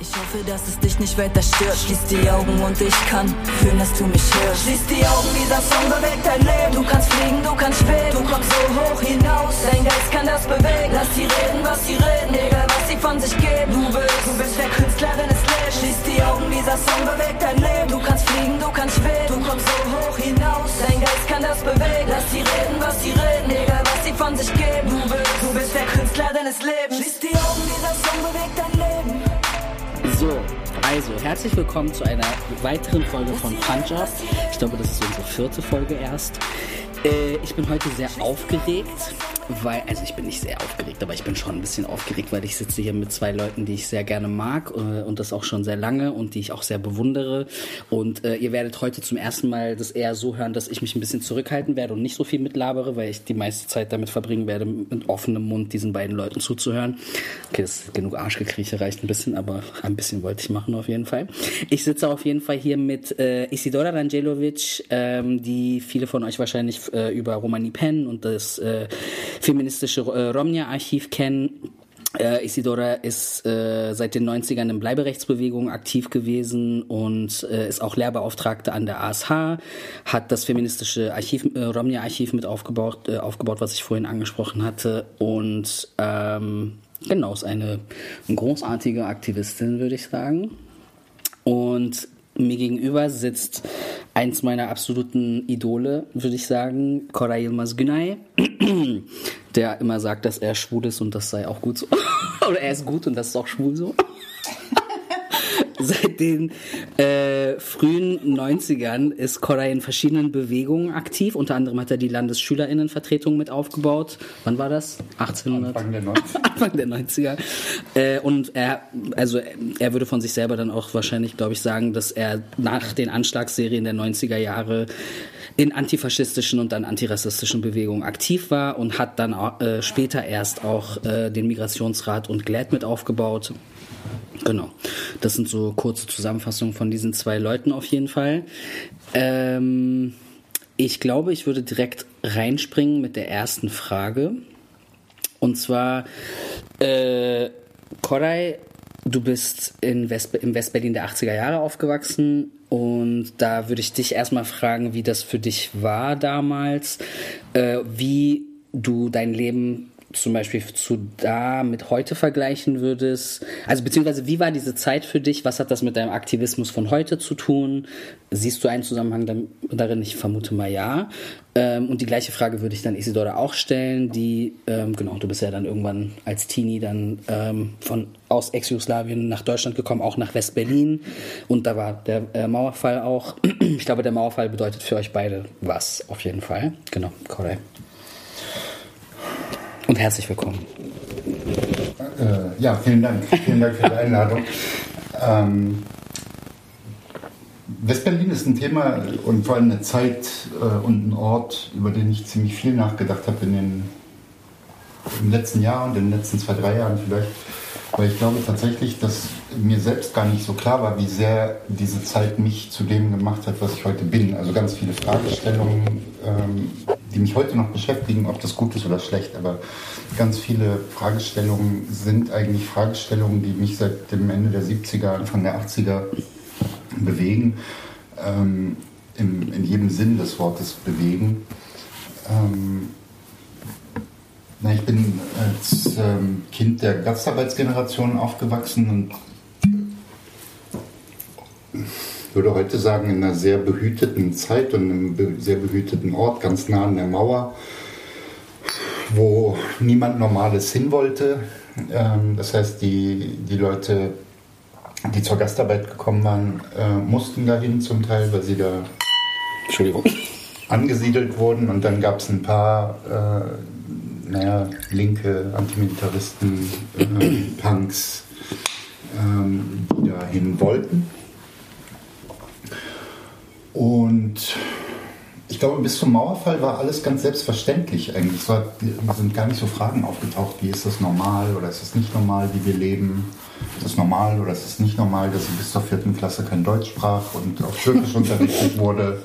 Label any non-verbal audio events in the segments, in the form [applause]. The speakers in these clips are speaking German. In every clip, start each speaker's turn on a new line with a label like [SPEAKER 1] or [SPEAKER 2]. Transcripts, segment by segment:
[SPEAKER 1] Ich hoffe, dass es dich nicht weiter stört. Schließ die Augen und ich kann fühlen, dass du mich hörst. Schließ die Augen, dieser Song bewegt dein Leben. Du kannst fliegen, du kannst schweben. Du kommst so hoch hinaus, dein Geist kann das bewegen. Lass sie reden, was sie reden, egal was sie von sich geben. Du bist, du bist der Künstler deines Lebens. Schließ die Augen, dieser Song bewegt dein Leben. Du kannst fliegen, du kannst schweben. Du kommst so hoch hinaus, dein Geist kann das bewegen. Lass sie reden, was sie reden, egal was sie von sich geben. Du bist, du bist der Künstler deines Lebens. Schließ die Augen, dieser Song bewegt dein Leben.
[SPEAKER 2] So, also herzlich willkommen zu einer weiteren Folge von Punch Up. Ich glaube, das ist unsere vierte Folge erst. Äh, ich bin heute sehr aufgeregt, weil, also ich bin nicht sehr aufgeregt, aber ich bin schon ein bisschen aufgeregt, weil ich sitze hier mit zwei Leuten, die ich sehr gerne mag äh, und das auch schon sehr lange und die ich auch sehr bewundere. Und äh, ihr werdet heute zum ersten Mal das eher so hören, dass ich mich ein bisschen zurückhalten werde und nicht so viel mitlabere, weil ich die meiste Zeit damit verbringen werde, mit offenem Mund diesen beiden Leuten zuzuhören. Okay, das ist genug Arschgekrieche reicht ein bisschen, aber ein bisschen wollte ich machen auf jeden Fall. Ich sitze auf jeden Fall hier mit äh, Isidora Rangelovic, ähm, die viele von euch wahrscheinlich äh, über Romani Pen und das äh, feministische äh, Romnia-Archiv kennen. Äh, Isidora ist äh, seit den 90ern in Bleiberechtsbewegung aktiv gewesen und äh, ist auch Lehrbeauftragte an der ASH, hat das feministische Archiv, äh, Romnia-Archiv mit aufgebaut, äh, aufgebaut, was ich vorhin angesprochen hatte. Und ähm, genau, ist eine großartige Aktivistin, würde ich sagen. Und mir gegenüber sitzt eins meiner absoluten Idole, würde ich sagen, Koray Yilmaz Günay, [clears throat] der immer sagt, dass er schwul ist und das sei auch gut so. [laughs] Oder er ist gut und das ist auch schwul so. Seit den äh, frühen 90ern ist Koray in verschiedenen Bewegungen aktiv. Unter anderem hat er die Landesschülerinnenvertretung mit aufgebaut. Wann war das? 1800?
[SPEAKER 3] Anfang der 90er. [laughs]
[SPEAKER 2] Anfang der 90er. Äh, und er, also er würde von sich selber dann auch wahrscheinlich, glaube ich, sagen, dass er nach den Anschlagsserien der 90er Jahre in antifaschistischen und dann antirassistischen Bewegungen aktiv war und hat dann äh, später erst auch äh, den Migrationsrat und GLAD mit aufgebaut. Genau. Das sind so kurze Zusammenfassungen von diesen zwei Leuten auf jeden Fall. Ähm, ich glaube, ich würde direkt reinspringen mit der ersten Frage. Und zwar, äh, Koray, du bist in West, im Westberlin der 80er Jahre aufgewachsen und da würde ich dich erstmal fragen, wie das für dich war damals, äh, wie du dein Leben zum Beispiel zu da mit heute vergleichen würdest? Also beziehungsweise wie war diese Zeit für dich? Was hat das mit deinem Aktivismus von heute zu tun? Siehst du einen Zusammenhang darin? Ich vermute mal ja. Ähm, und die gleiche Frage würde ich dann Isidora auch stellen, die, ähm, genau, du bist ja dann irgendwann als Teenie dann ähm, von aus Ex-Jugoslawien nach Deutschland gekommen, auch nach West-Berlin. Und da war der äh, Mauerfall auch. [clears throat] ich glaube, der Mauerfall bedeutet für euch beide was, auf jeden Fall. Genau, Koray und herzlich willkommen.
[SPEAKER 3] Äh, ja, vielen Dank. Vielen Dank für die Einladung. Ähm, Westberlin ist ein Thema und vor allem eine Zeit äh, und ein Ort, über den ich ziemlich viel nachgedacht habe in den im letzten Jahr und in den letzten zwei, drei Jahren vielleicht. Weil ich glaube tatsächlich, dass mir selbst gar nicht so klar war, wie sehr diese Zeit mich zu dem gemacht hat, was ich heute bin. Also ganz viele Fragestellungen, ähm, die mich heute noch beschäftigen, ob das gut ist oder schlecht. Aber ganz viele Fragestellungen sind eigentlich Fragestellungen, die mich seit dem Ende der 70er, Anfang der 80er bewegen. Ähm, im, in jedem Sinn des Wortes bewegen. Ähm, na, ich bin als ähm, Kind der Gastarbeitsgeneration aufgewachsen und würde heute sagen, in einer sehr behüteten Zeit und einem sehr behüteten Ort, ganz nah an der Mauer, wo niemand Normales hin wollte. Ähm, das heißt, die, die Leute, die zur Gastarbeit gekommen waren, äh, mussten dahin zum Teil, weil sie da angesiedelt wurden. Und dann gab es ein paar äh, naja, linke Antimilitaristen, äh, Punks, ähm, die dahin wollten. Und ich glaube, bis zum Mauerfall war alles ganz selbstverständlich eigentlich. Es war, sind gar nicht so Fragen aufgetaucht, wie ist das normal oder ist es nicht normal, wie wir leben. Ist es normal oder ist es nicht normal, dass ich bis zur vierten Klasse kein Deutsch sprach und auf Türkisch [laughs] unterrichtet wurde.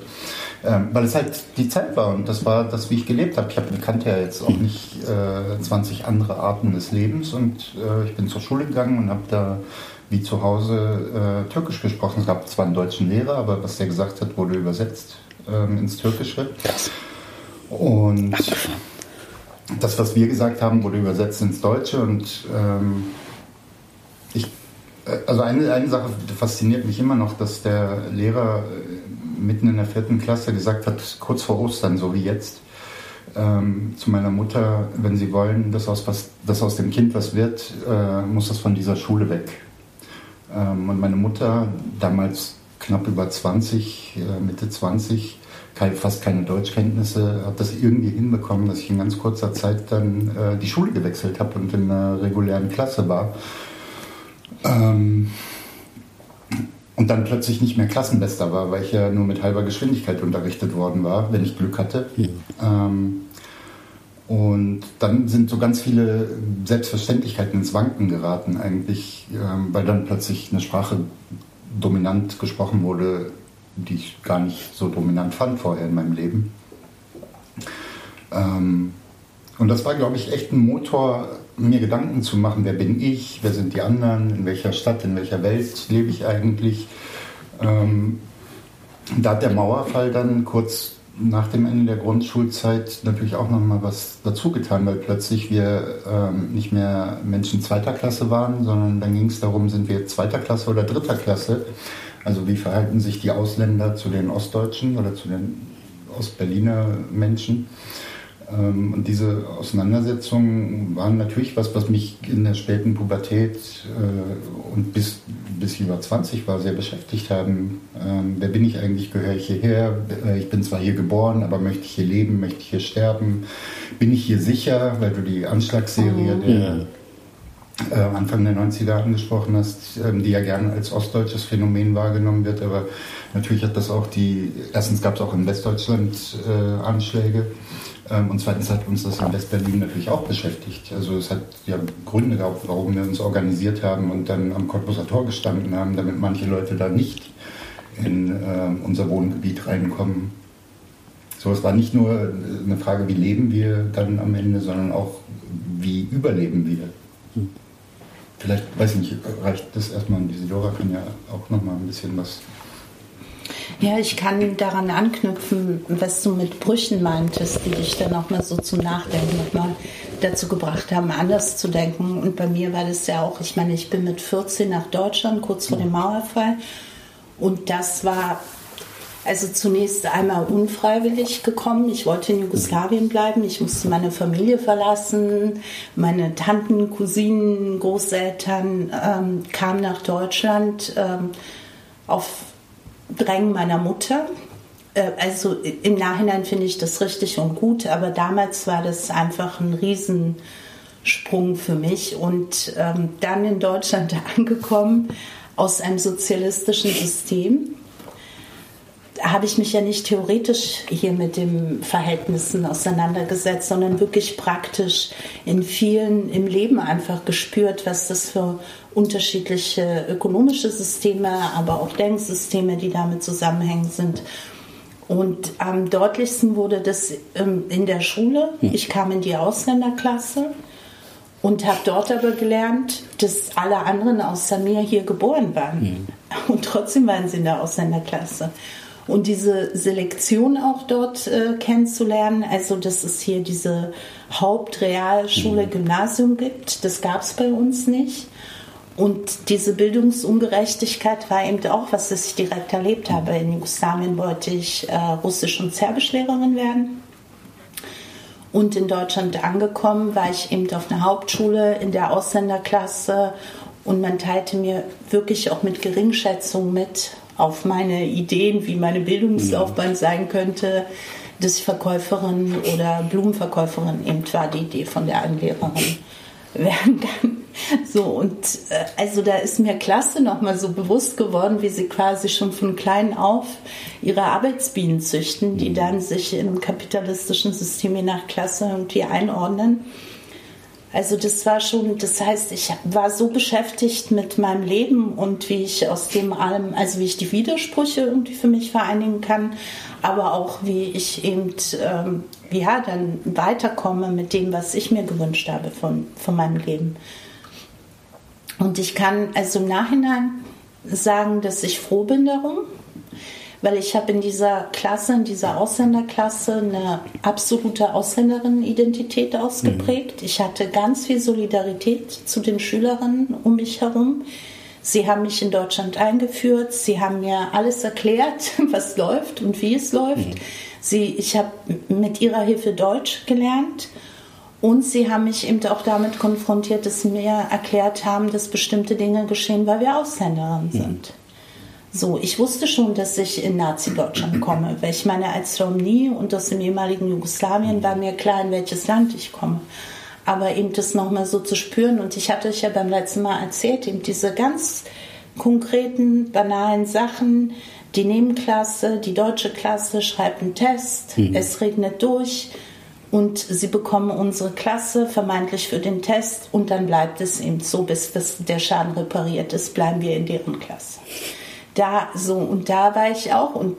[SPEAKER 3] Ähm, weil es halt die Zeit war und das war das, wie ich gelebt habe. Ich habe kannte ja jetzt auch nicht äh, 20 andere Arten des Lebens und äh, ich bin zur Schule gegangen und habe da wie zu Hause äh, Türkisch gesprochen. Es gab zwar einen deutschen Lehrer, aber was der gesagt hat, wurde übersetzt ähm, ins Türkische. Und das, was wir gesagt haben, wurde übersetzt ins Deutsche und ähm, ich, äh, also eine, eine Sache fasziniert mich immer noch, dass der Lehrer äh, mitten in der vierten Klasse gesagt hat, kurz vor Ostern, so wie jetzt, ähm, zu meiner Mutter, wenn Sie wollen, dass aus, was, dass aus dem Kind was wird, äh, muss das von dieser Schule weg. Ähm, und meine Mutter, damals knapp über 20, äh, Mitte 20, fast keine Deutschkenntnisse, hat das irgendwie hinbekommen, dass ich in ganz kurzer Zeit dann äh, die Schule gewechselt habe und in einer regulären Klasse war. Ähm, und dann plötzlich nicht mehr Klassenbester war, weil ich ja nur mit halber Geschwindigkeit unterrichtet worden war, wenn ich Glück hatte. Ja. Ähm, und dann sind so ganz viele Selbstverständlichkeiten ins Wanken geraten, eigentlich, ähm, weil dann plötzlich eine Sprache dominant gesprochen wurde, die ich gar nicht so dominant fand vorher in meinem Leben. Ähm, und das war, glaube ich, echt ein Motor, mir Gedanken zu machen, wer bin ich, wer sind die anderen, in welcher Stadt, in welcher Welt lebe ich eigentlich. Ähm, da hat der Mauerfall dann kurz nach dem Ende der Grundschulzeit natürlich auch nochmal was dazu getan, weil plötzlich wir ähm, nicht mehr Menschen zweiter Klasse waren, sondern dann ging es darum, sind wir zweiter Klasse oder dritter Klasse. Also wie verhalten sich die Ausländer zu den Ostdeutschen oder zu den Ostberliner Menschen? Ähm, und diese Auseinandersetzungen waren natürlich was, was mich in der späten Pubertät äh, und bis, bis ich über 20 war, sehr beschäftigt haben. Ähm, wer bin ich eigentlich? Gehöre ich hierher? Äh, ich bin zwar hier geboren, aber möchte ich hier leben? Möchte ich hier sterben? Bin ich hier sicher? Weil du die Anschlagsserie mhm. der äh, Anfang der 90er angesprochen hast, ähm, die ja gerne als ostdeutsches Phänomen wahrgenommen wird, aber natürlich hat das auch die, erstens gab es auch in Westdeutschland Anschläge und zweitens hat uns das in Westberlin natürlich auch beschäftigt. Also es hat ja Gründe gehabt, warum wir uns organisiert haben und dann am Cottbuser Tor gestanden haben, damit manche Leute da nicht in äh, unser Wohngebiet reinkommen. So, es war nicht nur eine Frage, wie leben wir dann am Ende, sondern auch, wie überleben wir. Hm. Vielleicht, weiß ich nicht, reicht das erstmal und Isidora kann ja auch nochmal ein bisschen was
[SPEAKER 4] ja, ich kann daran anknüpfen, was du mit Brüchen meintest, die dich dann auch mal so zum Nachdenken nochmal dazu gebracht haben, anders zu denken. Und bei mir war das ja auch, ich meine, ich bin mit 14 nach Deutschland, kurz vor dem Mauerfall. Und das war also zunächst einmal unfreiwillig gekommen. Ich wollte in Jugoslawien bleiben. Ich musste meine Familie verlassen. Meine Tanten, Cousinen, Großeltern ähm, kamen nach Deutschland ähm, auf Drängen meiner Mutter. Äh, also im Nachhinein finde ich das richtig und gut, aber damals war das einfach ein Riesensprung für mich. Und ähm, dann in Deutschland [laughs] angekommen aus einem sozialistischen System habe ich mich ja nicht theoretisch hier mit den Verhältnissen auseinandergesetzt, sondern wirklich praktisch in vielen im Leben einfach gespürt, was das für unterschiedliche ökonomische Systeme, aber auch Denksysteme, die damit zusammenhängen sind. Und am deutlichsten wurde das ähm, in der Schule. Hm. Ich kam in die Ausländerklasse und habe dort aber gelernt, dass alle anderen außer mir hier geboren waren. Hm. Und trotzdem waren sie in der Ausländerklasse und diese Selektion auch dort äh, kennenzulernen. Also, dass es hier diese Hauptrealschule, mhm. Gymnasium gibt, das gab es bei uns nicht. Und diese Bildungsungerechtigkeit war eben auch, was ich direkt erlebt habe. In Jugoslawien wollte ich äh, Russisch- und Serbischlehrerin werden. Und in Deutschland angekommen war ich eben auf einer Hauptschule in der Ausländerklasse und man teilte mir wirklich auch mit Geringschätzung mit, auf meine Ideen, wie meine Bildungslaufbahn ja. sein könnte, dass ich Verkäuferin oder Blumenverkäuferin eben war die Idee von der einen Lehrerin [laughs] werden kann. So, und äh, also da ist mir klasse nochmal so bewusst geworden, wie sie quasi schon von klein auf ihre Arbeitsbienen züchten, die mhm. dann sich im kapitalistischen System je nach Klasse irgendwie einordnen also das war schon, das heißt, ich war so beschäftigt mit meinem Leben und wie ich aus dem allem, also wie ich die Widersprüche irgendwie für mich vereinigen kann, aber auch wie ich eben, ähm, ja, dann weiterkomme mit dem, was ich mir gewünscht habe von, von meinem Leben. Und ich kann also im Nachhinein sagen, dass ich froh bin darum, weil ich habe in dieser Klasse, in dieser Ausländerklasse eine absolute Ausländerin-Identität ausgeprägt. Mhm. Ich hatte ganz viel Solidarität zu den Schülerinnen um mich herum. Sie haben mich in Deutschland eingeführt. Sie haben mir alles erklärt, [laughs] was läuft und wie es läuft. Mhm. Sie, ich habe mit ihrer Hilfe Deutsch gelernt. Und sie haben mich eben auch damit konfrontiert, dass sie mir erklärt haben, dass bestimmte Dinge geschehen, weil wir Ausländerinnen mhm. So, ich wusste schon, dass ich in Nazi-Deutschland komme, weil ich meine, als Romni und aus dem ehemaligen Jugoslawien war mir klar, in welches Land ich komme. Aber eben das nochmal so zu spüren, und ich hatte euch ja beim letzten Mal erzählt, eben diese ganz konkreten, banalen Sachen, die Nebenklasse, die deutsche Klasse schreibt einen Test, mhm. es regnet durch und sie bekommen unsere Klasse vermeintlich für den Test und dann bleibt es eben so, bis das, der Schaden repariert ist, bleiben wir in deren Klasse da so und da war ich auch und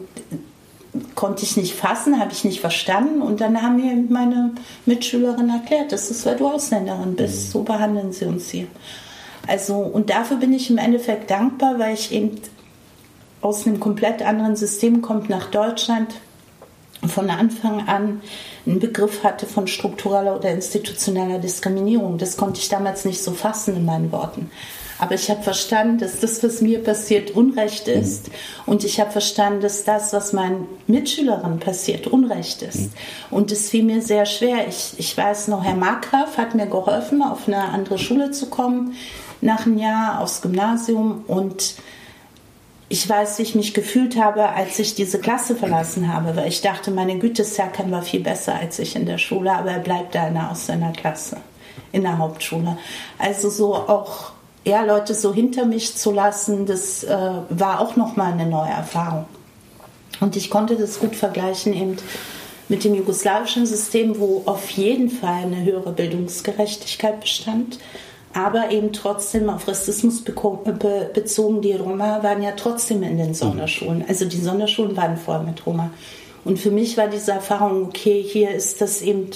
[SPEAKER 4] konnte ich nicht fassen, habe ich nicht verstanden und dann haben mir meine Mitschülerin erklärt, das ist, weil du Ausländerin bist, mhm. so behandeln sie uns hier. Also und dafür bin ich im Endeffekt dankbar, weil ich eben aus einem komplett anderen System kommt nach Deutschland von Anfang an einen Begriff hatte von struktureller oder institutioneller Diskriminierung. Das konnte ich damals nicht so fassen in meinen Worten. Aber ich habe verstanden, dass das, was mir passiert, Unrecht ist. Mhm. Und ich habe verstanden, dass das, was meinen Mitschülerinnen passiert, Unrecht ist. Mhm. Und es fiel mir sehr schwer. Ich, ich weiß noch, Herr Markgraf hat mir geholfen, auf eine andere Schule zu kommen, nach einem Jahr aufs Gymnasium. Und ich weiß, wie ich mich gefühlt habe, als ich diese Klasse verlassen habe, weil ich dachte, meine Güte, Serkan war viel besser als ich in der Schule, aber er bleibt da aus seiner Klasse, in der Hauptschule. Also so auch ja, Leute so hinter mich zu lassen, das äh, war auch nochmal eine neue Erfahrung. Und ich konnte das gut vergleichen eben mit dem jugoslawischen System, wo auf jeden Fall eine höhere Bildungsgerechtigkeit bestand, aber eben trotzdem auf Rassismus bezogen. Die Roma waren ja trotzdem in den Sonderschulen. Also die Sonderschulen waren voll mit Roma. Und für mich war diese Erfahrung, okay, hier ist das eben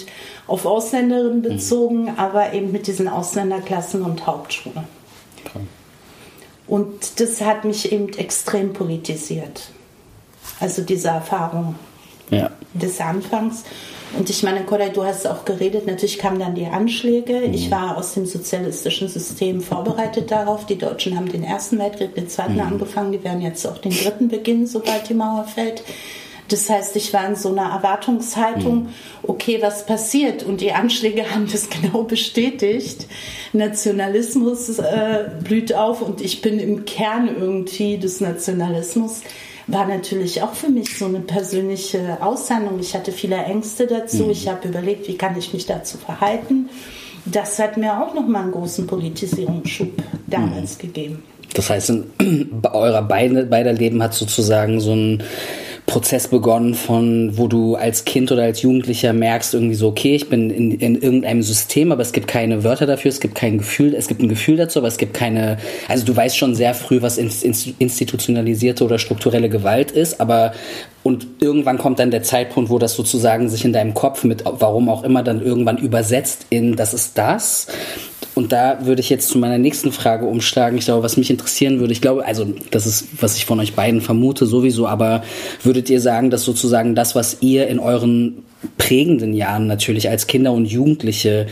[SPEAKER 4] auf Ausländerinnen bezogen, mhm. aber eben mit diesen Ausländerklassen und Hauptschulen. Und das hat mich eben extrem politisiert. Also diese Erfahrung ja. des Anfangs. Und ich meine, Koray, du hast auch geredet, natürlich kamen dann die Anschläge. Mhm. Ich war aus dem sozialistischen System vorbereitet darauf. Die Deutschen haben den Ersten Weltkrieg, den Zweiten mhm. angefangen, die werden jetzt auch den Dritten beginnen, sobald die Mauer fällt. Das heißt, ich war in so einer Erwartungshaltung, mhm. okay, was passiert? Und die Anschläge [laughs] haben das genau bestätigt. Nationalismus äh, blüht auf und ich bin im Kern irgendwie des Nationalismus. War natürlich auch für mich so eine persönliche Aussendung. Ich hatte viele Ängste dazu. Mhm. Ich habe überlegt, wie kann ich mich dazu verhalten. Das hat mir auch nochmal einen großen Politisierungsschub damals mhm. gegeben.
[SPEAKER 2] Das heißt, in [clears throat] eurer beider Leben hat sozusagen so ein Prozess begonnen von, wo du als Kind oder als Jugendlicher merkst irgendwie so, okay, ich bin in, in irgendeinem System, aber es gibt keine Wörter dafür, es gibt kein Gefühl, es gibt ein Gefühl dazu, aber es gibt keine, also du weißt schon sehr früh, was institutionalisierte oder strukturelle Gewalt ist, aber und irgendwann kommt dann der Zeitpunkt, wo das sozusagen sich in deinem Kopf mit, warum auch immer, dann irgendwann übersetzt in, das ist das. Und da würde ich jetzt zu meiner nächsten Frage umschlagen. Ich glaube, was mich interessieren würde, ich glaube, also das ist, was ich von euch beiden vermute sowieso, aber würdet ihr sagen, dass sozusagen das, was ihr in euren prägenden Jahren natürlich als Kinder und Jugendliche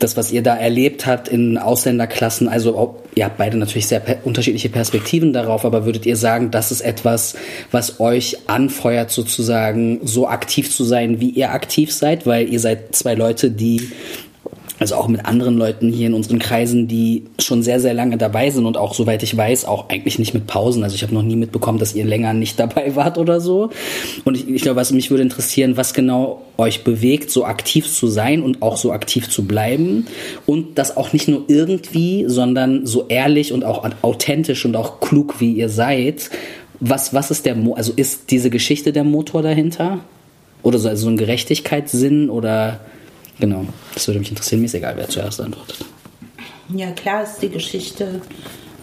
[SPEAKER 2] das, was ihr da erlebt habt in Ausländerklassen, also ihr habt beide natürlich sehr per unterschiedliche Perspektiven darauf, aber würdet ihr sagen, das ist etwas, was euch anfeuert, sozusagen so aktiv zu sein, wie ihr aktiv seid, weil ihr seid zwei Leute, die also auch mit anderen Leuten hier in unseren Kreisen, die schon sehr, sehr lange dabei sind und auch, soweit ich weiß, auch eigentlich nicht mit Pausen. Also ich habe noch nie mitbekommen, dass ihr länger nicht dabei [laughs] wart oder so. Und ich, ich glaube, was mich würde interessieren, was genau euch bewegt, so aktiv zu sein und auch so aktiv zu bleiben und das auch nicht nur irgendwie, sondern so ehrlich und auch authentisch und auch klug, wie ihr seid. Was, was ist der, Mo also ist diese Geschichte der Motor dahinter? Oder so, also so ein Gerechtigkeitssinn oder Genau, das würde mich interessieren. Mir ist egal, wer zuerst antwortet.
[SPEAKER 4] Ja, klar ist die Geschichte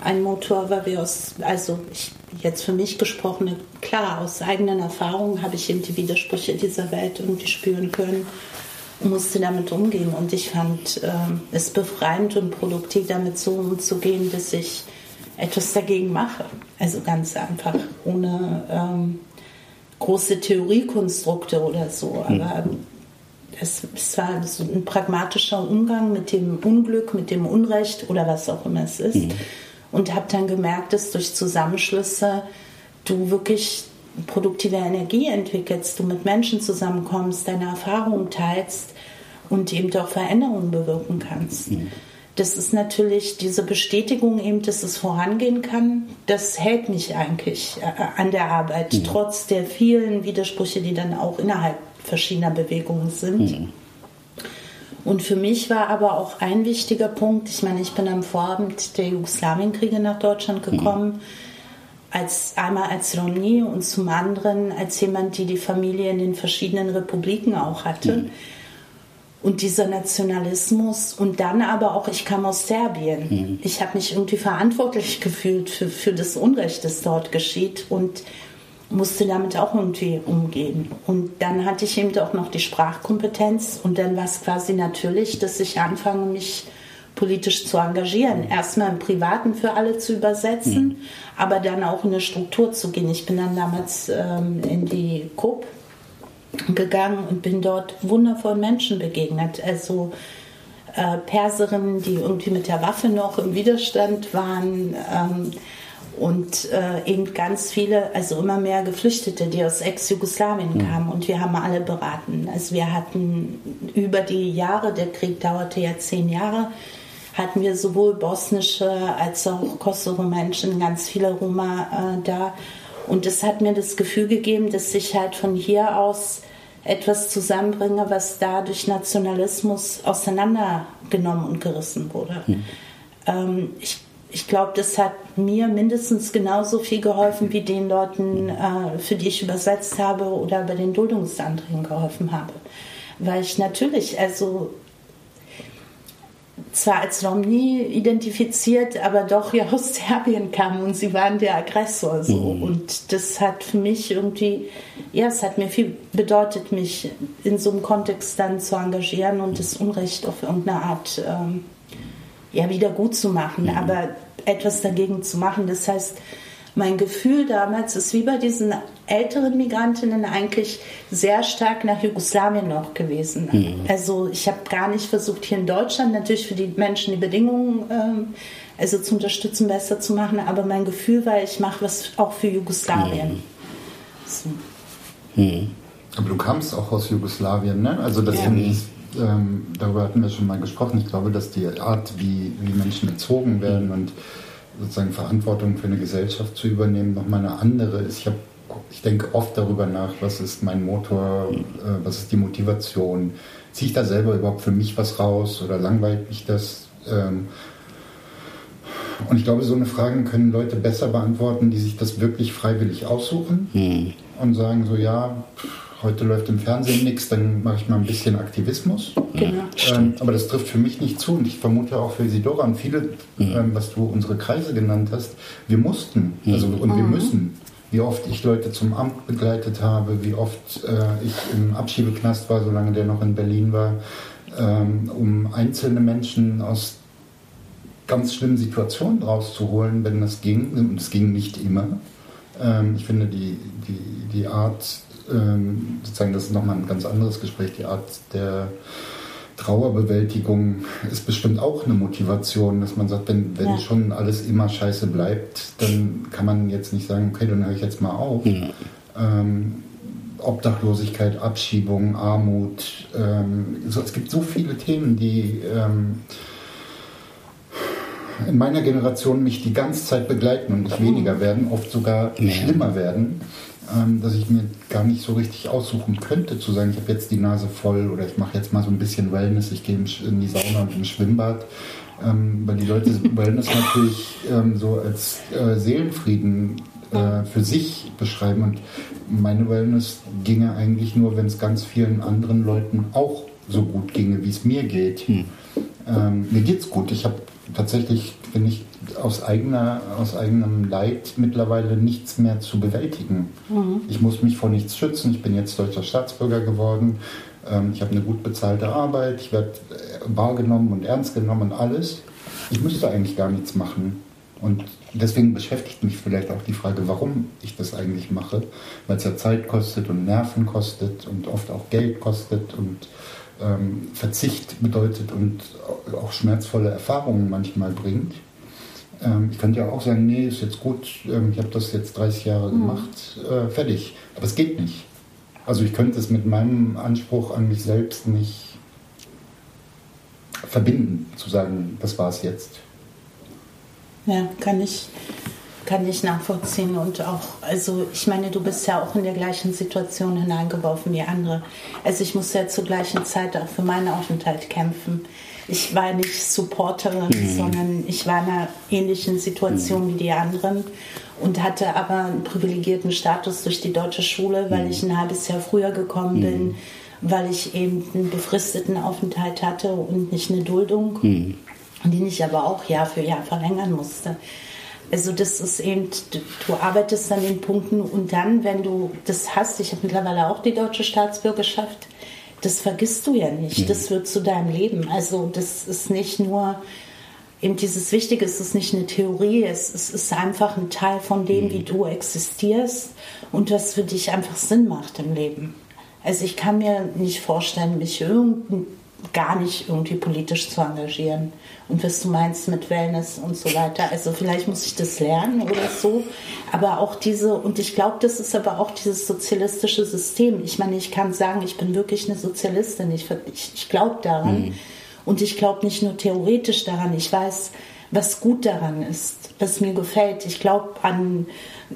[SPEAKER 4] ein Motor, weil wir aus, also ich, jetzt für mich gesprochen, klar, aus eigenen Erfahrungen habe ich eben die Widersprüche dieser Welt irgendwie spüren können. musste damit umgehen. Und ich fand äh, es befreiend und produktiv, damit so umzugehen, dass ich etwas dagegen mache. Also ganz einfach, ohne ähm, große Theoriekonstrukte oder so. Hm. Aber es, es, war so ein pragmatischer Umgang mit dem Unglück, mit dem Unrecht oder was auch immer es ist. Mhm. Und habe dann gemerkt, dass durch Zusammenschlüsse du wirklich produktive Energie entwickelst, du mit Menschen zusammenkommst, deine Erfahrungen teilst und eben auch Veränderungen bewirken kannst. Mhm. Das ist natürlich diese Bestätigung eben, dass es vorangehen kann, das hält mich eigentlich äh, an der Arbeit, mhm. trotz der vielen Widersprüche, die dann auch innerhalb verschiedener Bewegungen sind. Mhm. Und für mich war aber auch ein wichtiger Punkt, ich meine, ich bin am Vorabend der Jugoslawienkriege nach Deutschland gekommen. Mhm als einmal als Romni und zum anderen als jemand, die die Familie in den verschiedenen Republiken auch hatte. Mhm. Und dieser Nationalismus und dann aber auch, ich kam aus Serbien. Mhm. Ich habe mich irgendwie verantwortlich gefühlt für, für das Unrecht, das dort geschieht und musste damit auch irgendwie umgehen. Und dann hatte ich eben auch noch die Sprachkompetenz und dann war es quasi natürlich, dass ich anfange, mich politisch zu engagieren. Erstmal im Privaten für alle zu übersetzen, mhm. aber dann auch in eine Struktur zu gehen. Ich bin dann damals ähm, in die KUP gegangen und bin dort wundervollen Menschen begegnet. Also äh, Perserinnen, die irgendwie mit der Waffe noch im Widerstand waren. Ähm, und äh, eben ganz viele, also immer mehr Geflüchtete, die aus Ex-Jugoslawien mhm. kamen und wir haben alle beraten. Also wir hatten über die Jahre, der Krieg dauerte ja zehn Jahre, hatten wir sowohl bosnische als auch Kosovo-Menschen, ganz viele Roma äh, da. Und es hat mir das Gefühl gegeben, dass ich halt von hier aus etwas zusammenbringe, was da durch Nationalismus auseinandergenommen und gerissen wurde. Mhm. Ähm, ich ich glaube, das hat mir mindestens genauso viel geholfen wie den Leuten, äh, für die ich übersetzt habe oder bei den Duldungsanträgen geholfen habe. Weil ich natürlich, also zwar als Romni identifiziert, aber doch ja aus Serbien kam und sie waren der Aggressor so. Mhm. Und das hat für mich irgendwie, ja, es hat mir viel bedeutet, mich in so einem Kontext dann zu engagieren und das Unrecht auf irgendeine Art ähm, ja, wieder gut zu machen, mhm. aber etwas dagegen zu machen. Das heißt, mein Gefühl damals ist wie bei diesen älteren Migrantinnen eigentlich sehr stark nach Jugoslawien noch gewesen. Mhm. Also ich habe gar nicht versucht, hier in Deutschland natürlich für die Menschen die Bedingungen ähm, also zu unterstützen, besser zu machen, aber mein Gefühl war, ich mache was auch für Jugoslawien. Mhm. So.
[SPEAKER 3] Mhm. Aber du kamst auch aus Jugoslawien, ne? Also das ja. ich, ähm, darüber hatten wir schon mal gesprochen. Ich glaube, dass die Art, wie, wie Menschen erzogen werden und sozusagen Verantwortung für eine Gesellschaft zu übernehmen, nochmal eine andere ist. Ich, hab, ich denke oft darüber nach, was ist mein Motor, äh, was ist die Motivation, ziehe ich da selber überhaupt für mich was raus oder langweilt mich das? Ähm, und ich glaube, so eine Frage können Leute besser beantworten, die sich das wirklich freiwillig aussuchen mhm. und sagen so, ja, heute läuft im Fernsehen nichts, dann mache ich mal ein bisschen Aktivismus. Genau. Ähm, aber das trifft für mich nicht zu und ich vermute auch für Isidora und viele, mhm. ähm, was du unsere Kreise genannt hast, wir mussten mhm. also, und wir mhm. müssen. Wie oft ich Leute zum Amt begleitet habe, wie oft äh, ich im Abschiebeknast war, solange der noch in Berlin war, ähm, um einzelne Menschen aus ganz schlimmen Situationen rauszuholen, wenn das ging. Und es ging nicht immer. Ähm, ich finde die, die, die Art, ähm, sozusagen, das ist nochmal ein ganz anderes Gespräch, die Art der Trauerbewältigung ist bestimmt auch eine Motivation, dass man sagt, wenn, wenn ja. schon alles immer scheiße bleibt, dann kann man jetzt nicht sagen, okay, dann höre ich jetzt mal auf. Ja. Ähm, Obdachlosigkeit, Abschiebung, Armut, ähm, so, es gibt so viele Themen, die ähm, in meiner Generation mich die ganze Zeit begleiten und nicht weniger werden, oft sogar schlimmer werden ähm, dass ich mir gar nicht so richtig aussuchen könnte, zu sagen, ich habe jetzt die Nase voll oder ich mache jetzt mal so ein bisschen Wellness, ich gehe in die Sauna und ins Schwimmbad. Ähm, weil die Leute [laughs] Wellness natürlich ähm, so als äh, Seelenfrieden äh, für sich beschreiben. Und meine Wellness ginge eigentlich nur, wenn es ganz vielen anderen Leuten auch so gut ginge, wie es mir geht. Hm. Ähm, mir geht's gut. Ich habe tatsächlich, finde ich, aus, eigener, aus eigenem Leid mittlerweile nichts mehr zu bewältigen. Mhm. Ich muss mich vor nichts schützen. Ich bin jetzt deutscher Staatsbürger geworden. ähm, ich habe eine gut bezahlte Arbeit, ich werde äh, wahrgenommen und ernst genommen und alles. Ich müsste eigentlich gar nichts machen. Und deswegen beschäftigt mich vielleicht auch die Frage, warum ich das eigentlich mache, weil es ja Zeit kostet und Nerven kostet und oft auch Geld kostet und ähm, Verzicht bedeutet und auch schmerzvolle Erfahrungen manchmal bringt. Ähm, ich könnte ja auch sagen, nee, ist jetzt gut, ähm, ich habe das jetzt 30 Jahre mhm. gemacht, äh, fertig. Aber es geht nicht. Also ich könnte es mit meinem Anspruch an mich selbst nicht verbinden, zu sagen, das war es jetzt.
[SPEAKER 4] Ja, kann ich, kann ich nachvollziehen. Und auch, also ich meine, du bist ja auch in der gleichen Situation hineingeworfen wie andere. Also ich muss ja zur gleichen Zeit auch für meinen Aufenthalt kämpfen. Ich war nicht Supporterin, mhm. sondern ich war in einer ähnlichen Situation mhm. wie die anderen und hatte aber einen privilegierten Status durch die deutsche Schule, weil mhm. ich ein halbes Jahr früher gekommen bin, mhm. weil ich eben einen befristeten Aufenthalt hatte und nicht eine Duldung, mhm. die ich aber auch Jahr für Jahr verlängern musste. Also das ist eben, du arbeitest an den Punkten und dann, wenn du das hast, ich habe mittlerweile auch die deutsche Staatsbürgerschaft, das vergisst du ja nicht. Mhm. Das wird zu deinem Leben. Also das ist nicht nur eben dieses Wichtige, es ist nicht eine Theorie, es, es ist einfach ein Teil von dem, mhm. wie du existierst und das für dich einfach Sinn macht im Leben. Also ich kann mir nicht vorstellen, mich gar nicht irgendwie politisch zu engagieren. Und was du meinst mit Wellness und so weiter. Also vielleicht muss ich das lernen oder so. Aber auch diese, und ich glaube, das ist aber auch dieses sozialistische System. Ich meine, ich kann sagen, ich bin wirklich eine Sozialistin. Ich, ich, ich glaube daran. Mhm und ich glaube nicht nur theoretisch daran, ich weiß, was gut daran ist, was mir gefällt. Ich glaube an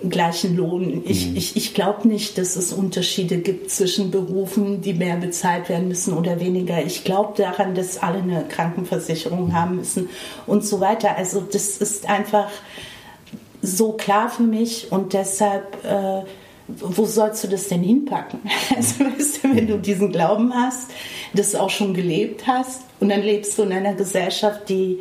[SPEAKER 4] gleichen Lohn. Ich, mhm. ich, ich glaube nicht, dass es Unterschiede gibt zwischen Berufen, die mehr bezahlt werden müssen oder weniger. Ich glaube daran, dass alle eine Krankenversicherung mhm. haben müssen und so weiter. Also das ist einfach so klar für mich und deshalb äh, wo sollst du das denn hinpacken? [laughs] Also, weißt du, wenn du diesen Glauben hast, das auch schon gelebt hast und dann lebst du in einer Gesellschaft, die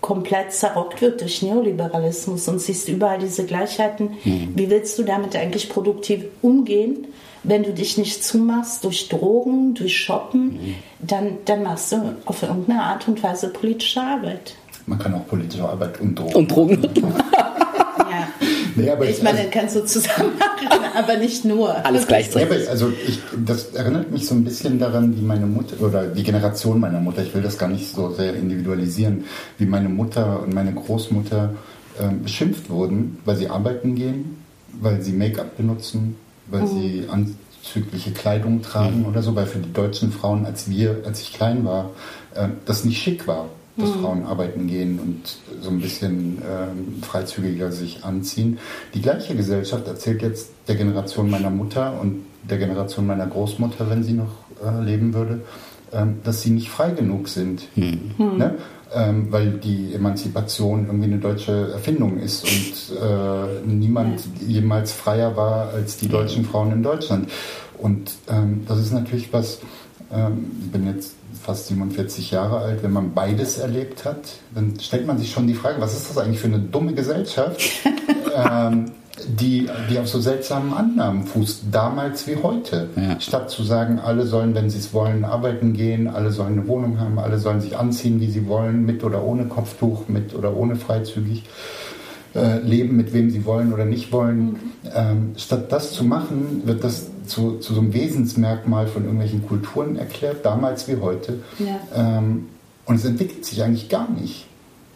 [SPEAKER 4] komplett zerrockt wird durch Neoliberalismus und siehst überall diese Gleichheiten. Mhm. Wie willst du damit eigentlich produktiv umgehen? Wenn du dich nicht zumachst durch Drogen, durch Shoppen, mhm. dann, dann machst du auf irgendeine Art und Weise politische Arbeit.
[SPEAKER 3] Man kann auch politische Arbeit und Drogen.
[SPEAKER 2] Und Drogen. [laughs]
[SPEAKER 4] Nee, aber ich meine, also, kannst du zusammen machen, aber nicht nur.
[SPEAKER 2] Alles gleichzeitig.
[SPEAKER 3] Ja, also ich, das erinnert mich so ein bisschen daran, wie meine Mutter oder die Generation meiner Mutter, ich will das gar nicht so sehr individualisieren, wie meine Mutter und meine Großmutter äh, beschimpft wurden, weil sie arbeiten gehen, weil sie Make-up benutzen, weil mhm. sie anzügliche Kleidung tragen mhm. oder so, weil für die deutschen Frauen, als wir, als ich klein war, äh, das nicht schick war dass mhm. Frauen arbeiten gehen und so ein bisschen ähm, freizügiger sich anziehen. Die gleiche Gesellschaft erzählt jetzt der Generation meiner Mutter und der Generation meiner Großmutter, wenn sie noch äh, leben würde, ähm, dass sie nicht frei genug sind. Mhm. Ne? Ähm, weil die Emanzipation irgendwie eine deutsche Erfindung ist und äh, niemand jemals freier war als die deutschen Frauen in Deutschland. Und ähm, das ist natürlich was, ähm, ich bin jetzt fast 47 Jahre alt, wenn man beides erlebt hat, dann stellt man sich schon die Frage, was ist das eigentlich für eine dumme Gesellschaft, [laughs] ähm, die, die auf so seltsamen Annahmen fußt, damals wie heute. Ja. Statt zu sagen, alle sollen, wenn sie es wollen, arbeiten gehen, alle sollen eine Wohnung haben, alle sollen sich anziehen, wie sie wollen, mit oder ohne Kopftuch, mit oder ohne freizügig äh, leben, mit wem sie wollen oder nicht wollen. Mhm. Ähm, statt das zu machen, wird das zu, zu so einem Wesensmerkmal von irgendwelchen Kulturen erklärt, damals wie heute. Ja. Ähm, und es entwickelt sich eigentlich gar nicht.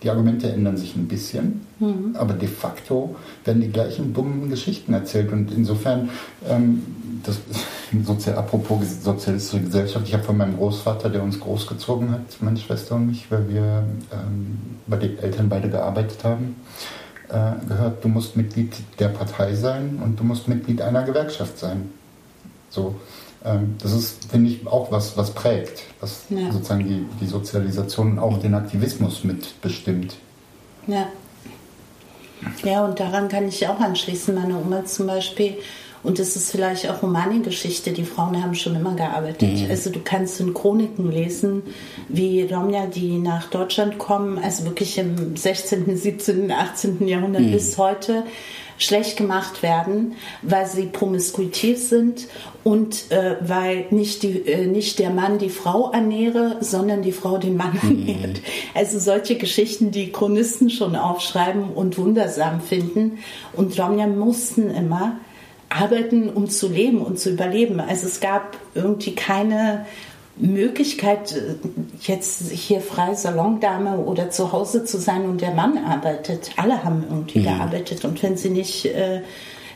[SPEAKER 3] Die Argumente ändern sich ein bisschen, mhm. aber de facto werden die gleichen dummen Geschichten erzählt. Und insofern, ähm, das, [laughs] sozial, apropos sozialistische Gesellschaft, ich habe von meinem Großvater, der uns großgezogen hat, meine Schwester und mich, weil wir ähm, bei den Eltern beide gearbeitet haben, äh, gehört, du musst Mitglied der Partei sein und du musst Mitglied einer Gewerkschaft sein. So, ähm, das ist, finde ich, auch was, was prägt, was ja. sozusagen die, die Sozialisation und auch den Aktivismus mitbestimmt.
[SPEAKER 4] Ja. Ja, und daran kann ich auch anschließen. Meine Oma zum Beispiel Und das ist vielleicht auch Romanengeschichte. Die Frauen haben schon immer gearbeitet.
[SPEAKER 2] Mhm.
[SPEAKER 4] Also du kannst in Chroniken lesen, wie Romja, die nach Deutschland kommen, also wirklich im 16., 17., 18. Jahrhundert
[SPEAKER 2] Mhm.
[SPEAKER 4] bis heute schlecht gemacht werden, weil sie promiskuitiv sind und äh, weil nicht, die, äh, nicht der Mann die Frau ernähre, sondern die Frau den Mann ernährt. Also solche Geschichten, die Chronisten schon aufschreiben und wundersam finden. Und Romja mussten immer arbeiten, um zu leben und zu überleben. Also es gab irgendwie keine Möglichkeit, äh, jetzt hier frei Salondame oder zu Hause zu sein und der Mann arbeitet. Alle haben irgendwie gearbeitet und wenn sie nicht, äh,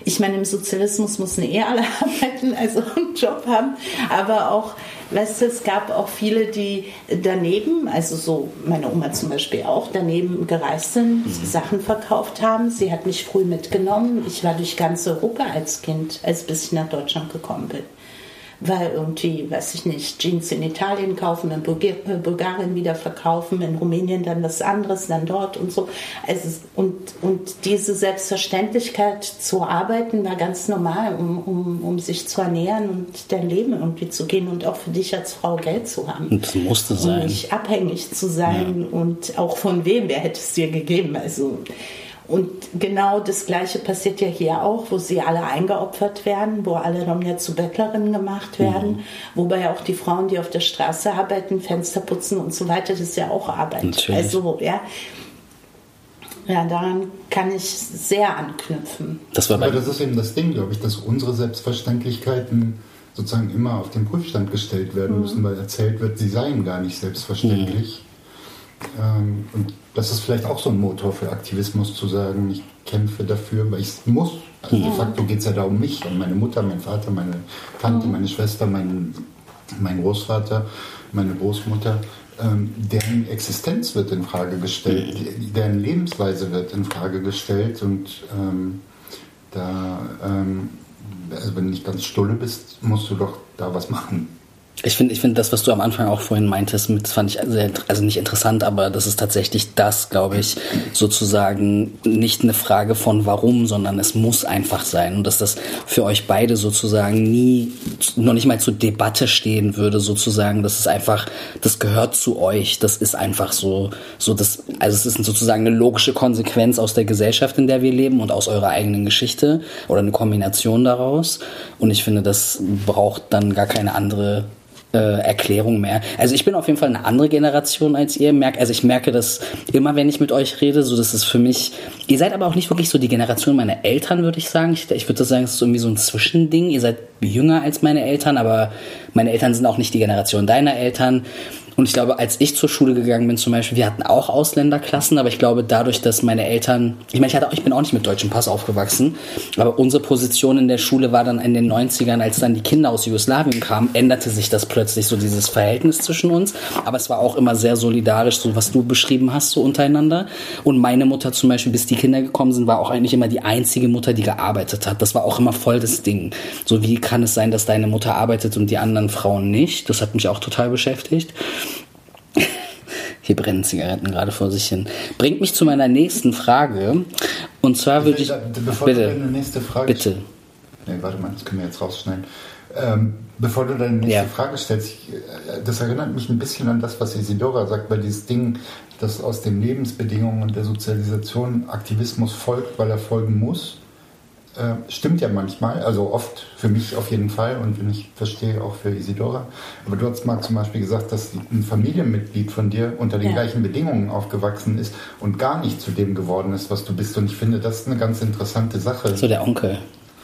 [SPEAKER 4] ich meine, im Sozialismus mussten eh alle [laughs] arbeiten, also einen Job haben, aber auch, weißt du, es gab auch viele, die daneben, also so meine Oma zum Beispiel auch, daneben gereist sind, Sachen verkauft haben. Sie hat mich früh mitgenommen. Ich war durch ganz Europa als Kind, als bis ich nach Deutschland gekommen bin weil irgendwie, weiß ich nicht, Jeans in Italien kaufen, in äh, Bulgarien wieder verkaufen, in Rumänien dann was anderes, dann dort und so. Also, es- und, und diese Selbstverständlichkeit zu arbeiten war ganz normal, um, um, um sich zu ernähren und dein Leben irgendwie zu gehen und auch für dich als Frau Geld zu haben.
[SPEAKER 2] Und das musste
[SPEAKER 4] Und
[SPEAKER 2] sein.
[SPEAKER 4] nicht abhängig zu sein und auch von wem, wer hätte es dir gegeben. Also, und genau das Gleiche passiert ja hier auch, wo sie alle eingeopfert werden, wo alle Romja zu Bettlerinnen gemacht werden,
[SPEAKER 2] Mhm.
[SPEAKER 4] wobei auch die Frauen, die auf der Straße arbeiten, Fenster putzen und so weiter, das ist ja auch Arbeit.
[SPEAKER 2] Natürlich.
[SPEAKER 4] Also, ja. Ja, daran kann ich sehr anknüpfen.
[SPEAKER 2] Das war
[SPEAKER 3] Aber das ist eben das Ding, glaube ich, dass unsere Selbstverständlichkeiten sozusagen immer auf den Prüfstand gestellt werden müssen, weil erzählt wird, sie seien gar nicht selbstverständlich. Ähm, und das ist vielleicht auch so ein Motor für Aktivismus zu sagen, ich kämpfe dafür, weil ich es muss. Also de facto geht es ja da um mich, um meine Mutter, mein Vater, meine Tante, meine Schwester, mein, mein Großvater, meine Großmutter. Ähm, deren Existenz wird in Frage gestellt, deren Lebensweise wird in Frage gestellt und ähm, da, ähm, also wenn du nicht ganz stulle bist, musst du doch da was machen.
[SPEAKER 2] Ich finde, ich finde das, was du am Anfang auch vorhin meintest, mit, das fand ich sehr, also nicht interessant, aber das ist tatsächlich das, glaube ich, sozusagen nicht eine Frage von warum, sondern es muss einfach sein. Und dass das für euch beide sozusagen nie, noch nicht mal zur Debatte stehen würde, sozusagen, das ist einfach, das gehört zu euch, das ist einfach so, so das, also es ist sozusagen eine logische Konsequenz aus der Gesellschaft, in der wir leben und aus eurer eigenen Geschichte oder eine Kombination daraus. Und ich finde, das braucht dann gar keine andere äh, Erklärung mehr. Also ich bin auf jeden Fall eine andere Generation als ihr. Also ich merke das immer, wenn ich mit euch rede, so dass es für mich. Ihr seid aber auch nicht wirklich so die Generation meiner Eltern, würde ich sagen. Ich, ich würde sagen, es ist irgendwie so ein Zwischending. Ihr seid jünger als meine Eltern, aber meine Eltern sind auch nicht die Generation deiner Eltern. Und ich glaube, als ich zur Schule gegangen bin zum Beispiel, wir hatten auch Ausländerklassen, aber ich glaube dadurch, dass meine Eltern, ich meine, ich, hatte, ich bin auch nicht mit deutschem Pass aufgewachsen, aber unsere Position in der Schule war dann in den 90ern, als dann die Kinder aus Jugoslawien kamen, änderte sich das plötzlich so dieses Verhältnis zwischen uns. Aber es war auch immer sehr solidarisch, so was du beschrieben hast, so untereinander. Und meine Mutter zum Beispiel, bis die Kinder gekommen sind, war auch eigentlich immer die einzige Mutter, die gearbeitet hat. Das war auch immer voll das Ding. So wie kann es sein, dass deine Mutter arbeitet und die anderen Frauen nicht? Das hat mich auch total beschäftigt. Hier brennen Zigaretten gerade vor sich hin. Bringt mich zu meiner nächsten Frage. Und zwar würde ich.
[SPEAKER 3] Bevor du
[SPEAKER 2] Bitte.
[SPEAKER 3] deine nächste Frage
[SPEAKER 2] Bitte.
[SPEAKER 3] Nee, warte mal, das können wir jetzt rausschneiden. Ähm, bevor du deine nächste
[SPEAKER 2] Ja.
[SPEAKER 3] Frage stellst, äh, das erinnert mich ein bisschen an das, was Isidora sagt, weil dieses Ding, dass aus den Lebensbedingungen und der Sozialisation Aktivismus folgt, weil er folgen muss, äh, stimmt ja manchmal, also oft für mich auf jeden Fall und wenn ich verstehe auch für Isidora. Aber du hast mal zum Beispiel gesagt, dass ein Familienmitglied von dir unter den
[SPEAKER 4] Ja.
[SPEAKER 3] gleichen Bedingungen aufgewachsen ist und gar nicht zu dem geworden ist, was du bist. Und ich finde, das ist eine ganz interessante Sache.
[SPEAKER 2] So der Onkel.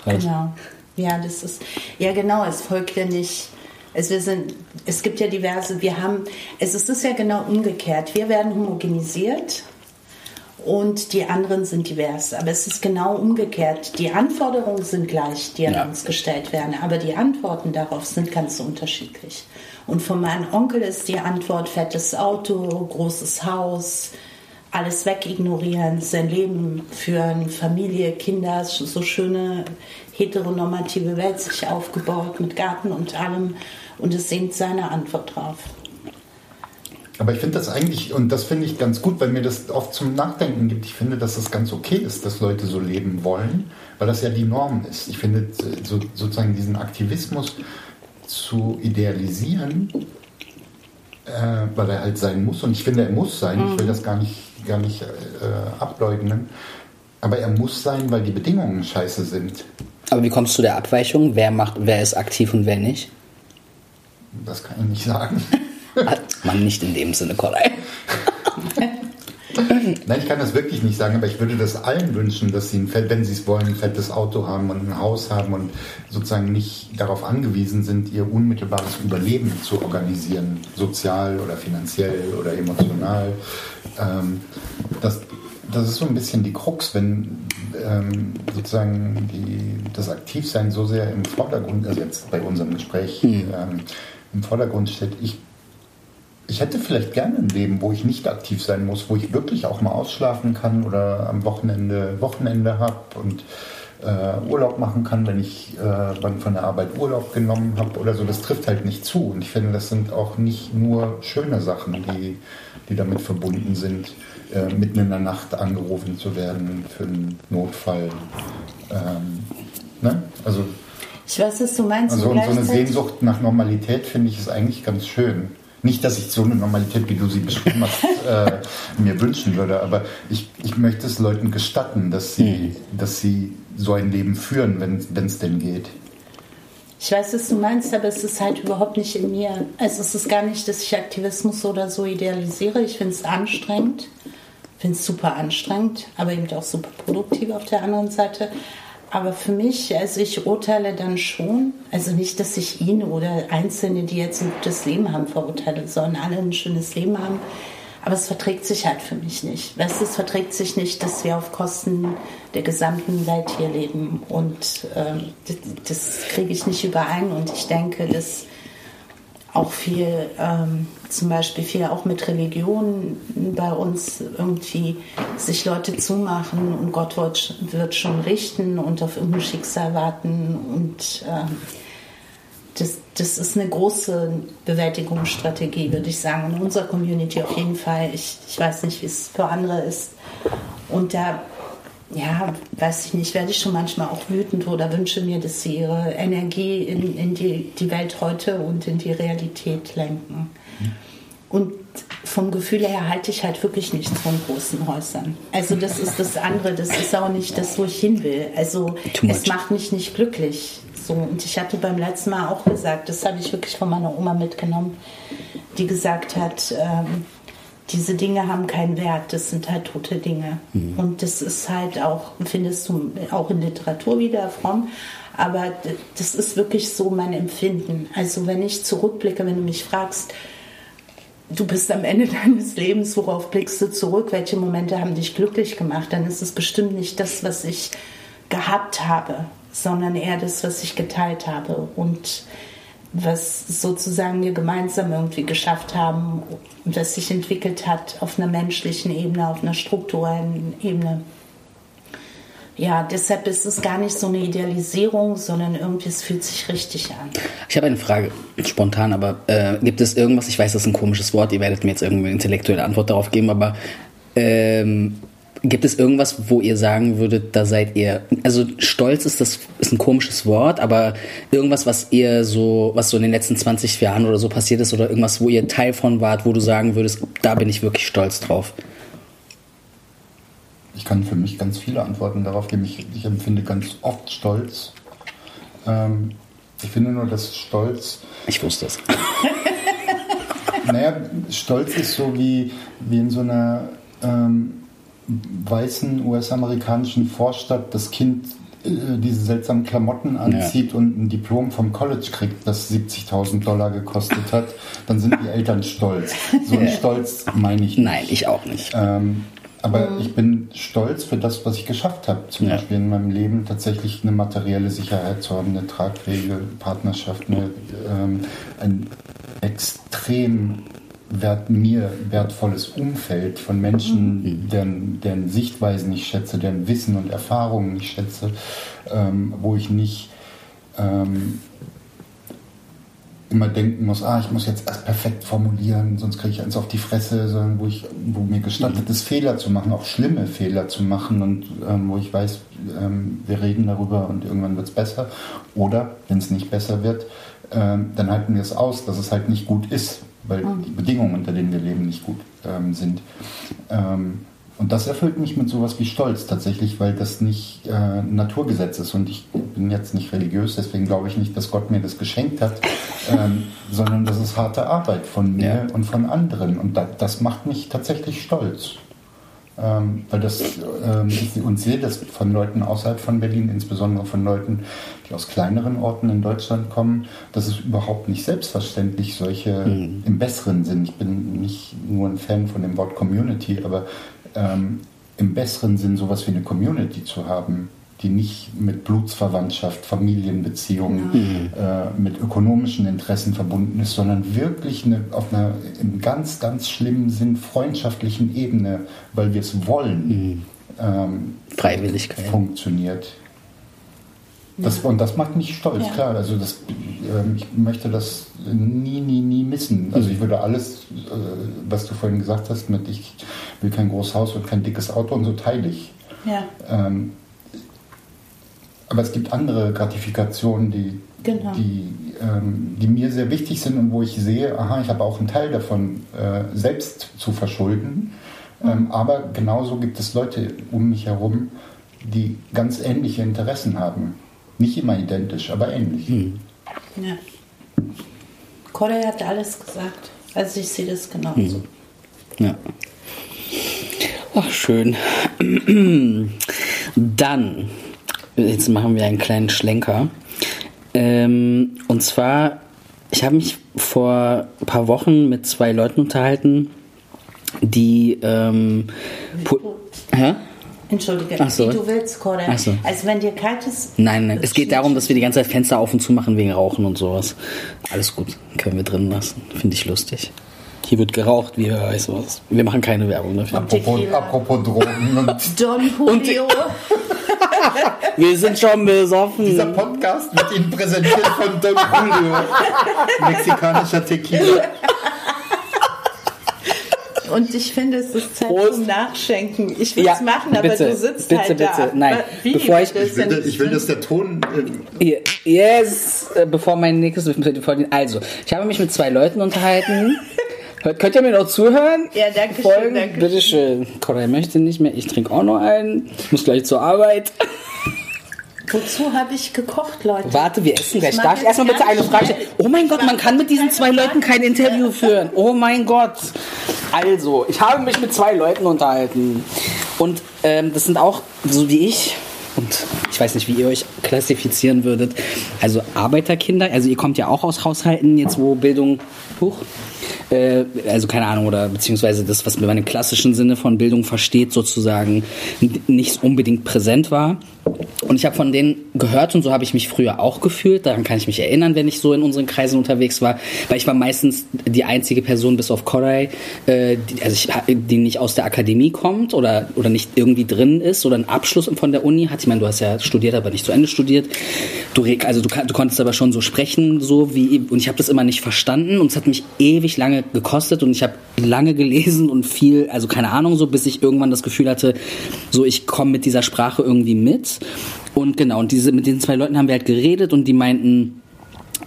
[SPEAKER 4] Genau. Ja, das ist, ja genau, es folgt ja nicht. Es, wir sind, es gibt ja diverse, wir haben, es ist, es ist ja genau umgekehrt. Wir werden homogenisiert und die anderen sind divers. Aber es ist genau umgekehrt. Die Anforderungen sind gleich, die an
[SPEAKER 2] Ja.
[SPEAKER 4] uns gestellt werden, aber die Antworten darauf sind ganz unterschiedlich. Und von meinem Onkel ist die Antwort fettes Auto, großes Haus, alles wegignorieren, sein Leben führen, Familie, Kinder, so schöne heteronormative Welt sich aufgebaut mit Garten und allem. Und es singt seine Antwort drauf.
[SPEAKER 3] Aber ich finde das eigentlich, und das finde ich ganz gut, weil mir das oft zum Nachdenken gibt. Ich finde, dass das ganz okay ist, dass Leute so leben wollen, weil das ja die Norm ist. Ich finde so, sozusagen diesen Aktivismus zu idealisieren, äh, weil er halt sein muss, und ich finde, er muss sein, mhm. ich will mhm. das gar nicht, gar nicht äh, ableugnen, aber er muss sein, weil die Bedingungen scheiße sind.
[SPEAKER 2] Aber wie kommst du der Abweichung? Wer macht, wer ist aktiv und wer nicht?
[SPEAKER 3] Das kann ich nicht sagen. [laughs]
[SPEAKER 2] Man nicht in dem Sinne, Koray.
[SPEAKER 3] Nein, ich kann das wirklich nicht sagen, aber ich würde das allen wünschen, dass sie, ein Fett, wenn sie es wollen, ein fettes Auto haben und ein Haus haben und sozusagen nicht darauf angewiesen sind, ihr unmittelbares Überleben zu organisieren, sozial oder finanziell oder emotional. Ähm, das, das ist so ein bisschen die Krux, wenn ähm, sozusagen die, das Aktivsein so sehr im Vordergrund, also jetzt bei unserem Gespräch, mhm. ähm, im Vordergrund steht. Ich ich hätte vielleicht gerne ein Leben, wo ich nicht aktiv sein muss, wo ich wirklich auch mal ausschlafen kann oder am Wochenende Wochenende habe und äh, Urlaub machen kann, wenn ich äh, von der Arbeit Urlaub genommen habe oder so. Das trifft halt nicht zu. Und ich finde, das sind auch nicht nur schöne Sachen, die, die damit verbunden sind, äh, mitten in der Nacht angerufen zu werden für einen Notfall. Ähm, ne? Also,
[SPEAKER 4] ich weiß, was du meinst.
[SPEAKER 3] Also so eine Sehnsucht nach Normalität finde ich ist eigentlich ganz schön. Nicht, dass ich so eine Normalität, wie du sie beschrieben hast, [laughs] äh, mir wünschen würde, aber ich, ich möchte es Leuten gestatten, dass sie, mhm. dass sie so ein Leben führen, wenn es denn geht.
[SPEAKER 4] Ich weiß, was du meinst, aber es ist halt überhaupt nicht in mir. Also es ist gar nicht, dass ich Aktivismus oder so idealisiere. Ich finde es anstrengend. Ich finde es super anstrengend, aber eben auch super produktiv auf der anderen Seite. Aber für mich, also ich urteile dann schon, also nicht, dass ich ihn oder Einzelne, die jetzt ein gutes Leben haben, verurteile, sondern alle ein schönes Leben haben. Aber es verträgt sich halt für mich nicht. Weißt du, es verträgt sich nicht, dass wir auf Kosten der gesamten Welt hier leben. Und ähm, das, das kriege ich nicht überein. Und ich denke, dass auch viel, ähm, zum Beispiel viel auch mit Religion bei uns irgendwie sich Leute zumachen und Gott wird, wird schon richten und auf irgendein Schicksal warten. Und ähm, das, das ist eine große Bewältigungsstrategie, würde ich sagen. In unserer Community auf jeden Fall. Ich, ich weiß nicht, wie es für andere ist. Und da ja, weiß ich nicht, werde ich schon manchmal auch wütend oder wünsche mir, dass sie ihre Energie in, in die, die Welt heute und in die Realität lenken. Und vom Gefühl her halte ich halt wirklich nichts von großen Häusern. Also das ist das andere, das ist auch nicht das, wo ich hin will. Also es macht mich nicht glücklich. So, und ich hatte beim letzten Mal auch gesagt, das habe ich wirklich von meiner Oma mitgenommen, die gesagt hat, ähm, diese Dinge haben keinen Wert, das sind halt tote Dinge. Mhm. Und das ist halt auch, findest du auch in Literatur wieder fromm, aber das ist wirklich so mein Empfinden. Also wenn ich zurückblicke, wenn du mich fragst, du bist am Ende [laughs] deines Lebens, worauf blickst du zurück, welche Momente haben dich glücklich gemacht, dann ist es bestimmt nicht das, was ich gehabt habe, sondern eher das, was ich geteilt habe. Und was sozusagen wir gemeinsam irgendwie geschafft haben und das sich entwickelt hat auf einer menschlichen Ebene, auf einer strukturellen Ebene. Ja, deshalb ist es gar nicht so eine Idealisierung, sondern irgendwie es fühlt sich richtig an.
[SPEAKER 2] Ich habe eine Frage, spontan, aber äh, gibt es irgendwas, ich weiß, das ist ein komisches Wort, ihr werdet mir jetzt irgendwie eine intellektuelle Antwort darauf geben, aber ähm, Gibt es irgendwas, wo ihr sagen würdet, da seid ihr, also stolz ist das ist ein komisches Wort, aber irgendwas, was ihr so, was so in den letzten 20 Jahren oder so passiert ist oder irgendwas, wo ihr Teil von wart, wo du sagen würdest, da bin ich wirklich stolz drauf?
[SPEAKER 3] Ich kann für mich ganz viele Antworten darauf geben. Ich, ich empfinde ganz oft Stolz. Ähm, ich finde nur, dass Stolz.
[SPEAKER 2] Ich wusste es. [laughs]
[SPEAKER 3] naja, Stolz ist so wie, wie in so einer. Ähm, weißen US-amerikanischen Vorstadt das Kind äh, diese seltsamen Klamotten anzieht ja. und ein Diplom vom College kriegt, das 70.000 Dollar gekostet hat, dann sind die Eltern stolz. So ein Stolz meine ich
[SPEAKER 2] nicht. Nein, ich auch nicht.
[SPEAKER 3] Ähm, aber mhm. ich bin stolz für das, was ich geschafft habe. Zum ja. Beispiel in meinem Leben tatsächlich eine materielle Sicherheit zu haben, eine tragfähige Partnerschaft, eine, ähm, ein extrem wert, mir wertvolles Umfeld von Menschen, mhm. deren, deren Sichtweisen ich schätze, deren Wissen und Erfahrungen ich schätze, ähm, wo ich nicht ähm, immer denken muss, ah, ich muss jetzt erst perfekt formulieren, sonst kriege ich eins auf die Fresse, sondern wo ich, wo mir gestattet ist, Fehler zu machen, auch schlimme Fehler zu machen und ähm, wo ich weiß, ähm, wir reden darüber und irgendwann wird es besser. Oder wenn es nicht besser wird, ähm, dann halten wir es aus, dass es halt nicht gut ist, weil mhm. die Bedingungen, unter denen wir leben, nicht gut ähm, sind. Ähm, und das erfüllt mich mit sowas wie Stolz tatsächlich, weil das nicht äh, Naturgesetz ist. Und ich bin jetzt nicht religiös, deswegen glaube ich nicht, dass Gott mir das geschenkt hat, [laughs] ähm, sondern das ist harte Arbeit von mir ja. und von anderen. Und da, das macht mich tatsächlich stolz. Ähm, weil das, ähm, ich und sehe das von Leuten außerhalb von Berlin, insbesondere von Leuten, die aus kleineren Orten in Deutschland kommen, das ist überhaupt nicht selbstverständlich, solche mhm. im besseren Sinn. Ich bin nicht nur ein Fan von dem Wort Community, aber ähm, im besseren Sinn sowas wie eine Community zu haben, die nicht mit Blutsverwandtschaft, Familienbeziehungen, mhm. äh, mit ökonomischen Interessen verbunden ist, sondern wirklich eine, auf einer im ganz, ganz schlimmen Sinn freundschaftlichen Ebene, weil wir es wollen, mhm. ähm,
[SPEAKER 2] Freiwilligkeit
[SPEAKER 3] funktioniert. Das, Und das macht mich stolz, ja. klar. Also das, äh, ich möchte das nie, nie, nie missen. Also ich würde alles, äh, was du vorhin gesagt hast, mit ich will kein großes Haus und kein dickes Auto und so teile ich.
[SPEAKER 4] Ja.
[SPEAKER 3] Ähm, aber es gibt andere Gratifikationen, die, genau. die, ähm, die mir sehr wichtig sind und wo ich sehe, aha, ich habe auch einen Teil davon äh, selbst zu verschulden. Mhm. Ähm, aber genauso gibt es Leute um mich herum, die ganz ähnliche Interessen haben. Nicht immer identisch, aber ähnlich.
[SPEAKER 4] Mhm. Ja. Corey hat alles gesagt. Also ich sehe das genauso. Mhm.
[SPEAKER 2] Ja. Ach, schön. [clears throat] Dann, jetzt machen wir einen kleinen Schlenker. Ähm, und zwar, ich habe mich vor ein paar Wochen mit zwei Leuten unterhalten, die. Ähm,
[SPEAKER 4] Hä? Entschuldige, Ach so. wie du willst, Cora. Ach so. Also wenn dir kalt ist.
[SPEAKER 2] Nein, nein. Es geht darum, dass wir die ganze Zeit Fenster auf und zu machen wegen Rauchen und sowas. Alles gut, können wir drin lassen. Finde ich lustig. Hier wird geraucht, wie heißt was. Wir machen keine Werbung dafür.
[SPEAKER 3] Apropos, apropos Drogen und. [laughs]
[SPEAKER 4] Don Julio. [laughs]
[SPEAKER 2] wir sind schon besoffen.
[SPEAKER 3] Dieser Podcast wird Ihnen präsentiert von Don Julio. Mexikanischer Tequila.
[SPEAKER 4] Und ich finde, es ist Zeit Prost. zum Nachschenken. Ich will es ja, machen, aber bitte, du sitzt
[SPEAKER 2] bitte,
[SPEAKER 4] halt
[SPEAKER 2] bitte.
[SPEAKER 4] da.
[SPEAKER 2] Nein, Wie? bevor ich,
[SPEAKER 3] ich, will, ich will, dass der Ton...
[SPEAKER 2] Äh yes, äh, bevor mein nächstes... Also, ich habe mich mit zwei Leuten unterhalten. [laughs] Könnt ihr mir noch zuhören?
[SPEAKER 4] Ja, danke Folgen? schön.
[SPEAKER 2] Danke Bitteschön. Koray möchte nicht mehr. Ich trinke auch noch einen. Ich muss gleich zur Arbeit.
[SPEAKER 4] Wozu habe ich gekocht, Leute?
[SPEAKER 2] Warte, wir essen gleich. Darf ich erstmal bitte eine Frage stellen? Oh mein Gott, man kann mit diesen zwei Leuten kein Interview führen. Oh mein Gott. Also, ich habe mich mit zwei Leuten unterhalten. Und ähm, das sind auch, so wie ich, und ich weiß nicht, wie ihr euch klassifizieren würdet. Also Arbeiterkinder, also ihr kommt ja auch aus Haushalten jetzt, wo Bildung, huch, äh, also keine Ahnung, oder beziehungsweise das, was man im klassischen Sinne von Bildung versteht, sozusagen nicht unbedingt präsent war. Und ich habe von denen gehört und so habe ich mich früher auch gefühlt. Daran kann ich mich erinnern, wenn ich so in unseren Kreisen unterwegs war, weil ich war meistens die einzige Person bis auf Koray, äh, die, also ich, die nicht aus der Akademie kommt oder, oder nicht irgendwie drin ist oder einen Abschluss von der Uni hat. Ich meine, du hast ja studiert, aber nicht zu Ende studiert. Du, also du, du konntest aber schon so sprechen, so wie und ich habe das immer nicht verstanden und es hat mich ewig lange gekostet und ich habe lange gelesen und viel, also keine Ahnung so, bis ich irgendwann das Gefühl hatte, so ich komme mit dieser Sprache irgendwie mit. Und genau, und diese, mit den zwei Leuten haben wir halt geredet und die meinten,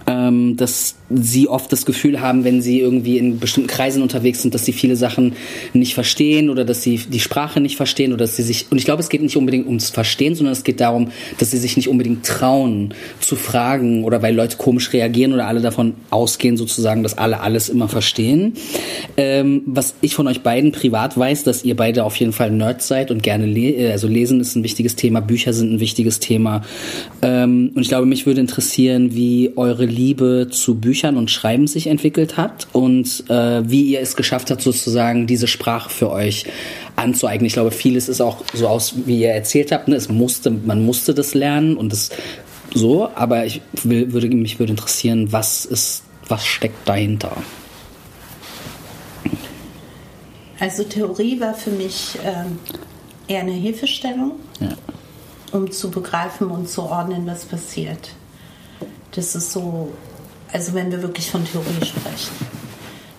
[SPEAKER 2] ähm, dass sie oft das Gefühl haben, wenn sie irgendwie in bestimmten Kreisen unterwegs sind, dass sie viele Sachen nicht verstehen oder dass sie die Sprache nicht verstehen oder dass sie sich, und ich glaube, es geht nicht unbedingt ums Verstehen, sondern es geht darum, dass sie sich nicht unbedingt trauen zu fragen oder weil Leute komisch reagieren oder alle davon ausgehen sozusagen, dass alle alles immer verstehen. Ähm, was ich von euch beiden privat weiß, dass ihr beide auf jeden Fall Nerds seid und gerne le äh, also lesen ist ein wichtiges Thema, Bücher sind ein wichtiges Thema. Ähm, und ich glaube, mich würde interessieren, wie eure Liebe zu Büchern und Schreiben sich entwickelt hat und äh, wie ihr es geschafft habt, sozusagen diese Sprache für euch anzueignen. Ich glaube, vieles ist auch so aus, wie ihr erzählt habt, ne? es musste, man musste das lernen und es so, aber ich will, würde, mich würde interessieren, was ist, was steckt dahinter?
[SPEAKER 4] Also Theorie war für mich ähm, eher eine Hilfestellung, ja. um zu begreifen und zu ordnen, was passiert. Das ist so also wenn wir wirklich von Theorie sprechen.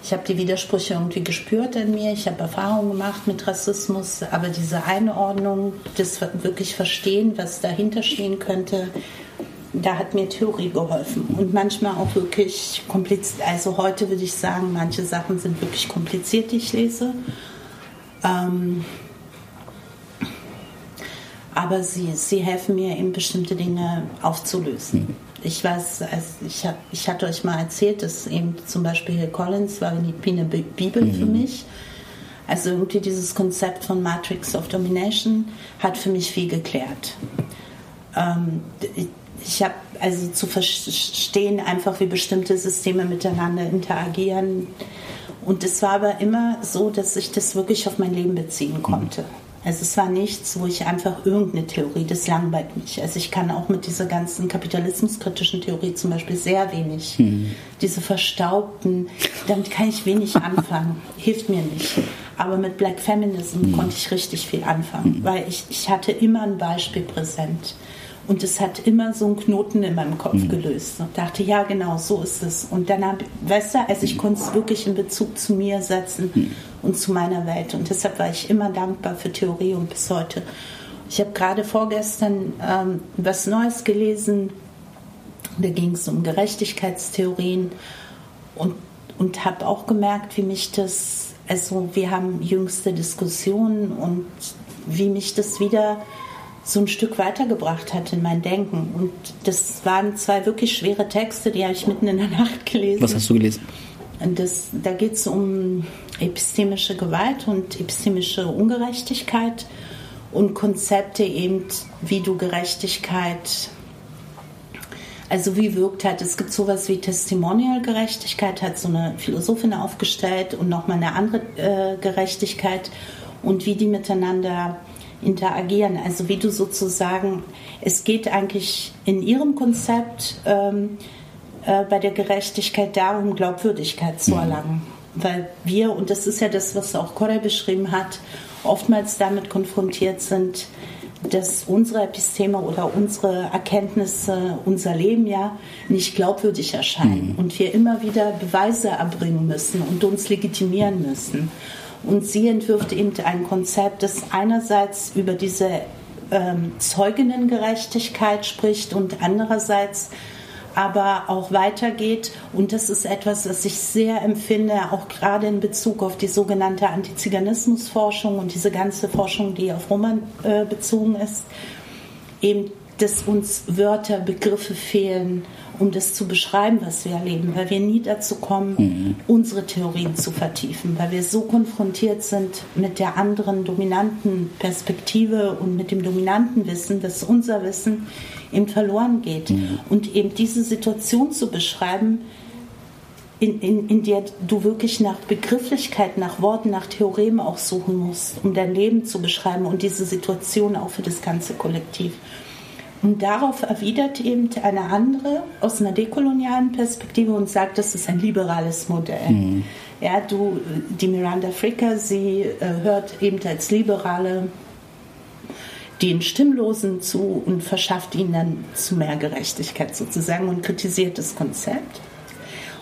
[SPEAKER 4] Ich habe die Widersprüche irgendwie gespürt in mir. Ich habe Erfahrungen gemacht mit Rassismus, aber diese Einordnung, das wirklich Verstehen, was dahinter stehen könnte, da hat mir Theorie geholfen. Und manchmal auch wirklich kompliziert. Also heute würde ich sagen, manche Sachen sind wirklich kompliziert, die ich lese. Ähm, aber sie, sie helfen mir eben bestimmte Dinge aufzulösen. Mhm. Ich weiß, also ich, hab, ich hatte euch mal erzählt, dass eben zum Beispiel Collins war wie eine Bibel mhm. für mich. Also irgendwie dieses Konzept von Matrix of Domination hat für mich viel geklärt. Ähm, ich habe also zu verstehen einfach, wie bestimmte Systeme miteinander interagieren. Und es war aber immer so, dass ich das wirklich auf mein Leben beziehen konnte. Also es war nichts, wo ich einfach irgendeine Theorie, das langweilt mich. Also ich kann auch mit dieser ganzen kapitalismuskritischen Theorie zum Beispiel sehr wenig. Mhm. Diese verstaubten, damit kann ich wenig [laughs] anfangen, hilft mir nicht. Aber mit Black Feminism mhm. konnte ich richtig viel anfangen, mhm. weil ich, ich hatte immer ein Beispiel präsent. Und es hat immer so einen Knoten in meinem Kopf mhm. gelöst. Und dachte, ja, genau, so ist es. Und dann habe weißt du, also ich konnte es wirklich in Bezug zu mir setzen mhm. und zu meiner Welt. Und deshalb war ich immer dankbar für Theorie und bis heute. Ich habe gerade vorgestern ähm, was Neues gelesen. Da ging es um Gerechtigkeitstheorien und, und habe auch gemerkt, wie mich das, also wir haben jüngste Diskussionen und wie mich das wieder so ein Stück weitergebracht hat in mein Denken. Und das waren zwei wirklich schwere Texte, die habe ich mitten in der Nacht gelesen.
[SPEAKER 2] Was hast du gelesen?
[SPEAKER 4] Und das, da geht es um epistemische Gewalt und epistemische Ungerechtigkeit und Konzepte eben, wie du Gerechtigkeit, also wie wirkt halt, es gibt sowas wie Testimonial-Gerechtigkeit, hat so eine Philosophin aufgestellt und nochmal eine andere äh, Gerechtigkeit und wie die miteinander interagieren. Also wie du sozusagen, es geht eigentlich in ihrem Konzept ähm, äh, bei der Gerechtigkeit darum, Glaubwürdigkeit zu mhm. erlangen. Weil wir, und das ist ja das, was auch Corey beschrieben hat, oftmals damit konfrontiert sind, dass unsere Episteme oder unsere Erkenntnisse, unser Leben ja nicht glaubwürdig erscheinen mhm. und wir immer wieder Beweise erbringen müssen und uns legitimieren müssen. Und sie entwirft eben ein Konzept, das einerseits über diese ähm, Zeuginnengerechtigkeit spricht und andererseits aber auch weitergeht. Und das ist etwas, das ich sehr empfinde, auch gerade in Bezug auf die sogenannte Antiziganismusforschung und diese ganze Forschung, die auf Roman äh, bezogen ist. Eben, dass uns Wörter, Begriffe fehlen, um das zu beschreiben, was wir erleben, weil wir nie dazu kommen, mhm. unsere Theorien zu vertiefen, weil wir so konfrontiert sind mit der anderen dominanten Perspektive und mit dem dominanten Wissen, dass unser Wissen eben verloren geht. Mhm. Und eben diese Situation zu beschreiben, in, in, in der du wirklich nach Begrifflichkeit, nach Worten, nach Theoremen auch suchen musst, um dein Leben zu beschreiben und diese Situation auch für das ganze Kollektiv. Und darauf erwidert eben eine andere aus einer dekolonialen Perspektive und sagt, das ist ein liberales Modell. Mhm. Ja, du, die Miranda Fricker, sie äh, hört eben als Liberale den Stimmlosen zu und verschafft ihnen dann zu mehr Gerechtigkeit sozusagen und kritisiert das Konzept.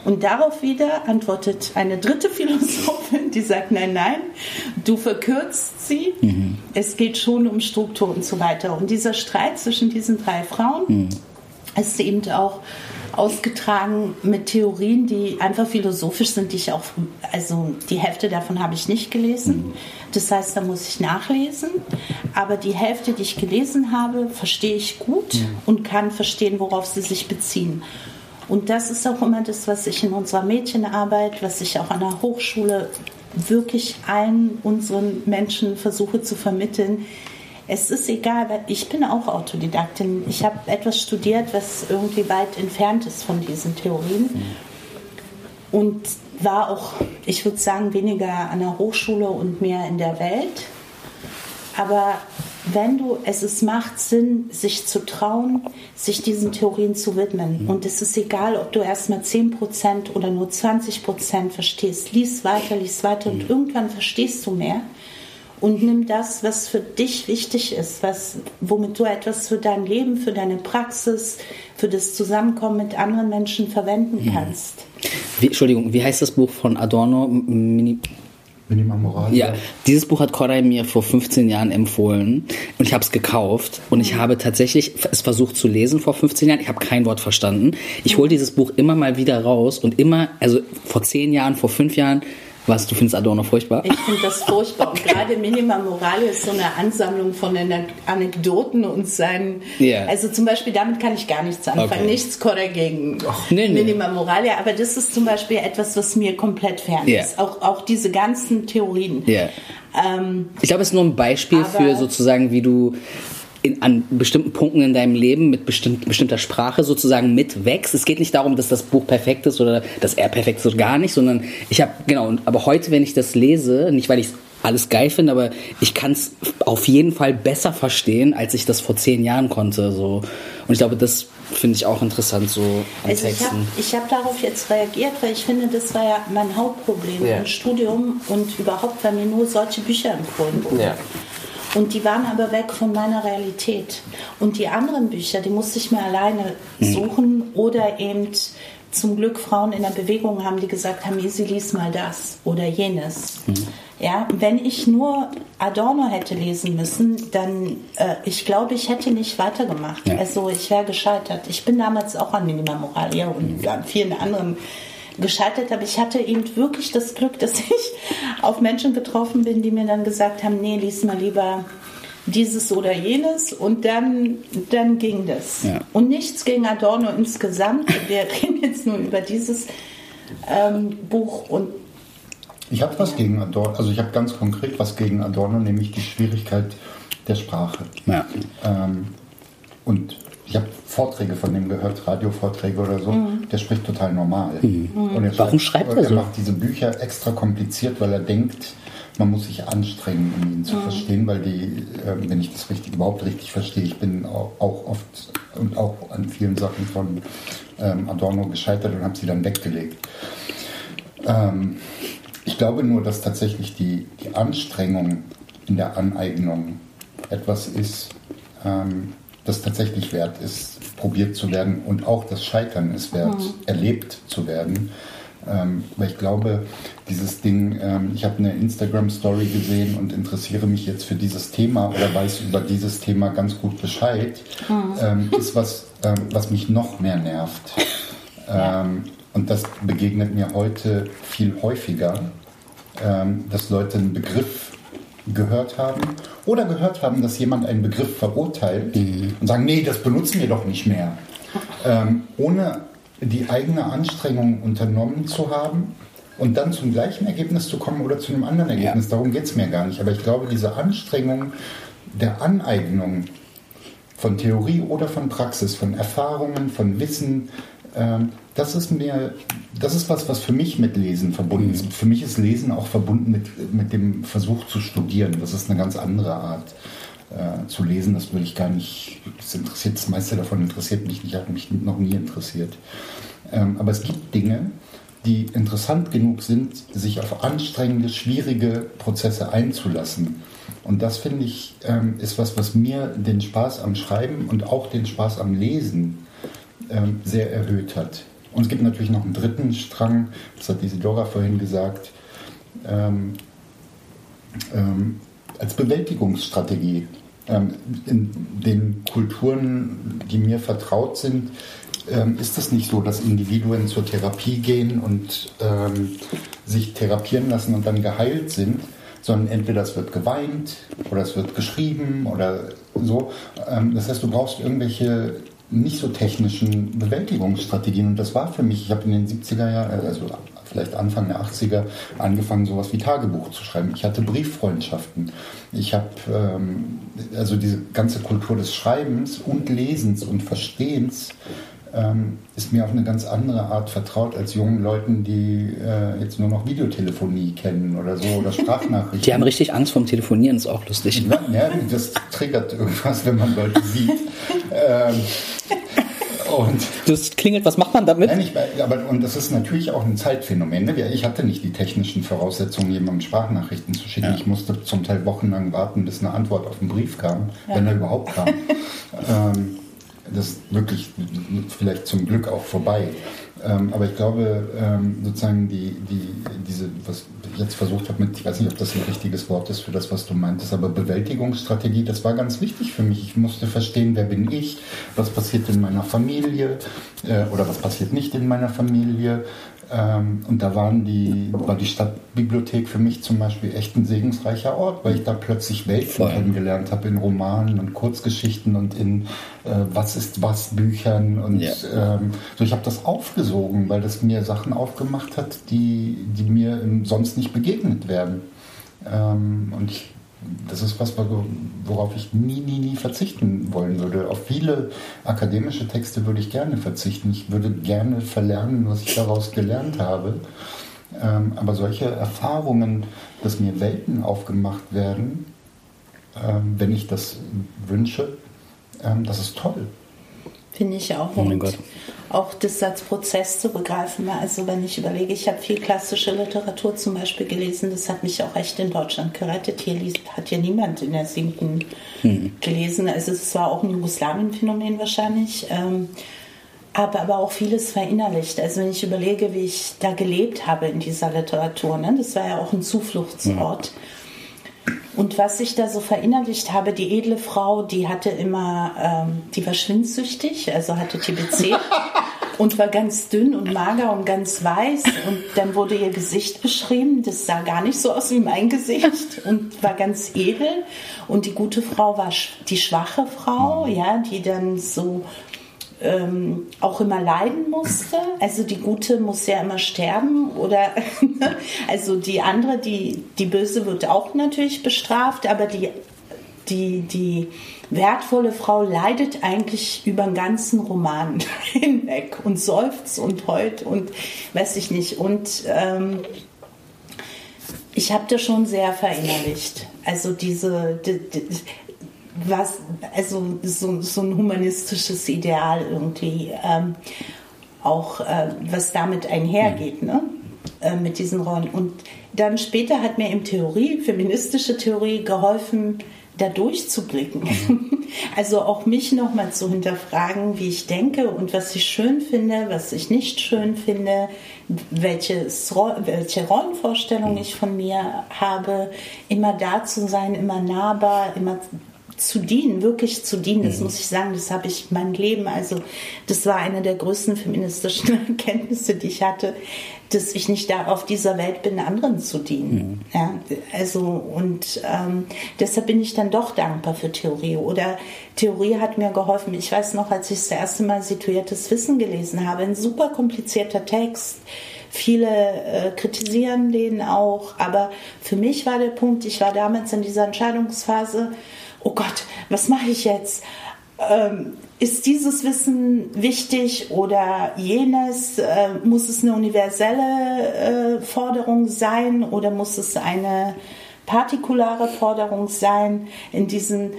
[SPEAKER 4] Und darauf wieder antwortet eine dritte Philosophin, die sagt, nein, nein, du verkürzt sie, mhm. es geht schon um Struktur und so weiter. Und dieser Streit zwischen diesen drei Frauen mhm. ist eben auch ausgetragen mit Theorien, die einfach philosophisch sind, die ich auch, also die Hälfte davon habe ich nicht gelesen. Mhm. Das heißt, da muss ich nachlesen. Aber die Hälfte, die ich gelesen habe, verstehe ich gut mhm. und kann verstehen, worauf sie sich beziehen. Und das ist auch immer das, was ich in unserer Mädchenarbeit, was ich auch an der Hochschule wirklich allen unseren Menschen versuche zu vermitteln. Es ist egal, weil ich bin auch Autodidaktin. Ich habe etwas studiert, was irgendwie weit entfernt ist von diesen Theorien. Und war auch, ich würde sagen, weniger an der Hochschule und mehr in der Welt. Aber wenn du, es ist, macht Sinn, sich zu trauen, sich diesen Theorien zu widmen. Mhm. Und es ist egal, ob du erstmal 10% oder nur 20% verstehst. Lies weiter, lies weiter mhm. und irgendwann verstehst du mehr. und nimm das, was für dich wichtig ist, was, womit du etwas für dein Leben, für deine Praxis, für das Zusammenkommen mit anderen Menschen verwenden
[SPEAKER 2] Mhm.
[SPEAKER 4] kannst.
[SPEAKER 2] Wie, Entschuldigung, wie heißt das Buch von Adorno? Mini
[SPEAKER 3] Moral.
[SPEAKER 2] ja, dieses Buch hat Koray mir vor 15 Jahren empfohlen und ich habe es gekauft und ich habe tatsächlich es versucht zu lesen vor 15 Jahren. Ich habe kein Wort verstanden. Ich hole dieses Buch immer mal wieder raus und immer, also vor 10 Jahren, vor 5 Jahren, was, du findest Adorno furchtbar?
[SPEAKER 4] Ich finde das furchtbar. Und gerade Minima Morale ist so eine Ansammlung von Anekdoten und seinen.
[SPEAKER 2] Ja.
[SPEAKER 4] Also zum Beispiel, damit kann ich gar nichts anfangen.
[SPEAKER 2] Okay.
[SPEAKER 4] Nichts Korre gegen
[SPEAKER 2] nee, nee.
[SPEAKER 4] Minima Morale. Aber das ist zum Beispiel etwas, was mir komplett fern
[SPEAKER 2] Ja.
[SPEAKER 4] ist. Auch, auch diese ganzen Theorien.
[SPEAKER 2] Ja.
[SPEAKER 4] Ähm,
[SPEAKER 2] Ich glaube, es ist nur ein Beispiel für sozusagen, wie du in, an bestimmten Punkten in deinem Leben mit bestimmt, bestimmter Sprache sozusagen mitwächst. Es geht nicht darum, dass das Buch perfekt ist oder dass er perfekt ist oder gar nicht, sondern ich habe, genau, und- aber heute, wenn ich das lese, nicht weil ich alles geil finde, aber ich kann es auf jeden Fall besser verstehen, als ich das vor zehn Jahren konnte. So. Und ich glaube, das finde ich auch interessant so an
[SPEAKER 4] Also ich habe
[SPEAKER 2] Texten.
[SPEAKER 4] ich hab darauf jetzt reagiert, weil ich finde, das war ja mein Hauptproblem
[SPEAKER 2] Ja.
[SPEAKER 4] im Studium und überhaupt, weil mir nur solche Bücher empfohlen wurden.
[SPEAKER 2] Ja.
[SPEAKER 4] Und die waren aber weg von meiner Realität. Und die anderen Bücher, die musste ich mir alleine
[SPEAKER 2] Mhm.
[SPEAKER 4] suchen oder eben zum Glück Frauen in der Bewegung haben, die gesagt haben, Isi, lies mal das oder jenes.
[SPEAKER 2] Mhm.
[SPEAKER 4] Ja, wenn ich nur Adorno hätte lesen müssen, dann, äh, ich glaube, ich hätte nicht weitergemacht.
[SPEAKER 2] Ja.
[SPEAKER 4] Also ich wäre gescheitert. Ich bin damals auch an Minima Moralia und an vielen anderen gescheitert, aber ich hatte eben wirklich das Glück, dass [laughs] ich auf Menschen getroffen bin, die mir dann gesagt haben, nee, lies mal lieber dieses oder jenes und dann, dann ging das.
[SPEAKER 2] Ja.
[SPEAKER 4] Und nichts gegen Adorno insgesamt. Wir [laughs] reden jetzt nur über dieses ähm, Buch und
[SPEAKER 3] Ich habe was gegen Adorno, also ich habe ganz konkret was gegen Adorno, nämlich die Schwierigkeit der Sprache.
[SPEAKER 2] Ja.
[SPEAKER 3] Ähm, und ich habe Vorträge von dem gehört, Radiovorträge oder so. Der spricht total normal. Und er
[SPEAKER 2] Warum schreibt er
[SPEAKER 3] er
[SPEAKER 2] so?
[SPEAKER 3] macht diese Bücher extra kompliziert, weil er denkt, man muss sich anstrengen, um ihn zu verstehen, weil die, ähm, wenn ich das richtig, überhaupt richtig verstehe, ich bin auch, auch oft und auch an vielen Sachen von ähm, Adorno gescheitert und habe sie dann weggelegt. Ähm, ich glaube nur, dass tatsächlich die, die Anstrengung in der Aneignung etwas ist, ähm, das tatsächlich wert ist, probiert zu werden und auch das Scheitern ist wert, erlebt zu werden. Ähm, weil ich glaube, dieses Ding, ähm, ich habe eine Instagram-Story gesehen und interessiere mich jetzt für dieses Thema oder weiß über dieses Thema ganz gut Bescheid, ähm, ist was, ähm, was mich noch mehr nervt. [laughs] Ähm, und das begegnet mir heute viel häufiger, ähm, dass Leute einen Begriff gehört haben oder gehört haben, dass jemand einen Begriff verurteilt und sagen, nee, das benutzen wir doch nicht mehr. Ähm, ohne die eigene Anstrengung unternommen zu haben und dann zum gleichen Ergebnis zu kommen oder zu einem anderen Ergebnis. Darum geht es mir gar nicht. Aber ich glaube, diese Anstrengung der Aneignung von Theorie oder von Praxis, von Erfahrungen, von Wissen, das ist mir, das ist was, was für mich mit Lesen verbunden ist. Für mich ist Lesen auch verbunden mit, mit dem Versuch zu studieren. Das ist eine ganz andere Art äh, zu lesen. Das will ich gar nicht, das interessiert, das meiste davon interessiert mich nicht, hat mich noch nie interessiert. Ähm, aber es gibt Dinge, die interessant genug sind, sich auf anstrengende, schwierige Prozesse einzulassen. Und das finde ich, ähm, ist was, was mir den Spaß am Schreiben und auch den Spaß am Lesen ähm, sehr erhöht hat. Und es gibt natürlich noch einen dritten Strang, das hat Isidora vorhin gesagt, ähm, ähm, als Bewältigungsstrategie. Ähm, in den Kulturen, die mir vertraut sind, ähm, ist es nicht so, dass Individuen zur Therapie gehen und ähm, sich therapieren lassen und dann geheilt sind, sondern entweder es wird geweint oder es wird geschrieben oder so. Das heißt, du brauchst irgendwelche nicht so technischen Bewältigungsstrategien. Und das war für mich, ich habe in den 70er Jahren, also vielleicht Anfang der 80er, angefangen, sowas wie Tagebuch zu schreiben. Ich hatte Brieffreundschaften. Ich habe ähm, also diese ganze Kultur des Schreibens und Lesens und Verstehens ähm, ist mir auf eine ganz andere Art vertraut als jungen Leuten, die äh, jetzt nur noch Videotelefonie kennen oder so oder Sprachnachrichten.
[SPEAKER 2] Die haben richtig Angst vom Telefonieren, ist auch lustig.
[SPEAKER 3] Ja, ja, das triggert irgendwas, wenn man Leute sieht. Ähm,
[SPEAKER 2] Und das klingelt, was macht man damit?
[SPEAKER 3] Nein, ich, aber, und das ist natürlich auch ein Zeitphänomen. Ne? Ich hatte nicht die technischen Voraussetzungen, jemandem Sprachnachrichten zu schicken. Ja. Ich musste zum Teil wochenlang warten, bis eine Antwort auf den Brief kam, ja. wenn er überhaupt kam. [laughs] ähm, das ist wirklich vielleicht zum Glück auch vorbei. Ähm, aber ich glaube, ähm, sozusagen die, die, diese, was ich jetzt versucht habe mit, ich weiß nicht, ob das ein richtiges Wort ist für das, was du meintest, aber Bewältigungsstrategie, das war ganz wichtig für mich. Ich musste verstehen, wer bin ich, was passiert in meiner Familie äh, oder was passiert nicht in meiner Familie, ähm, und da waren die, war die Stadtbibliothek für mich zum Beispiel echt ein segensreicher Ort, weil ich da plötzlich Welten Voll. kennengelernt habe in Romanen und Kurzgeschichten und in äh, Was ist was Büchern. Und ja. ähm, so ich habe das aufgesogen, weil das mir Sachen aufgemacht hat, die, die mir sonst nicht begegnet werden. Ähm, und ich das ist was, worauf ich nie, nie, nie verzichten wollen würde. Auf viele akademische Texte würde ich gerne verzichten. Ich würde gerne verlernen, was ich daraus gelernt habe. Ähm, aber solche Erfahrungen, dass mir Welten aufgemacht werden, ähm, wenn ich das wünsche, ähm, das ist toll.
[SPEAKER 4] Finde ich auch. Oh mein Gott. Auch das als Prozess zu begreifen. Also wenn ich überlege, ich habe viel klassische Literatur zum Beispiel gelesen, das hat mich auch echt in Deutschland gerettet. Hier liest, hat ja niemand in der siebten hm. gelesen. Also es war auch ein Jugoslawien-Phänomen wahrscheinlich. Ähm, habe aber auch vieles verinnerlicht. Also wenn ich überlege, wie ich da gelebt habe in dieser Literatur, ne? das war ja auch ein Zufluchtsort. Ja. Und was ich da so verinnerlicht habe, die edle Frau, die hatte immer, ähm, die war schwindsüchtig, also hatte TBC [laughs] und war ganz dünn und mager und ganz weiß. Und dann wurde ihr Gesicht beschrieben, das sah gar nicht so aus wie mein Gesicht und war ganz edel. Und die gute Frau war die schwache Frau, ja, die dann so ähm, auch immer leiden musste. Also die Gute muss ja immer sterben oder [laughs] also die andere, die, die Böse wird auch natürlich bestraft, aber die, die, die wertvolle Frau leidet eigentlich über den ganzen Roman [laughs] hinweg und seufzt und heult und weiß ich nicht. Und ähm, ich habe das schon sehr verinnerlicht. Also diese, die, die, was, also so, so ein humanistisches Ideal irgendwie, ähm, auch äh, was damit einhergeht, ne? Äh, mit diesen Rollen. Und dann später hat mir im Theorie, feministische Theorie, geholfen, da durchzublicken. Mhm. Also auch mich nochmal zu hinterfragen, wie ich denke und was ich schön finde, was ich nicht schön finde, welches, welche Rollenvorstellung mhm. ich von mir habe, immer da zu sein, immer nahbar, immer zu dienen, wirklich zu dienen. Das mhm. muss ich sagen, das habe ich mein Leben, also das war eine der größten feministischen [laughs] Erkenntnisse, die ich hatte, dass ich nicht da auf dieser Welt bin, anderen zu dienen. Mhm. Ja, also und ähm, deshalb bin ich dann doch dankbar für Theorie. Oder Theorie hat mir geholfen. Ich weiß noch, als ich das erste Mal situiertes Wissen gelesen habe, ein super komplizierter Text. Viele äh, kritisieren den auch, aber für mich war der Punkt, ich war damals in dieser Entscheidungsphase, oh Gott, was mache ich jetzt? Ähm, ist dieses Wissen wichtig oder jenes? Äh, muss es eine universelle äh, Forderung sein oder muss es eine partikulare Forderung sein? In diesen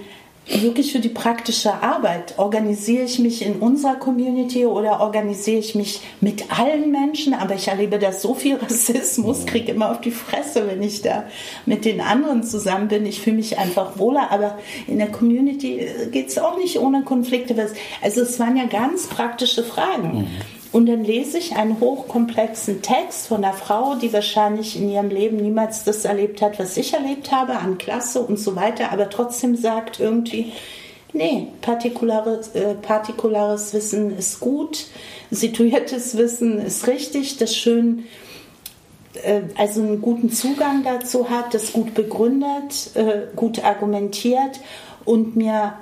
[SPEAKER 4] wirklich für die praktische Arbeit. Organisiere ich mich in unserer Community oder organisiere ich mich mit allen Menschen? Aber ich erlebe da so viel Rassismus, kriege immer auf die Fresse, wenn ich da mit den anderen zusammen bin. Ich fühle mich einfach wohler, aber in der Community geht es auch nicht ohne Konflikte. Also es waren ja ganz praktische Fragen. Mhm. Und dann lese ich einen hochkomplexen Text von einer Frau, die wahrscheinlich in ihrem Leben niemals das erlebt hat, was ich erlebt habe, an Klasse und so weiter, aber trotzdem sagt irgendwie, nee, partikulares, äh, partikulares Wissen ist gut, situiertes Wissen ist richtig, das schön äh, also einen guten Zugang dazu hat, das gut begründet, äh, gut argumentiert und mir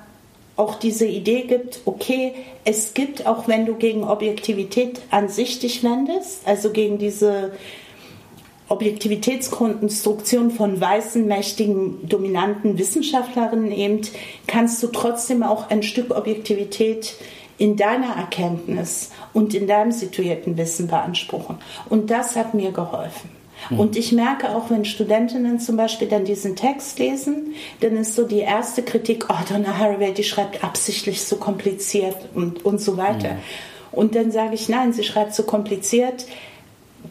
[SPEAKER 4] auch diese Idee gibt, okay, es gibt, auch wenn du gegen Objektivität an sich dich wendest, also gegen diese Objektivitätskonstruktion von weißen, mächtigen, dominanten Wissenschaftlerinnen eben, kannst du trotzdem auch ein Stück Objektivität in deiner Erkenntnis und in deinem situierten Wissen beanspruchen. Und das hat mir geholfen. Mhm. Und ich merke auch, wenn Studentinnen zum Beispiel dann diesen Text lesen, dann ist so die erste Kritik, oh, Donna Haraway, die schreibt absichtlich so kompliziert und, und so weiter. Mhm. Und dann sage ich, nein, sie schreibt so kompliziert,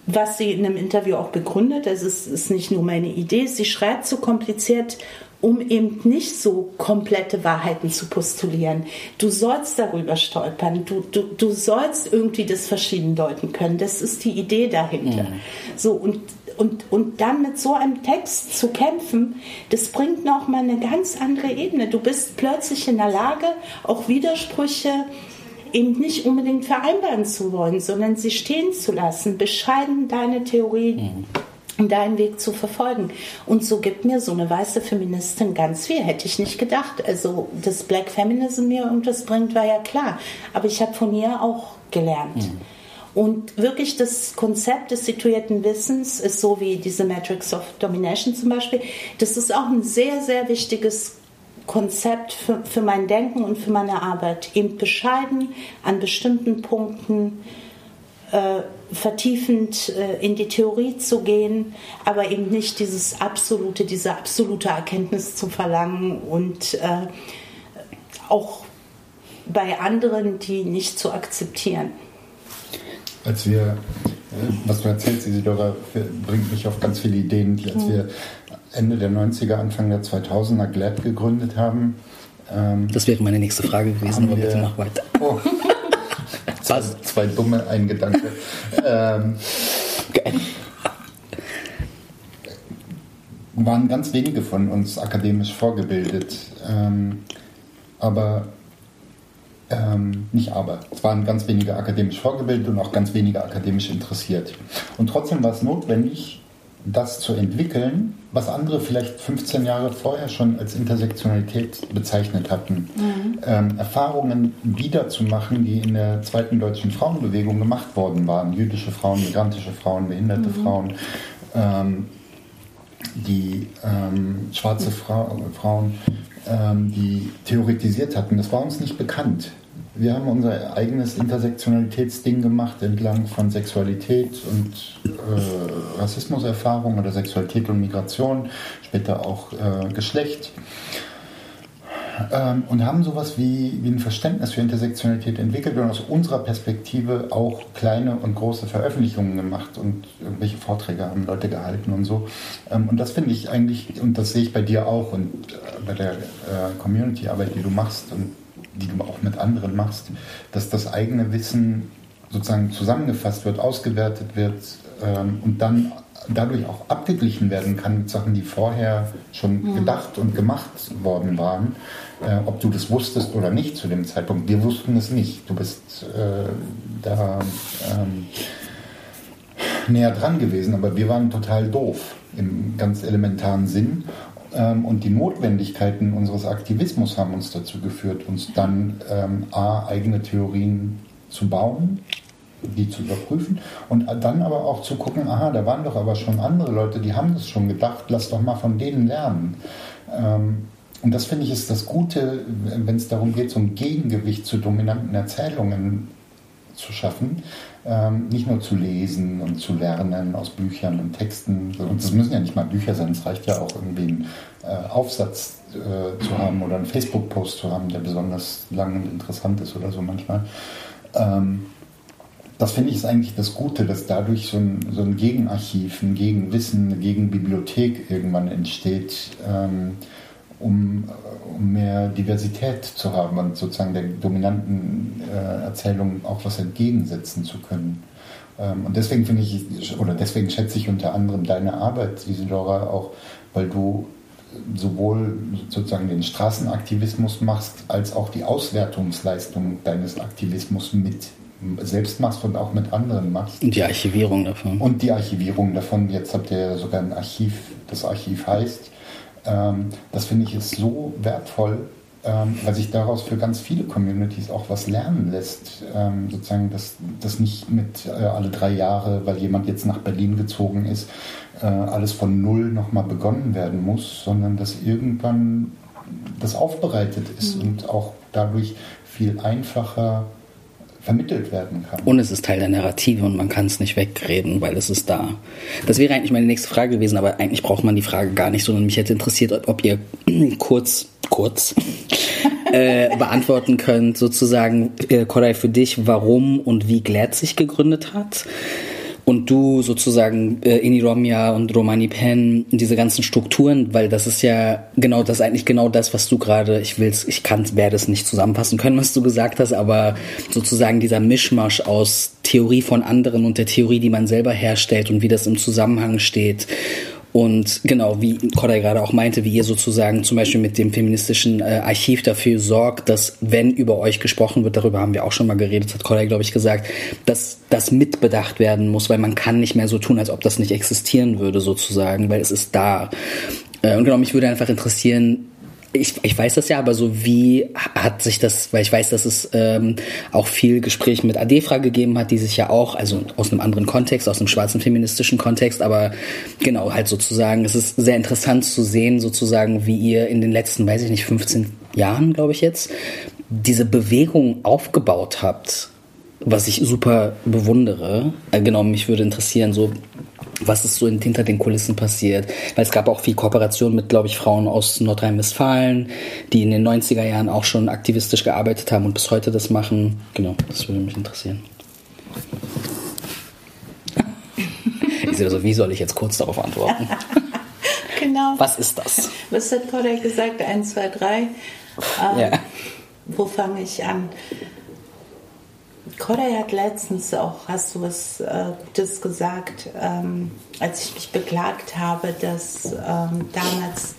[SPEAKER 4] was sie in einem Interview auch begründet. Das ist, ist nicht nur meine Idee. Sie schreibt so kompliziert, um eben nicht so komplette Wahrheiten zu postulieren. Du sollst darüber stolpern, du, du, du sollst irgendwie das verschieden deuten können. Das ist die Idee dahinter. Mhm. So, und, und, und dann mit so einem Text zu kämpfen, das bringt nochmal eine ganz andere Ebene. Du bist plötzlich in der Lage, auch Widersprüche eben nicht unbedingt vereinbaren zu wollen, sondern sie stehen zu lassen, bescheiden deine Theorie. Mhm deinen Weg zu verfolgen. Und so gibt mir so eine weiße Feministin ganz viel. Hätte ich nicht gedacht. Also, dass Black Feminism mir irgendwas bringt, war ja klar. Aber ich habe von ihr auch gelernt. Mhm. Und wirklich das Konzept des situierten Wissens ist so wie diese Matrix of Domination zum Beispiel. Das ist auch ein sehr, sehr wichtiges Konzept für, für mein Denken und für meine Arbeit. Eben bescheiden an bestimmten Punkten äh, vertiefend äh, in die Theorie zu gehen, aber eben nicht dieses absolute, diese absolute Erkenntnis zu verlangen und äh, auch bei anderen die nicht zu akzeptieren.
[SPEAKER 3] Als wir, äh, was du erzählst, Isidora, bringt mich auf ganz viele Ideen, die als mhm. wir Ende der 90er, Anfang der 2000er GLAD gegründet haben.
[SPEAKER 2] Ähm, das wäre meine nächste Frage gewesen, aber bitte mach weiter. Oh. [laughs]
[SPEAKER 3] zwei, zwei dumme, ein Gedanke. [laughs] ähm, waren ganz wenige von uns akademisch vorgebildet. Ähm, aber ähm, nicht aber. Es waren ganz wenige akademisch vorgebildet und auch ganz wenige akademisch interessiert. Und trotzdem war es notwendig, das zu entwickeln, was andere vielleicht 15 Jahre vorher schon als Intersektionalität bezeichnet hatten. Mhm. Ähm, Erfahrungen wiederzumachen, die in der zweiten deutschen Frauenbewegung gemacht worden waren. Jüdische Frauen, migrantische Frauen, behinderte mhm. Frauen, ähm, die ähm, schwarze Fra Frauen, ähm, die theoretisiert hatten. Das war uns nicht bekannt. Wir haben unser eigenes Intersektionalitätsding gemacht entlang von Sexualität und äh, Rassismuserfahrung oder Sexualität und Migration, später auch äh, Geschlecht. Ähm, und haben sowas wie, wie ein Verständnis für Intersektionalität entwickelt und aus unserer Perspektive auch kleine und große Veröffentlichungen gemacht und irgendwelche Vorträge haben Leute gehalten und so. Ähm, und das finde ich eigentlich, und das sehe ich bei dir auch und äh, bei der äh, Community-Arbeit, die du machst und die du auch mit anderen machst, dass das eigene Wissen sozusagen zusammengefasst wird, ausgewertet wird ähm, und dann dadurch auch abgeglichen werden kann mit Sachen, die vorher schon mhm. gedacht und gemacht worden waren, äh, ob du das wusstest oder nicht zu dem Zeitpunkt. Wir wussten es nicht. Du bist äh, da ähm, näher dran gewesen, aber wir waren total doof im ganz elementaren Sinn und die Notwendigkeiten unseres Aktivismus haben uns dazu geführt, uns dann ähm, A, eigene Theorien zu bauen, die zu überprüfen und dann aber auch zu gucken, aha, da waren doch aber schon andere Leute, die haben das schon gedacht, lass doch mal von denen lernen. Ähm, und das finde ich ist das Gute, wenn es darum geht, so ein Gegengewicht zu dominanten Erzählungen zu schaffen, ähm, nicht nur zu lesen und zu lernen aus Büchern und Texten. Und es müssen ja nicht mal Bücher sein, es reicht ja auch irgendwie einen äh, Aufsatz äh, zu haben oder einen Facebook-Post zu haben, der besonders lang und interessant ist oder so manchmal. Ähm, das finde ich ist eigentlich das Gute, dass dadurch so ein, so ein Gegenarchiv, ein Gegenwissen, eine Gegenbibliothek irgendwann entsteht. Ähm, um, um mehr Diversität zu haben und sozusagen der dominanten äh, Erzählung auch was entgegensetzen zu können. Ähm, und deswegen finde ich, oder deswegen schätze ich unter anderem deine Arbeit, Isidora, auch, weil du sowohl sozusagen den Straßenaktivismus machst, als auch die Auswertungsleistung deines Aktivismus mit selbst machst und auch mit anderen machst.
[SPEAKER 2] Und die Archivierung davon.
[SPEAKER 3] Und die Archivierung davon. Jetzt habt ihr sogar ein Archiv, das Archiv heißt. Ähm, das finde ich ist so wertvoll, ähm, weil sich daraus für ganz viele Communities auch was lernen lässt. Ähm, sozusagen, dass das nicht mit äh, alle drei Jahre, weil jemand jetzt nach Berlin gezogen ist, äh, alles von Null nochmal begonnen werden muss, sondern dass irgendwann das aufbereitet ist mhm. und auch dadurch viel einfacher vermittelt werden kann.
[SPEAKER 2] Und es ist Teil der Narrative und man kann es nicht wegreden, weil es ist da. Das wäre eigentlich meine nächste Frage gewesen, aber eigentlich braucht man die Frage gar nicht, sondern mich hätte interessiert, ob, ihr [clears throat] kurz, kurz [laughs] äh, beantworten könnt, sozusagen, äh, Koray, für dich, warum und wie Glad sich gegründet hat und du sozusagen äh, Ini Romja und Romani Pen, diese ganzen Strukturen, weil das ist ja genau das eigentlich genau das, was du gerade, ich will's, ich kann, werde es nicht zusammenfassen können, [laughs] was du gesagt hast, aber sozusagen dieser Mischmasch aus Theorie von anderen und der Theorie, die man selber herstellt und wie das im Zusammenhang steht und genau, wie Koray gerade auch meinte, wie ihr sozusagen zum Beispiel mit dem feministischen äh, Archiv dafür sorgt, dass wenn über euch gesprochen wird, darüber haben wir auch schon mal geredet, hat Koray, glaube ich, gesagt, dass das mitbedacht werden muss, weil man kann nicht mehr so tun, als ob das nicht existieren würde sozusagen, weil es ist da. Äh, und genau, mich würde einfach interessieren, ich, ich weiß das ja, aber so wie hat sich das, weil ich weiß, dass es ähm, auch viel Gespräch mit Adefra gegeben hat, die sich ja auch, also aus einem anderen Kontext, aus einem schwarzen feministischen Kontext, aber genau, halt sozusagen, es ist sehr interessant zu sehen, sozusagen, wie ihr in den letzten, weiß ich nicht, 15 Jahren, glaube ich jetzt, diese Bewegung aufgebaut habt, was ich super bewundere. Äh, genau, mich würde interessieren, so was ist so hinter den Kulissen passiert. Weil es gab auch viel Kooperation mit, glaube ich, Frauen aus Nordrhein-Westfalen, die in den 90er Jahren auch schon aktivistisch gearbeitet haben und bis heute das machen. Genau, das würde mich interessieren. [laughs] Ich sehe so, wie soll ich jetzt kurz darauf antworten? [laughs]
[SPEAKER 4] genau.
[SPEAKER 2] Was ist das?
[SPEAKER 4] Was hat Kodak gesagt? Eins, zwei, drei. Ähm, ja. Wo fange ich an? Koray hat letztens auch, hast du was äh, Gutes gesagt, ähm, als ich mich beklagt habe, dass ähm, damals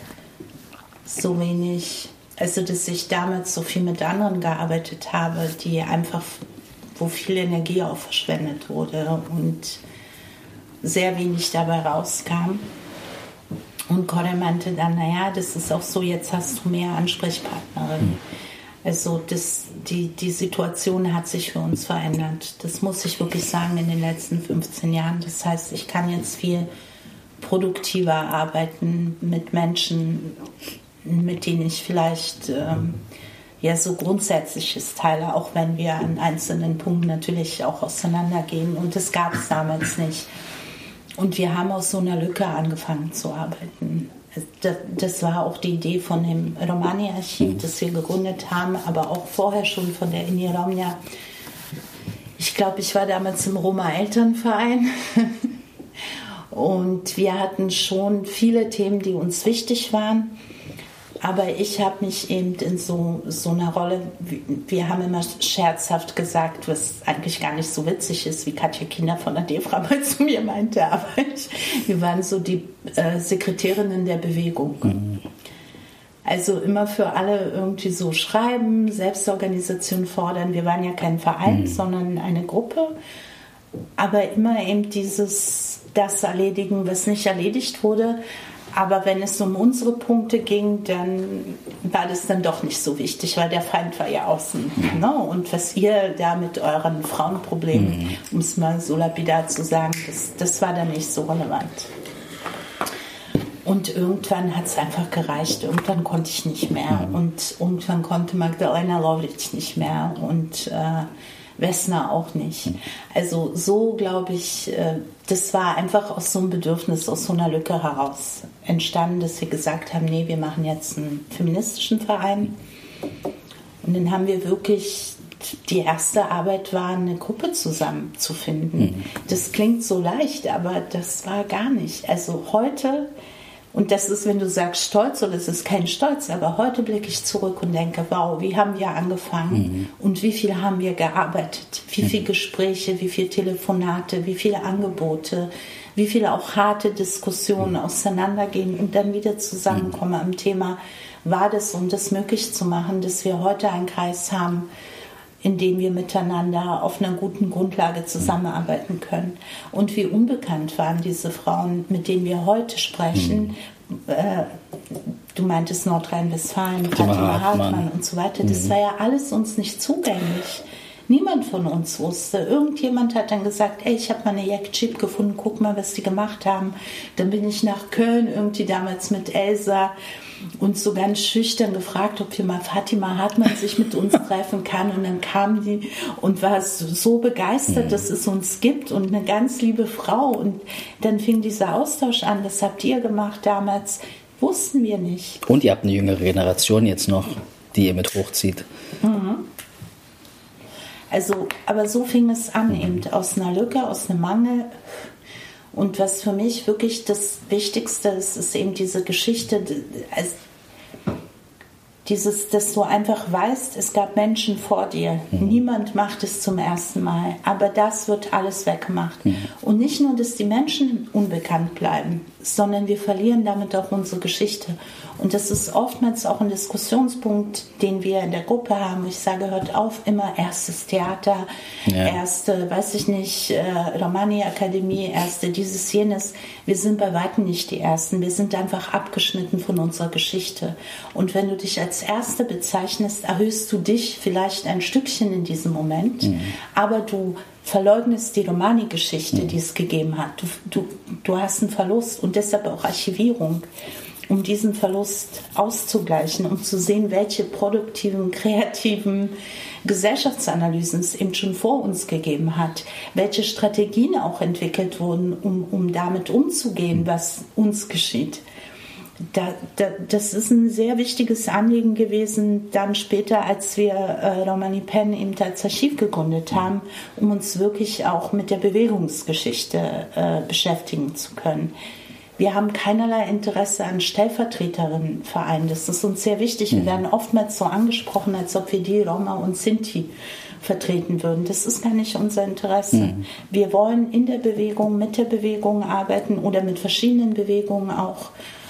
[SPEAKER 4] so wenig, also dass ich damals so viel mit anderen gearbeitet habe, die einfach, wo viel Energie auch verschwendet wurde und sehr wenig dabei rauskam. Und Koray meinte dann, naja, das ist auch so, jetzt hast du mehr Ansprechpartnerinnen. Mhm also das, die, die Situation hat sich für uns verändert. Das muss ich wirklich sagen in den letzten 15 Jahren. Das heißt, ich kann jetzt viel produktiver arbeiten mit Menschen, mit denen ich vielleicht ähm, ja so Grundsätzliches teile, auch wenn wir an einzelnen Punkten natürlich auch auseinandergehen. Und das gab es damals nicht. Und wir haben aus so einer Lücke angefangen zu arbeiten das, war auch die Idee von dem Romani-Archiv, mhm. das wir gegründet haben, aber auch vorher schon von der Inni Romja. Ich glaube, ich war damals im Roma-Elternverein [laughs] und wir hatten schon viele Themen, die uns wichtig waren. Aber ich habe mich eben in so, so einer Rolle, wir haben immer scherzhaft gesagt, was eigentlich gar nicht so witzig ist, wie Katja Kinder von der DEFRA mal [laughs] zu mir meinte, aber ich, wir waren so die äh, Sekretärinnen der Bewegung. Mhm. Also immer für alle irgendwie so schreiben, Selbstorganisation fordern. Wir waren ja kein Verein, mhm. sondern eine Gruppe. Aber immer eben dieses, das erledigen, was nicht erledigt wurde. Aber wenn es um unsere Punkte ging, dann war das dann doch nicht so wichtig, weil der Feind war ja außen. Mhm. Ne? Und was ihr da mit euren Frauenproblemen, mhm. um es mal so lapidar zu sagen, das, das war dann nicht so relevant. Und irgendwann hat es einfach gereicht. Irgendwann konnte ich nicht mehr. Mhm. Und irgendwann konnte Magdalena Lovric nicht mehr. Und äh, Wessner auch nicht. Also so glaube ich, äh, das war einfach aus so einem Bedürfnis, aus so einer Lücke heraus entstanden, dass wir gesagt haben, nee, wir machen jetzt einen feministischen Verein. Und dann haben wir wirklich, die erste Arbeit war, eine Gruppe zusammenzufinden. Mhm. Das klingt so leicht, aber das war gar nicht. Also heute und das ist, wenn du sagst Stolz, oder es ist kein Stolz, aber heute blicke ich zurück und denke, wow, wie haben wir angefangen mhm. und wie viel haben wir gearbeitet, wie viele mhm. Gespräche, wie viele Telefonate, wie viele Angebote, wie viele auch harte Diskussionen mhm. auseinandergehen und dann wieder zusammenkommen mhm. am Thema, war das, um das möglich zu machen, dass wir heute einen Kreis haben, in dem wir miteinander auf einer guten Grundlage zusammenarbeiten können. Und wie unbekannt waren diese Frauen, mit denen wir heute sprechen. Mhm. Äh, du meintest Nordrhein-Westfalen, Fatima Hartmann und so weiter. Das mhm. war ja alles uns nicht zugänglich. Niemand von uns wusste. Irgendjemand hat dann gesagt, ey, ich habe mal eine Jack-Chip gefunden, guck mal, was die gemacht haben. Dann bin ich nach Köln irgendwie damals mit Elsa uns so ganz schüchtern gefragt, ob wir mal Fatima Hartmann sich mit uns [laughs] treffen kann. Und dann kam die und war so begeistert, mhm. dass es uns gibt und eine ganz liebe Frau. Und dann fing dieser Austausch an. Das habt ihr gemacht damals. Wussten wir nicht.
[SPEAKER 2] Und ihr habt eine jüngere Generation jetzt noch, die ihr mit hochzieht. Mhm.
[SPEAKER 4] Also, aber so fing es an, mhm. eben aus einer Lücke, aus einem Mangel. Und was für mich wirklich das Wichtigste ist, ist eben diese Geschichte, dieses, dass du einfach weißt, es gab Menschen vor dir. Mhm. Niemand macht es zum ersten Mal, aber das wird alles weggemacht. Mhm. Und nicht nur, dass die Menschen unbekannt bleiben, sondern wir verlieren damit auch unsere Geschichte. Und das ist oftmals auch ein Diskussionspunkt, den wir in der Gruppe haben. Ich sage, hört auf, immer erstes Theater, ja. erste, weiß ich nicht, äh, Romani-Akademie, erste dieses, jenes. Wir sind bei weitem nicht die Ersten. Wir sind einfach abgeschnitten von unserer Geschichte. Und wenn du dich als Erste bezeichnest, erhöhst du dich vielleicht ein Stückchen in diesem Moment, mhm. aber du verleugnest die Romani-Geschichte, mhm. die es gegeben hat. Du, du, du hast einen Verlust und deshalb auch Archivierung um diesen Verlust auszugleichen, um zu sehen, welche produktiven, [laughs] kreativen Gesellschaftsanalysen es eben schon vor uns gegeben hat, welche Strategien auch entwickelt wurden, um, um damit umzugehen, was uns geschieht. Da, da, das ist ein sehr wichtiges Anliegen gewesen, dann später, als wir äh, Romani Penn eben als Archiv gegründet haben, um uns wirklich auch mit der Bewegungsgeschichte äh, beschäftigen zu können. Wir haben keinerlei Interesse an Stellvertreterinnenvereinen. Das ist uns sehr wichtig. Wir mhm. werden oftmals so angesprochen, als ob wir die Roma und Sinti vertreten würden. Das ist gar nicht unser Interesse. Mhm. Wir wollen in der Bewegung, mit der Bewegung arbeiten oder mit verschiedenen Bewegungen auch.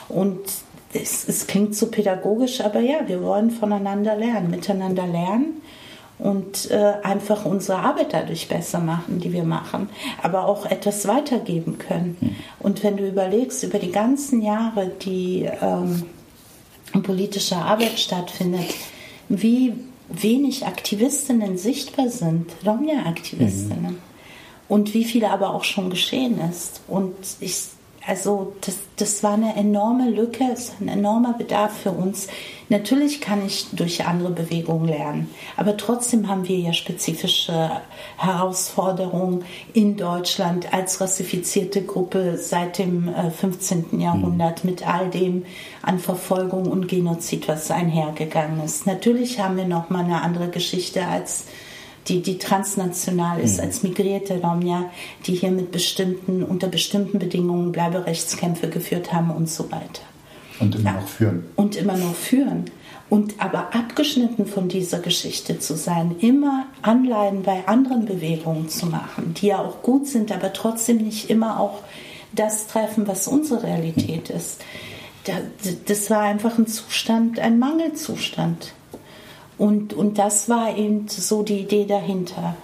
[SPEAKER 4] Und es, es klingt so pädagogisch, aber ja, wir wollen voneinander lernen, miteinander lernen und äh, einfach unsere Arbeit dadurch besser machen, die wir machen, aber auch etwas weitergeben können. Mhm. Und wenn du überlegst, über die ganzen Jahre, die ähm, politische Arbeit stattfindet, wie wenig Aktivistinnen sichtbar sind, Romja-Aktivistinnen, mhm. und wie viele aber auch schon geschehen ist. Und ich also das, das war eine enorme Lücke, es ein enormer Bedarf für uns. Natürlich kann ich durch andere Bewegungen lernen, aber trotzdem haben wir ja spezifische Herausforderungen in Deutschland als rassifizierte Gruppe seit dem 15. Äh, Jahrhundert mit all dem an Verfolgung und Genozid, was einhergegangen ist. Natürlich haben wir noch mal eine andere Geschichte als die, die transnational ist, mhm. als migrierte Romja, die hier mit bestimmten, unter bestimmten Bedingungen Bleiberechtskämpfe geführt haben und so weiter.
[SPEAKER 3] Und immer ja. noch führen.
[SPEAKER 4] Und immer noch führen. Und aber abgeschnitten von dieser Geschichte zu sein, immer Anleihen bei anderen Bewegungen zu machen, die ja auch gut sind, aber trotzdem nicht immer auch das treffen, was unsere Realität ist. Das war einfach ein Zustand, ein Mangelzustand. Und, und das war eben so die Idee dahinter,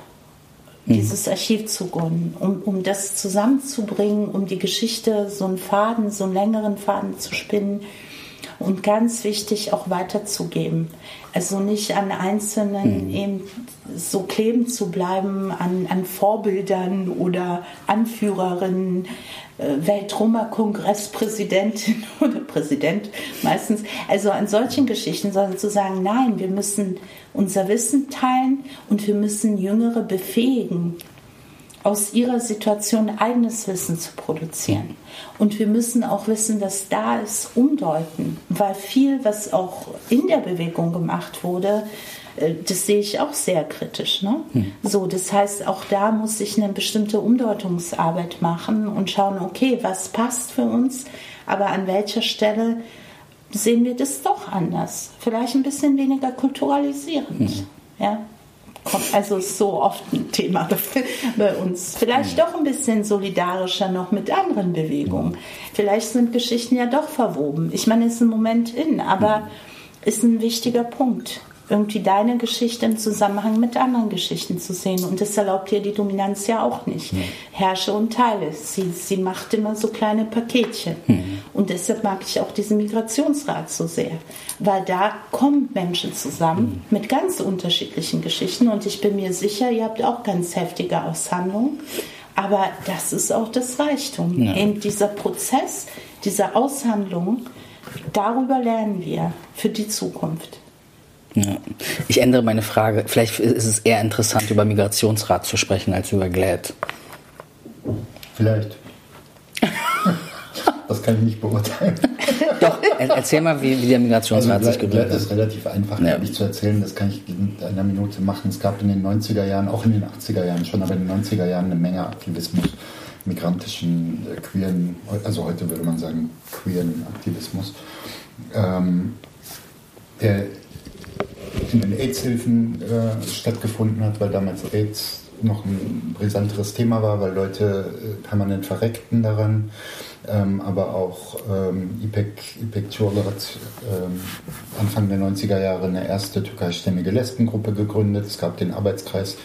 [SPEAKER 4] mhm. dieses Archiv zu gründen, um, um das zusammenzubringen, um die Geschichte, so einen Faden, so einen längeren Faden zu spinnen und ganz wichtig auch weiterzugeben. Also nicht an Einzelnen mhm. eben so kleben zu bleiben, an, an Vorbildern oder Anführerinnen, äh, Weltroma-Kongresspräsidentin [laughs] oder Präsident meistens, also an solchen Geschichten, sondern zu sagen, nein, wir müssen unser Wissen teilen und wir müssen Jüngere befähigen, aus ihrer Situation eigenes Wissen zu produzieren. Und wir müssen auch wissen, dass da ist, umdeuten, weil viel, was auch in der Bewegung gemacht wurde, äh, das sehe ich auch sehr kritisch. Ne? Hm. So, das heißt, auch da muss ich eine bestimmte Umdeutungsarbeit machen und schauen, okay, was passt für uns, aber an welcher Stelle sehen wir das doch anders. Vielleicht ein bisschen weniger kulturalisierend. Hm. Ja? Also ist so oft ein Thema bei uns. Vielleicht hm. doch ein bisschen solidarischer noch mit anderen Bewegungen. Vielleicht sind Geschichten ja doch verwoben. Ich meine, es ist im Moment in, aber hm. ist ein wichtiger Punkt irgendwie deine Geschichte im Zusammenhang mit anderen Geschichten zu sehen. Und das erlaubt dir die Dominanz ja auch nicht. Mhm. Herrsche und teile. Sie, sie macht immer so kleine Paketchen. Mhm. Und deshalb mag ich auch diesen Migrationsrat so sehr. Weil da kommen Menschen zusammen mhm. mit ganz unterschiedlichen Geschichten. Und ich bin mir sicher, ihr habt auch ganz heftige Aushandlungen. Aber das ist auch das Reichtum. Ja. Eben dieser Prozess, dieser Aushandlung darüber lernen wir für die Zukunft.
[SPEAKER 2] Ja. Ich ändere meine Frage. Vielleicht ist es eher interessant, über Migrationsrat zu sprechen, als über GLAD.
[SPEAKER 3] Vielleicht. das kann ich nicht beurteilen.
[SPEAKER 2] Doch, erzähl mal, wie, wie der Migrationsrat
[SPEAKER 3] also,
[SPEAKER 2] sich gebildet
[SPEAKER 3] hat. Das ist relativ einfach, ja. ich, zu erzählen. Das kann ich in einer Minute machen. Es gab in den 90er Jahren, auch in den 80er Jahren schon, aber in den 90er Jahren eine Menge Aktivismus, migrantischen, äh, queeren, also heute würde man sagen queeren Aktivismus, ähm, der in den AIDS-Hilfen äh, stattgefunden hat, weil damals AIDS noch ein brisanteres Thema war, weil Leute äh, permanent verreckten daran. Ähm, aber auch ähm, İpek, İpek Çualı hat ähm, Anfang der 90er Jahre eine erste türkeistämmige Lesbengruppe gegründet. Es gab den Arbeitskreis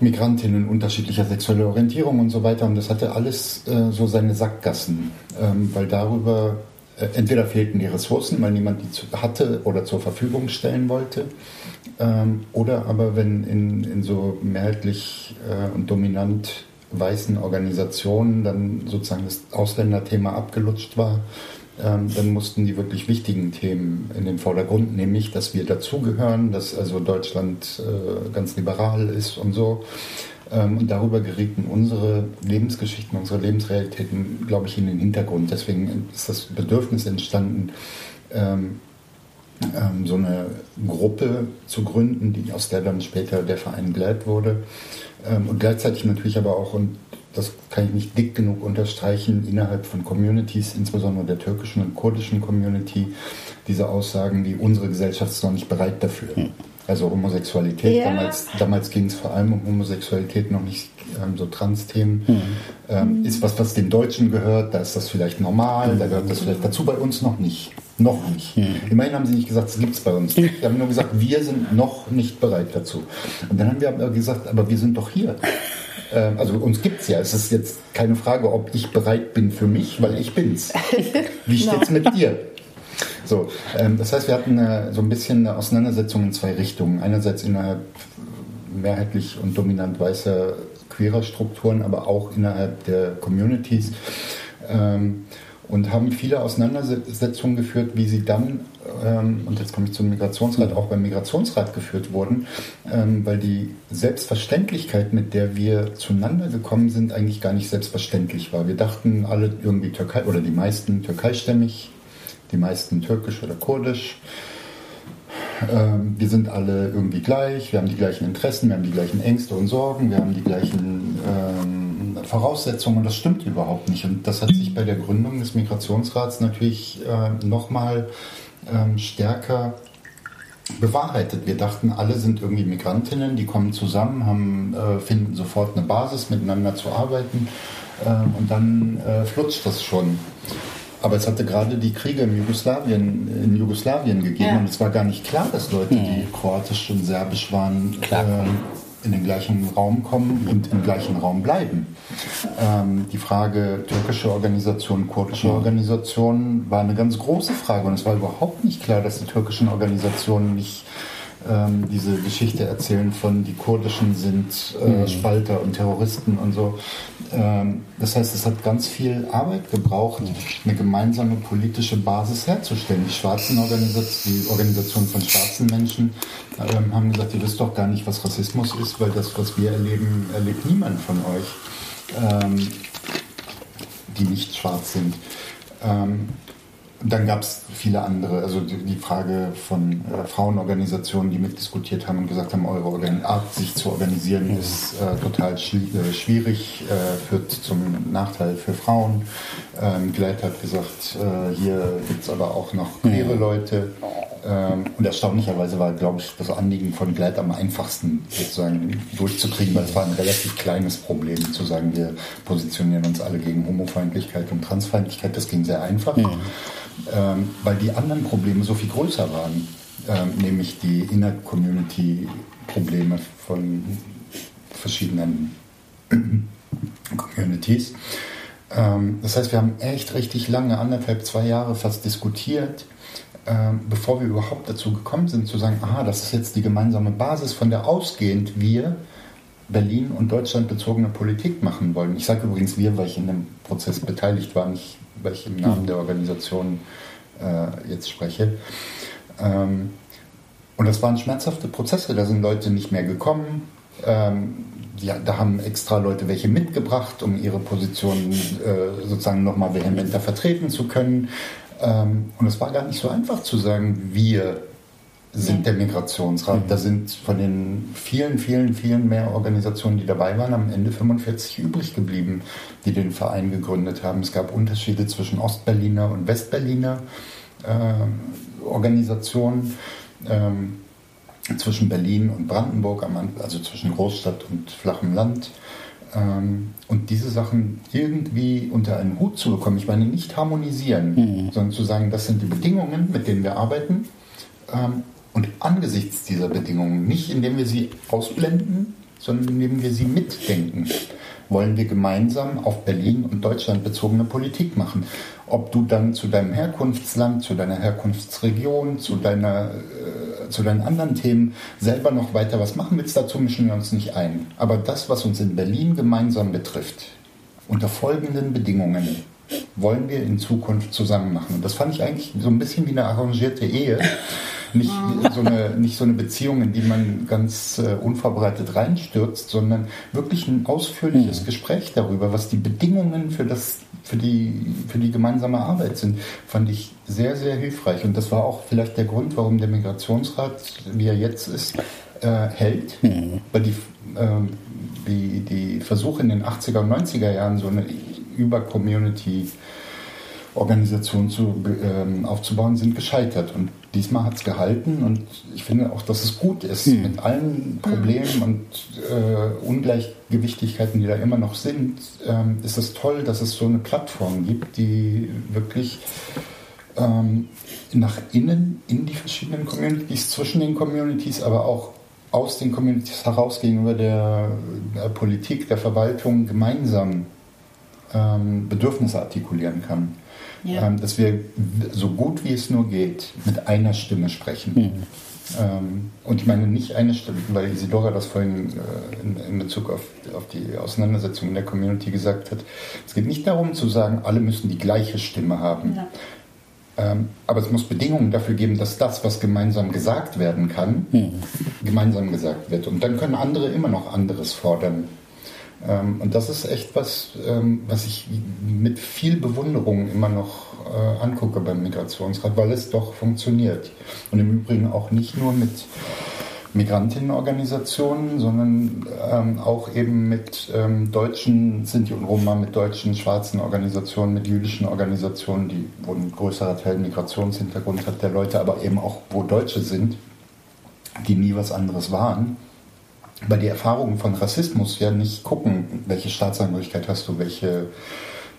[SPEAKER 3] Migrantinnen unterschiedlicher sexueller Orientierung und so weiter. Und das hatte alles äh, so seine Sackgassen, ähm, weil darüber entweder fehlten die Ressourcen, weil niemand die hatte oder zur Verfügung stellen wollte, ähm, oder aber wenn in, in so mehrheitlich äh, und dominant weißen Organisationen dann sozusagen das Ausländerthema abgelutscht war, ähm, dann mussten die wirklich wichtigen Themen in den Vordergrund, nämlich, dass wir dazugehören, dass also Deutschland äh, ganz liberal ist und so. Ähm, und darüber gerieten unsere Lebensgeschichten, unsere Lebensrealitäten, glaube ich, in den Hintergrund. Deswegen ist das Bedürfnis entstanden, ähm, ähm, so eine Gruppe zu gründen, die, aus der dann später der Verein Glad wurde. Und gleichzeitig natürlich aber auch, und das kann ich nicht dick genug unterstreichen, innerhalb von Communities, insbesondere der türkischen und kurdischen Community, diese Aussagen, wie unsere Gesellschaft ist noch nicht bereit dafür. Hm. Also Homosexualität, ja. damals, damals ging es vor allem um Homosexualität, noch nicht ähm, so Trans-Themen. Mhm. Ähm, ist was, was den Deutschen gehört, da ist das vielleicht normal, mhm. da gehört das vielleicht dazu, bei uns noch nicht. Noch nicht. Mhm. Immerhin haben sie nicht gesagt, es gibt es bei uns. Sie [laughs] haben nur gesagt, wir sind noch nicht bereit dazu. Und dann haben wir aber gesagt, aber wir sind doch hier. Ähm, also uns gibt es ja. Es ist jetzt keine Frage, ob ich bereit bin für mich, weil ich bin's. [laughs] Wie steht's no. mit dir? So, ähm, das heißt, wir hatten äh, so ein bisschen eine Auseinandersetzung in zwei Richtungen. Einerseits innerhalb mehrheitlich und dominant weißer queerer Strukturen, aber auch innerhalb der Communities. Ähm, und haben viele Auseinandersetzungen geführt, wie sie dann, ähm, und jetzt komme ich zum Migrationsrat, auch beim Migrationsrat geführt wurden, ähm, weil die Selbstverständlichkeit, mit der wir zueinander gekommen sind, eigentlich gar nicht selbstverständlich war. Wir dachten alle irgendwie Türkei, oder die meisten türkeistämmig, die meisten türkisch oder kurdisch. Ähm, wir sind alle irgendwie gleich, wir haben die gleichen Interessen, wir haben die gleichen Ängste und Sorgen, wir haben die gleichen ähm, Voraussetzungen und das stimmt überhaupt nicht. Und das hat sich bei der Gründung des Migrationsrats natürlich äh, nochmal ähm, stärker bewahrheitet. Wir dachten, alle sind irgendwie Migrantinnen, die kommen zusammen, haben, äh, finden sofort eine Basis, miteinander zu arbeiten äh, und dann äh, flutscht das schon. Aber es hatte gerade die Kriege in Jugoslawien, in Jugoslawien gegeben ja. und es war gar nicht klar, dass Leute, die hm. kroatisch und serbisch waren, äh, in den gleichen Raum kommen und im gleichen Raum bleiben. Ähm, die Frage türkische Organisation, kurdische hm. Organisation war eine ganz große Frage und es war überhaupt nicht klar, dass die türkischen Organisationen nicht ähm, diese Geschichte erzählen von die Kurdischen sind äh, mhm. Spalter und Terroristen und so. Ähm, das heißt, es hat ganz viel Arbeit gebraucht, eine gemeinsame politische Basis herzustellen. Die schwarzen Organisationen, die Organisation von schwarzen Menschen ähm, haben gesagt, ihr wisst doch gar nicht, was Rassismus ist, weil das, was wir erleben, erlebt niemand von euch, ähm, die nicht schwarz sind. Ähm, dann gab es viele andere, also die, die Frage von äh, Frauenorganisationen, die mitdiskutiert haben und gesagt haben, eure Organ Art, sich zu organisieren, ist äh, total äh, schwierig, äh, führt zum Nachteil für Frauen. Ähm, Gleit hat gesagt, äh, hier gibt es aber auch noch queere. Leute. Ähm, und erstaunlicherweise war, glaube ich, das Anliegen von Gleit am einfachsten sozusagen durchzukriegen, weil es war ein relativ kleines Problem zu sagen, wir positionieren uns alle gegen Homofeindlichkeit und Transfeindlichkeit. Das ging sehr einfach. Mhm ähm, weil die anderen Probleme so viel größer waren, ähm, nämlich die Inner-Community-Probleme von verschiedenen [clears throat] Communities. Ähm, das heißt, wir haben echt richtig lange, anderthalb, zwei Jahre fast diskutiert, ähm, bevor wir überhaupt dazu gekommen sind, zu sagen, aha, das ist jetzt die gemeinsame Basis, von der ausgehend wir Berlin und Deutschland bezogene Politik machen wollen. Ich sage übrigens wir, weil ich in dem Prozess beteiligt war, nicht weil ich im Namen der Organisation äh, jetzt spreche. Ähm, und das waren schmerzhafte Prozesse. Da sind Leute nicht mehr gekommen. Ähm, ja, da haben extra Leute welche mitgebracht, um ihre Position äh, sozusagen nochmal vehementer vertreten zu können. Ähm, und es war gar nicht so einfach zu sagen, wir sind ja. der Migrationsrat. Mhm. Da sind von den vielen, vielen, vielen mehr Organisationen, die dabei waren, am Ende 45 übrig geblieben, die den Verein gegründet haben. Es gab Unterschiede zwischen Ostberliner und Westberliner äh, Organisationen. Ähm, zwischen Berlin und Brandenburg, also zwischen Großstadt und flachem Land. Ähm, und diese Sachen irgendwie unter einen Hut zu bekommen, ich meine nicht harmonisieren, mhm. sondern zu sagen, das sind die Bedingungen, mit denen wir arbeiten. Ähm, und angesichts dieser Bedingungen, nicht indem wir sie ausblenden, sondern indem wir sie mitdenken, wollen wir gemeinsam auf Berlin und Deutschland bezogene Politik machen. Ob du dann zu deinem Herkunftsland, zu deiner Herkunftsregion, zu, deiner, äh, zu deinen anderen Themen selber noch weiter was machen willst, dazu mischen wir uns nicht ein. Aber das, was uns in Berlin gemeinsam betrifft, unter folgenden Bedingungen wollen wir in Zukunft zusammen machen. Und das fand ich eigentlich so ein bisschen wie eine arrangierte Ehe nicht, so eine, nicht so eine Beziehung, in die man ganz äh, unvorbereitet reinstürzt, sondern wirklich ein ausführliches mhm. Gespräch darüber, was die Bedingungen für, das, für, die, für die gemeinsame Arbeit sind, fand ich sehr, sehr hilfreich. Und das war auch vielleicht der Grund, warum der Migrationsrat, wie er jetzt ist, äh, hält, mhm. weil die, äh, die, die Versuche in den 80er und 90er Jahren so eine Über-Community Organisation zu, ähm, aufzubauen, sind gescheitert. Und diesmal hat es gehalten und ich finde auch, dass es gut ist hm. mit allen Problemen hm. und äh, Ungleichgewichtigkeiten, die da immer noch sind, ähm, ist es toll, dass es so eine Plattform gibt, die wirklich ähm, nach innen in die verschiedenen Communities, zwischen den Communities, aber auch aus den Communities heraus gegenüber der, der Politik, der Verwaltung gemeinsam ähm, Bedürfnisse artikulieren kann ja. ähm, dass wir so gut wie es nur geht mit einer Stimme sprechen. Mhm. Ähm, und ich meine nicht eine Stimme, weil Isidora das vorhin äh, in, in, Bezug auf, auf die Auseinandersetzung in der Community gesagt hat. Es geht nicht darum zu sagen, alle müssen die gleiche Stimme haben. Ja. Ähm, aber es muss Bedingungen dafür geben, dass das, was gemeinsam gesagt werden kann, mhm. gemeinsam gesagt wird. Und dann können andere immer noch anderes fordern. Ähm, und das ist echt was, ähm, was ich mit viel Bewunderung immer noch äh, angucke beim Migrationsrat, weil es doch funktioniert. Und im Übrigen auch nicht nur mit Migrantinnenorganisationen, sondern ähm, auch eben mit ähm, deutschen Sinti und Roma, mit deutschen schwarzen Organisationen, mit jüdischen Organisationen, die, wo ein größerer Teil Migrationshintergrund hat der Leute, aber eben auch wo Deutsche sind, die nie was anderes waren bei die Erfahrungen von Rassismus ja nicht gucken, welche Staatsangehörigkeit hast du, welche,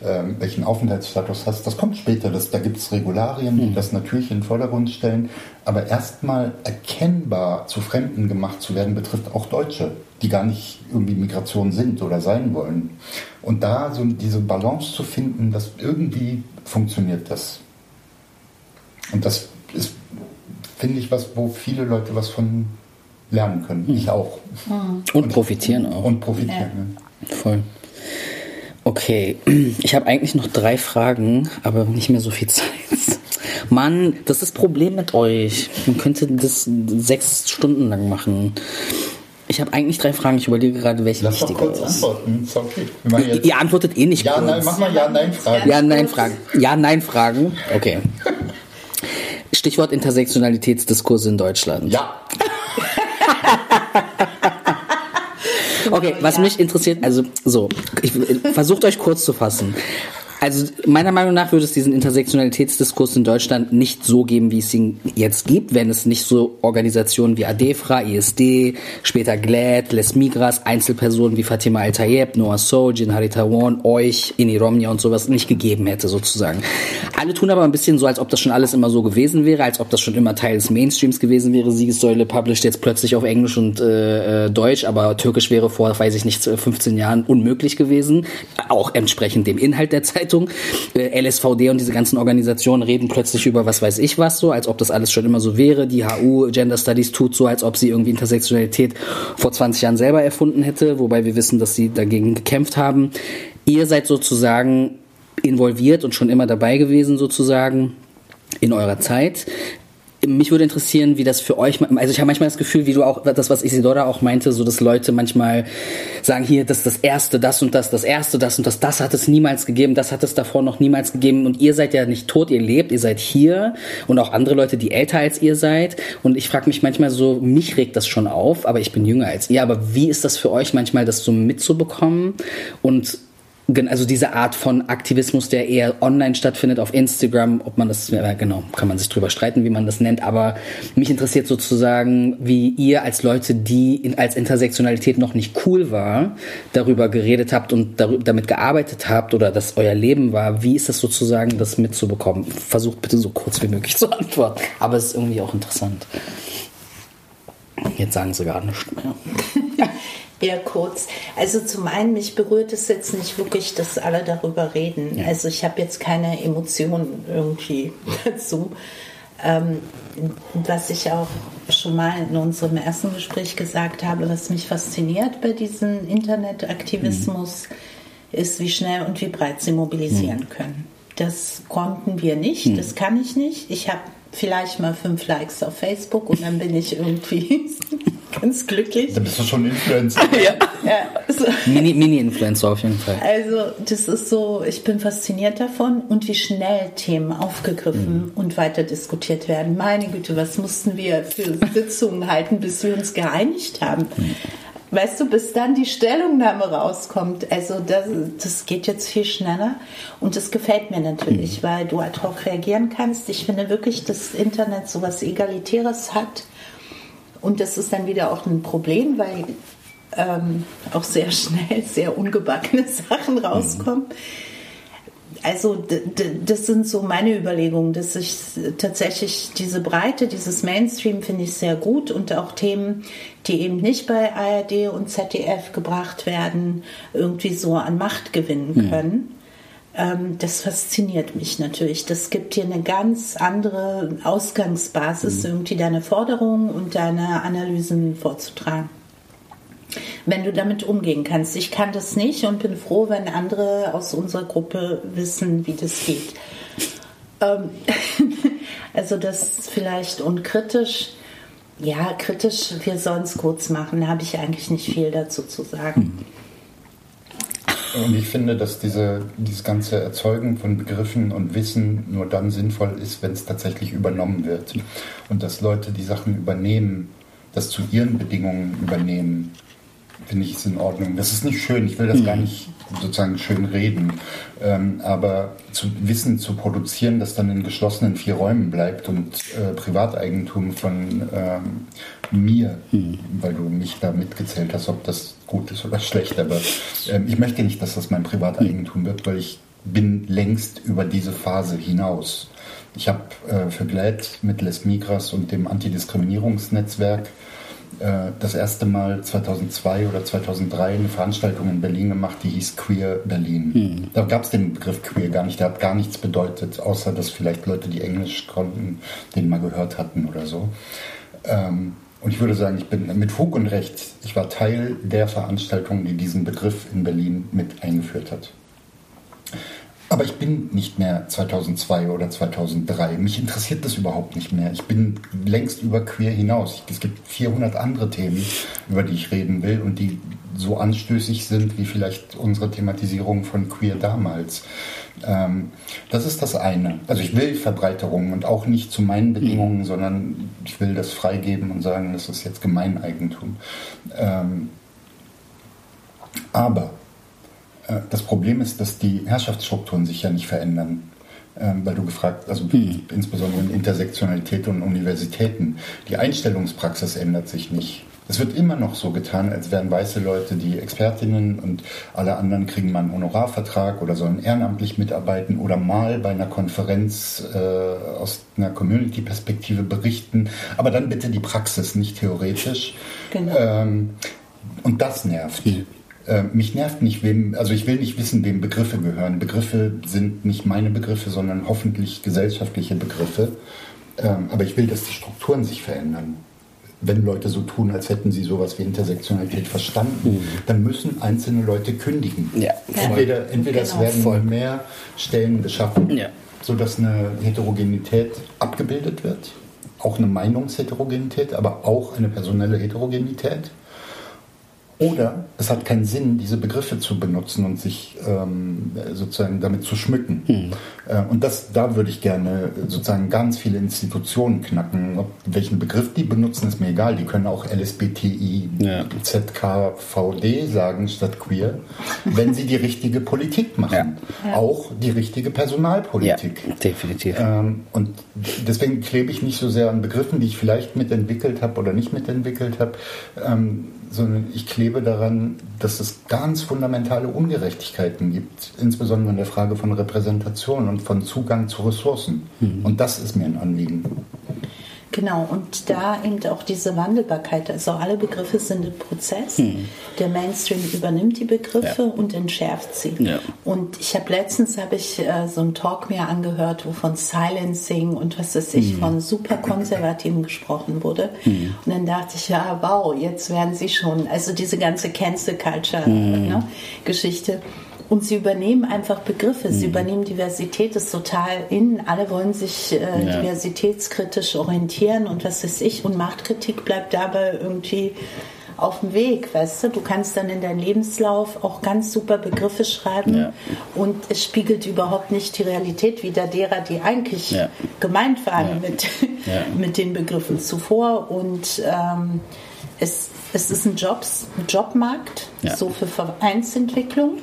[SPEAKER 3] ähm, welchen Aufenthaltsstatus hast. Das kommt später. Das, da gibt es Regularien, die mhm. das natürlich in den Vordergrund stellen. Aber erstmal erkennbar zu Fremden gemacht zu werden, betrifft auch Deutsche, die gar nicht irgendwie Migration sind oder sein wollen. Und da so diese Balance zu finden, dass irgendwie funktioniert das. Und das ist, finde ich, was, wo viele Leute was von lernen können. Ich auch.
[SPEAKER 2] Und, und profitieren auch.
[SPEAKER 3] Und profitieren.
[SPEAKER 2] Ja. Voll. Okay, ich habe eigentlich noch drei Fragen, aber nicht mehr so viel Zeit. Mann, das ist das Problem mit euch. Man könnte das sechs Stunden lang machen. Ich habe eigentlich drei Fragen. Ich überlege gerade, welche Lass wichtiger
[SPEAKER 3] doch kurz ist. antworten. Ist okay.
[SPEAKER 2] Ihr antwortet eh nicht
[SPEAKER 3] ja,
[SPEAKER 2] kurz.
[SPEAKER 3] Nein, mach mal Ja-Nein-Fragen.
[SPEAKER 2] Ja-Nein-Fragen. Ja-Nein-Fragen. Okay. [laughs] Stichwort Intersektionalitätsdiskurse in Deutschland.
[SPEAKER 3] Ja.
[SPEAKER 2] Okay, was mich interessiert, also so, ich, versucht euch kurz zu fassen. Also meiner Meinung nach würde es diesen Intersektionalitätsdiskurs in Deutschland nicht so geben, wie es ihn jetzt gibt, wenn es nicht so Organisationen wie ADEFRA, ISD, später GLAD, Les Migras, Einzelpersonen wie Fatima Al-Tayeb, Noah So, Jin Haritawan, euch, Ini Romnia und sowas nicht gegeben hätte sozusagen. Alle tun aber ein bisschen so, als ob das schon alles immer so gewesen wäre, als ob das schon immer Teil des Mainstreams gewesen wäre. Siegessäule published jetzt plötzlich auf Englisch und äh, äh Deutsch, aber Türkisch wäre vor, weiß ich nicht, 15 Jahren unmöglich gewesen. Auch entsprechend dem Inhalt der Zeitung. Richtung. Äh, LSVD und diese ganzen Organisationen reden plötzlich über was weiß ich was so, als ob das alles schon immer so wäre. Die HU Gender Studies tut so, als ob sie irgendwie Intersektionalität vor 20 Jahren selber erfunden hätte, wobei wir wissen, dass sie dagegen gekämpft haben. Ihr seid sozusagen involviert und schon immer dabei gewesen sozusagen. in eurer Zeit mich würde interessieren, wie das für euch, also ich habe manchmal das Gefühl, wie du auch, das, was Isidora auch meinte, so dass Leute manchmal sagen, hier, das ist das Erste, das und das, das Erste, das und das, das hat es niemals gegeben, das hat es davor noch niemals gegeben und ihr seid ja nicht tot, ihr lebt, ihr seid hier und auch andere Leute, die älter als ihr seid und ich frage mich manchmal so, mich regt das schon auf, aber ich bin jünger als ihr, aber wie ist das für euch manchmal, das so mitzubekommen und also diese Art von Aktivismus, der eher online stattfindet auf Instagram, ob man das, ja, genau, kann man sich drüber streiten, wie man das nennt, aber mich interessiert sozusagen, wie ihr als Leute, die in, als Intersektionalität noch nicht cool war, darüber geredet habt und darüber, damit gearbeitet habt oder das euer Leben war, wie ist das sozusagen, das mitzubekommen? Versucht bitte so kurz wie möglich [laughs] zu antworten, aber es ist irgendwie auch interessant. Jetzt sagen sie gar nichts mehr.
[SPEAKER 4] Eher kurz. Also zum einen, mich berührt es jetzt nicht wirklich, dass alle darüber reden. Ja. Also ich habe jetzt keine Emotionen irgendwie [laughs] dazu. Ähm, was ich auch schon mal in unserem ersten Gespräch gesagt habe, was mich fasziniert bei diesem Internetaktivismus, mhm. ist, wie schnell und wie breit sie mobilisieren mhm. können. Das konnten wir nicht, mhm. das kann ich nicht. Ich habe vielleicht mal fünf Likes auf Facebook und dann bin ich irgendwie [laughs] ganz glücklich.
[SPEAKER 3] Dann bist du schon Influencer. [laughs]
[SPEAKER 2] ja. ja so. Mini-Influencer auf jeden Fall.
[SPEAKER 4] Also das ist so, ich bin fasziniert davon und wie schnell Themen aufgegriffen mhm. und weiter diskutiert werden. Meine Güte, was mussten wir für Sitzungen halten, bis wir uns geeinigt haben. Mhm. Weißt du, bis dann die Stellungnahme rauskommt, also das, das geht jetzt viel schneller und das gefällt mir natürlich, mhm. weil du ad hoc reagieren kannst. Ich finde wirklich, dass Internet so was Egalitäres hat und das ist dann wieder auch ein Problem, weil ähm, auch sehr schnell sehr ungebackene [laughs] Sachen rauskommen. Mhm also das sind so meine Überlegungen, dass ich tatsächlich diese Breite, dieses Mainstream finde ich sehr gut und auch Themen, die eben nicht bei ARD und ZDF gebracht werden, irgendwie so an Macht gewinnen können. Mhm. das fasziniert mich natürlich. Das gibt dir eine ganz andere Ausgangsbasis, mhm. irgendwie deine Forderungen und deine Analysen vorzutragen wenn du damit umgehen kannst. Ich kann das nicht und bin froh, wenn andere aus unserer Gruppe wissen, wie das geht. Ähm, [laughs] also das vielleicht unkritisch. Ja, kritisch, wir sollen es kurz machen, da habe ich eigentlich nicht viel dazu zu sagen.
[SPEAKER 3] Und ich finde, dass diese, dieses ganze Erzeugen von Begriffen und Wissen nur dann sinnvoll ist, wenn es tatsächlich übernommen wird. Und dass Leute die Sachen übernehmen, das zu ihren Bedingungen übernehmen finde ich es in Ordnung. Das ist nicht schön, ich will das mhm. gar nicht sozusagen schön reden, ähm, aber zu Wissen zu produzieren, das dann in geschlossenen vier Räumen bleibt und äh, Privateigentum von ähm, mir, mhm. weil du mich da mitgezählt hast, ob das gut ist oder schlecht, aber ähm, ich möchte nicht, dass das mein Privateigentum wird, weil ich bin längst über diese Phase hinaus. Ich habe äh, für GLAD mit Les Migras und dem Antidiskriminierungsnetzwerk das erste Mal 2002 oder 2003 eine Veranstaltung in Berlin gemacht, die hieß Queer Berlin. Hm. Da gab es den Begriff Queer gar nicht, der hat gar nichts bedeutet, außer dass vielleicht Leute, die Englisch konnten, den mal gehört hatten oder so. Ähm, und ich würde sagen, ich bin mit Fug und Recht, ich war Teil der Veranstaltung, die diesen Begriff in Berlin mit eingeführt hat. Aber ich bin nicht mehr 2002 oder 2003. Mich interessiert das überhaupt nicht mehr. Ich bin längst über queer hinaus. Es gibt 400 andere Themen, über die ich reden will und die so anstößig sind wie vielleicht unsere Thematisierung von queer damals. Ähm, das ist das eine. Also ich will Verbreiterung und auch nicht zu meinen Bedingungen, mhm. sondern ich will das freigeben und sagen, das ist jetzt Gemeineigentum. Ähm, aber das Problem ist, dass die Herrschaftsstrukturen sich ja nicht verändern. Ähm, weil du gefragt, also hm. insbesondere in Intersektionalität und Universitäten, die Einstellungspraxis ändert sich nicht. Es wird immer noch so getan, als wären weiße Leute die Expertinnen und alle anderen kriegen mal einen Honorarvertrag oder sollen ehrenamtlich mitarbeiten oder mal bei einer Konferenz äh, aus einer Community-Perspektive berichten. Aber dann bitte die Praxis, nicht theoretisch. Genau. Ähm, und das nervt. Hm. Äh, mich nervt nicht, wem, also ich will nicht wissen, wem Begriffe gehören. Begriffe sind nicht meine Begriffe, sondern hoffentlich gesellschaftliche Begriffe. Ähm, aber ich will, dass die Strukturen sich verändern. Wenn Leute so tun, als hätten sie sowas wie Intersektionalität verstanden, mhm. dann müssen einzelne Leute kündigen. Ja. Entweder, entweder genau. es werden voll mehr Stellen geschaffen. Ja sodass eine Heterogenität abgebildet wird, auch eine Meinungsheterogenität, aber auch eine personelle Heterogenität. Oder es hat keinen Sinn, diese Begriffe zu benutzen und sich ähm, sozusagen damit zu schmücken. Hm. Äh, und das, da würde ich gerne sozusagen ganz viele Institutionen knacken. Ob, welchen Begriff die benutzen, ist mir egal. Die können auch LSBTI, ja. ZKVD sagen statt queer, wenn sie die richtige Politik machen. Ja. Auch die richtige Personalpolitik.
[SPEAKER 2] Ja, definitiv.
[SPEAKER 3] Ähm, und deswegen klebe ich nicht so sehr an Begriffen, die ich vielleicht mitentwickelt habe oder nicht mitentwickelt habe. Ähm, sondern ich klebe daran, dass es ganz fundamentale Ungerechtigkeiten gibt, insbesondere in der Frage von Repräsentation und von Zugang zu Ressourcen. Mhm. Und das ist mir ein Anliegen.
[SPEAKER 4] Genau, und da eben auch diese Wandelbarkeit. Also alle Begriffe sind ein Prozess. Hm. Der Mainstream übernimmt die Begriffe ja. und entschärft sie. Ja. Und ich habe letztens habe ich äh, so einen Talk mir angehört, wo von Silencing und was weiß ich, hm. von super Konservativen gesprochen wurde. Hm. Und dann dachte ich, ja, wow, jetzt werden sie schon, also diese ganze Cancel Culture hm. ne, Geschichte. Und sie übernehmen einfach Begriffe, sie mhm. übernehmen Diversität, ist total in. Alle wollen sich äh, ja. diversitätskritisch orientieren und was weiß ich. Und Machtkritik bleibt dabei irgendwie auf dem Weg, weißt du? Du kannst dann in deinem Lebenslauf auch ganz super Begriffe schreiben ja. und es spiegelt überhaupt nicht die Realität wider derer, die eigentlich ja. gemeint waren. Mit, [laughs] [laughs] mit den Begriffen zuvor. Und ähm, es, es ist ein Jobs, Jobmarkt, so für Vereinsentwicklung.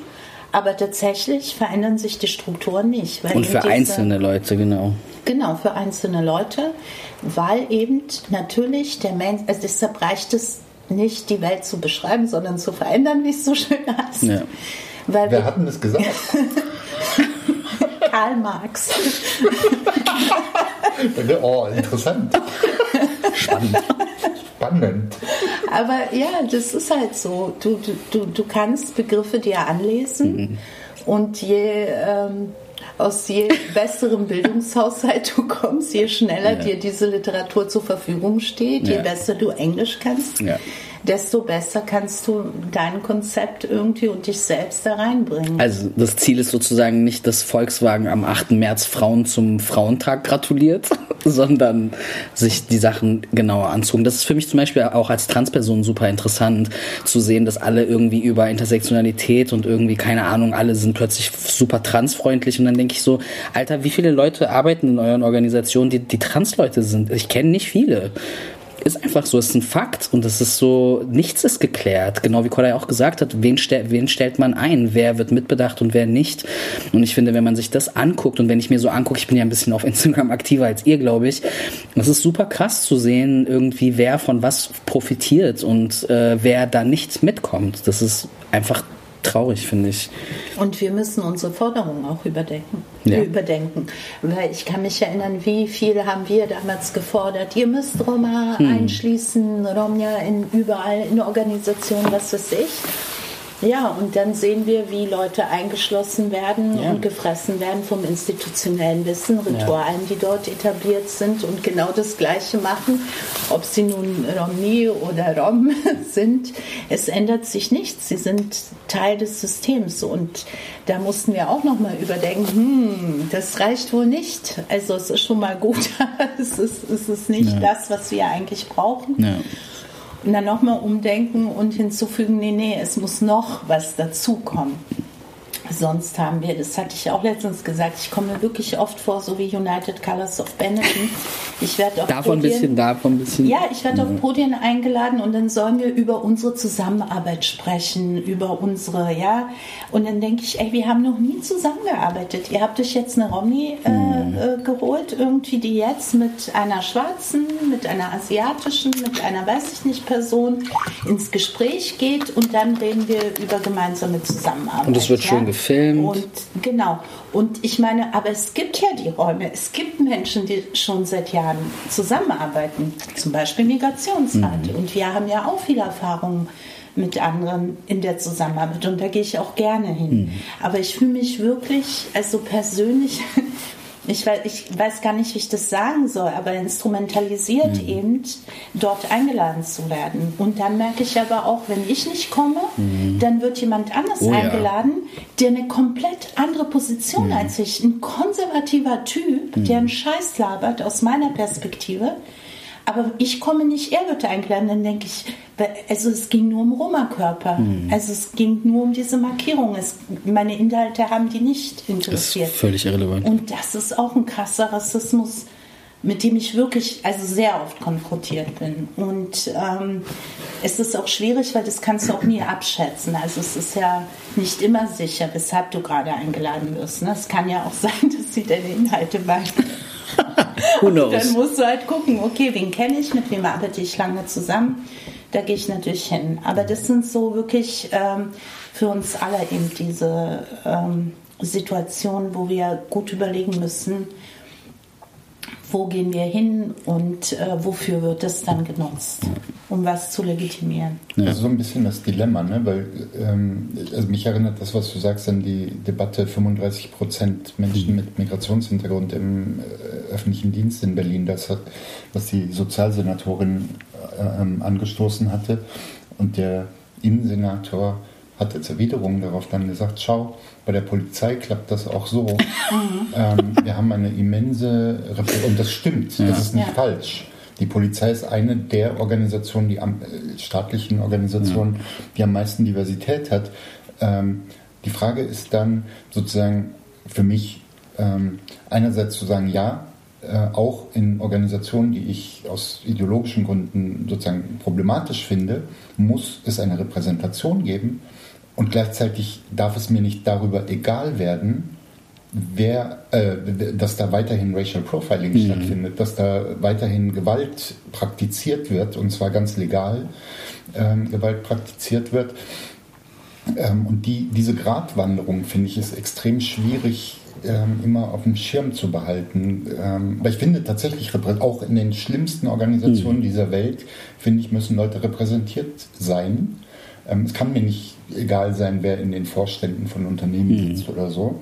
[SPEAKER 4] Aber tatsächlich verändern sich die Strukturen nicht.
[SPEAKER 2] Und für diese, einzelne Leute, genau.
[SPEAKER 4] Genau, für einzelne Leute, weil eben natürlich der Mensch, also deshalb reicht es nicht, die Welt zu beschreiben, sondern zu verändern, wie es so schön heißt. Ja.
[SPEAKER 3] Weil Wer hat denn das gesagt? [laughs]
[SPEAKER 4] Karl Marx. [laughs]
[SPEAKER 3] oh, interessant. Spannend spannend.
[SPEAKER 4] Aber ja, das ist halt so. Du, du, du kannst Begriffe dir anlesen mhm. und je ähm, aus je besserem Bildungshaushalt du kommst, je schneller ja. dir diese Literatur zur Verfügung steht, je besser du Englisch kannst. Ja desto besser kannst du dein Konzept irgendwie und dich selbst da reinbringen.
[SPEAKER 2] Also das Ziel ist sozusagen nicht, dass Volkswagen am 8. März Frauen zum Frauentag gratuliert, [laughs] sondern sich die Sachen genauer anzogen. Das ist für mich zum Beispiel auch als Transperson super interessant zu sehen, dass alle irgendwie über Intersektionalität und irgendwie, keine Ahnung, alle sind plötzlich super transfreundlich und dann denke ich so, Alter, wie viele Leute arbeiten in euren Organisationen, die, die Transleute sind? Ich kenne nicht viele ist einfach so, ist ein Fakt und es ist so, nichts ist geklärt. Genau wie Kollay auch gesagt hat, wen, stell, wen stellt man ein, wer wird mitbedacht und wer nicht. Und ich finde, wenn man sich das anguckt und wenn ich mir so angucke, ich bin ja ein bisschen auf [laughs] Instagram aktiver als ihr, glaube ich, es ist super krass zu sehen, irgendwie wer von was profitiert und äh, wer da nicht mitkommt. Das ist einfach traurig, finde ich.
[SPEAKER 4] Und wir müssen unsere Forderungen auch überdenken. Ja. überdenken. Weil ich kann mich erinnern, wie viel haben wir damals gefordert, ihr müsst Roma hm. einschließen, Romja in überall in Organisationen, was weiß ich. Ja, und dann sehen wir, wie Leute eingeschlossen werden ja. und gefressen werden vom institutionellen Wissen, Ritualen, ja. die dort etabliert sind und genau das Gleiche machen, ob sie nun Romni oder Rom [laughs] sind. Es ändert sich nichts. Sie sind Teil des Systems und da mussten wir auch nochmal überdenken, hm, das reicht wohl nicht. Also es ist schon mal gut, [laughs] es ist, es ist nicht ja. das, was wir eigentlich brauchen. Und dann nochmal umdenken und hinzufügen, nee, nee, es muss noch was dazukommen. Sonst haben wir, das hatte ich auch letztens gesagt, ich komme mir wirklich oft vor, so wie United Colors of Benetton. Ich werde auf
[SPEAKER 2] davon Podien, ein bisschen, davon ein bisschen.
[SPEAKER 4] Ja, ich werde auf Podien eingeladen und dann sollen wir über unsere Zusammenarbeit sprechen, über unsere, ja. Und dann denke ich, ey, wir haben noch nie zusammengearbeitet. Ihr habt euch jetzt eine Romney äh, mhm. äh, geholt, irgendwie, die jetzt mit einer schwarzen, mit einer asiatischen, mit einer weiß ich nicht Person ins Gespräch geht und dann reden wir über gemeinsame Zusammenarbeit.
[SPEAKER 2] Und es wird ja? schön gefilmt.
[SPEAKER 4] Und genau. Und ich meine, aber es gibt ja die Räume. Es gibt Menschen, die schon seit Jahren zusammenarbeiten. Zum Beispiel Migrationsrat. Mhm. Und wir haben ja auch viele Erfahrungen mit anderen in der Zusammenarbeit. Und da gehe ich auch gerne hin. Mhm. Aber ich fühle mich wirklich, also persönlich, [laughs] ich weiß, ich weiß gar nicht, wie ich das sagen soll, aber instrumentalisiert mhm. eben, dort eingeladen zu werden. Und dann merke ich aber auch, wenn ich nicht komme, mhm. dann wird jemand anders oh, eingeladen, ja. der eine komplett andere Position mhm. als ich, ein konservativer Typ, der einen Scheiß labert aus meiner Perspektive. Aber ich komme nicht, er wird eingeladen. Dann denke ich, also es ging nur um Roma-Körper. Mhm. Also es ging nur um diese Markierung. Es, meine Inhalte haben die nicht interessiert.
[SPEAKER 2] Das ist völlig irrelevant.
[SPEAKER 4] Und das ist auch ein krasser Rassismus, mit dem ich wirklich also sehr oft konfrontiert bin. Und ähm, es ist auch schwierig, weil das kannst du auch nie abschätzen. Also es ist ja nicht immer sicher, weshalb du gerade eingeladen wirst. Ne? Es kann ja auch [laughs] sein, dass sie deine Inhalte weiter [laughs] Who knows? dann musst du halt gucken, okay, wen kenne ich, mit wem arbeite ich lange zusammen. Da gehe ich natürlich hin. Aber das sind so wirklich ähm, für uns alle eben diese ähm, Situationen, wo wir gut überlegen müssen, wo gehen wir hin und äh, wofür wird das dann genutzt, um was zu legitimieren.
[SPEAKER 3] Ja. Also so ein bisschen das Dilemma, ne? weil ähm, also mich erinnert das, was du sagst, an die Debatte 35 Prozent Menschen mhm. mit Migrationshintergrund im äh, öffentlichen Dienst in Berlin, das hat, was die Sozialsenatorin äh, ähm, angestoßen hatte und der Innensenator hat als Erwiderung darauf dann gesagt, schau, bei der Polizei klappt das auch so. [laughs] Mhm. ähm, wir haben eine immense, Rep und das stimmt, ja. das ist nicht ja. falsch. Die Polizei ist eine der Organisationen, die am, äh, staatlichen Organisationen, ja. die am meisten Diversität hat. Ähm, die Frage ist dann sozusagen für mich ähm, einerseits zu sagen, ja, äh, auch in Organisationen, die ich aus ideologischen Gründen sozusagen problematisch finde, muss es eine Repräsentation geben und gleichzeitig darf es mir nicht darüber egal werden, wer, äh, dass da weiterhin Racial Profiling mhm. stattfindet, dass da weiterhin Gewalt praktiziert wird, und zwar ganz legal ähm, Gewalt praktiziert wird. Ähm, und die, diese Gratwanderung, finde ich, ist extrem schwierig ähm, immer auf dem Schirm zu behalten. Ähm, aber ich finde tatsächlich, auch in den schlimmsten Organisationen mhm. dieser Welt, finde ich, müssen Leute repräsentiert sein. Ähm, es kann mir nicht egal sein, wer in den Vorständen von Unternehmen mhm. sitzt oder so.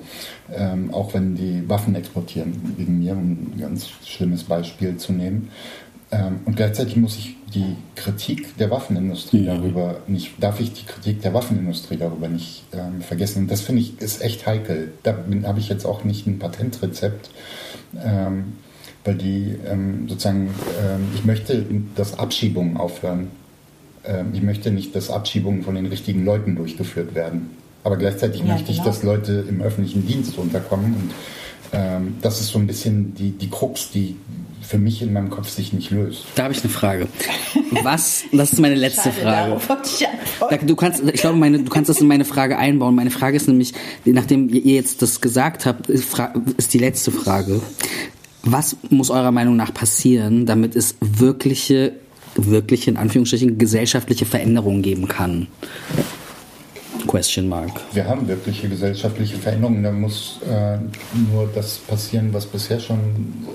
[SPEAKER 3] Ähm, auch wenn die Waffen exportieren, wegen mir, um ein ganz schlimmes Beispiel zu nehmen. Ähm, und gleichzeitig muss ich die Kritik der Waffenindustrie mhm. darüber nicht, darf ich die Kritik der Waffenindustrie darüber nicht ähm, vergessen. Und das finde ich ist echt heikel. Da habe ich jetzt auch nicht ein Patentrezept. Ähm, weil die ähm, sozusagen, ähm, ich möchte, dass Abschiebungen aufhören ich möchte nicht, dass Abschiebungen von den richtigen Leuten durchgeführt werden. Aber gleichzeitig ja, möchte genau. ich, dass Leute im öffentlichen Dienst unterkommen. Und ähm, das ist so ein bisschen die, die Krux, die für mich in meinem Kopf sich nicht löst.
[SPEAKER 2] Da habe ich eine Frage. Was, das ist meine letzte Schade, Frage. Du kannst, ich glaube, meine, du kannst das in meine Frage einbauen. Meine Frage ist nämlich, nachdem ihr jetzt das gesagt habt, ist die letzte Frage. Was muss eurer Meinung nach passieren, damit es wirkliche wirklich in Anführungsstrichen gesellschaftliche Veränderungen geben kann? Question mark.
[SPEAKER 3] Wir haben wirkliche gesellschaftliche Veränderungen. Da muss äh, nur das passieren, was bisher schon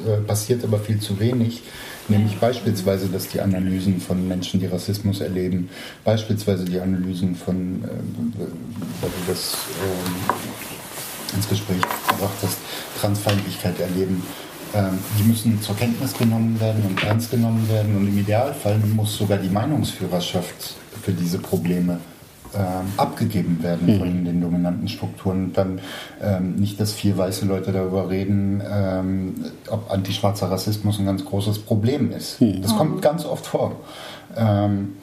[SPEAKER 3] äh, passiert, aber viel zu wenig. Nämlich beispielsweise, dass die Analysen von Menschen, die Rassismus erleben, beispielsweise die Analysen von, äh, weil du das äh, ins Gespräch gebracht hast, Transfeindlichkeit erleben, ähm, die müssen zur Kenntnis genommen werden und ernst genommen werden. Und im Idealfall muss sogar die Meinungsführerschaft für diese Probleme ähm, abgegeben werden mhm. von den dominanten Strukturen. Und dann ähm, nicht, dass vier weiße Leute darüber reden, ähm, ob antischwarzer Rassismus ein ganz großes Problem ist. Mhm. Das kommt ganz oft vor. Ähm,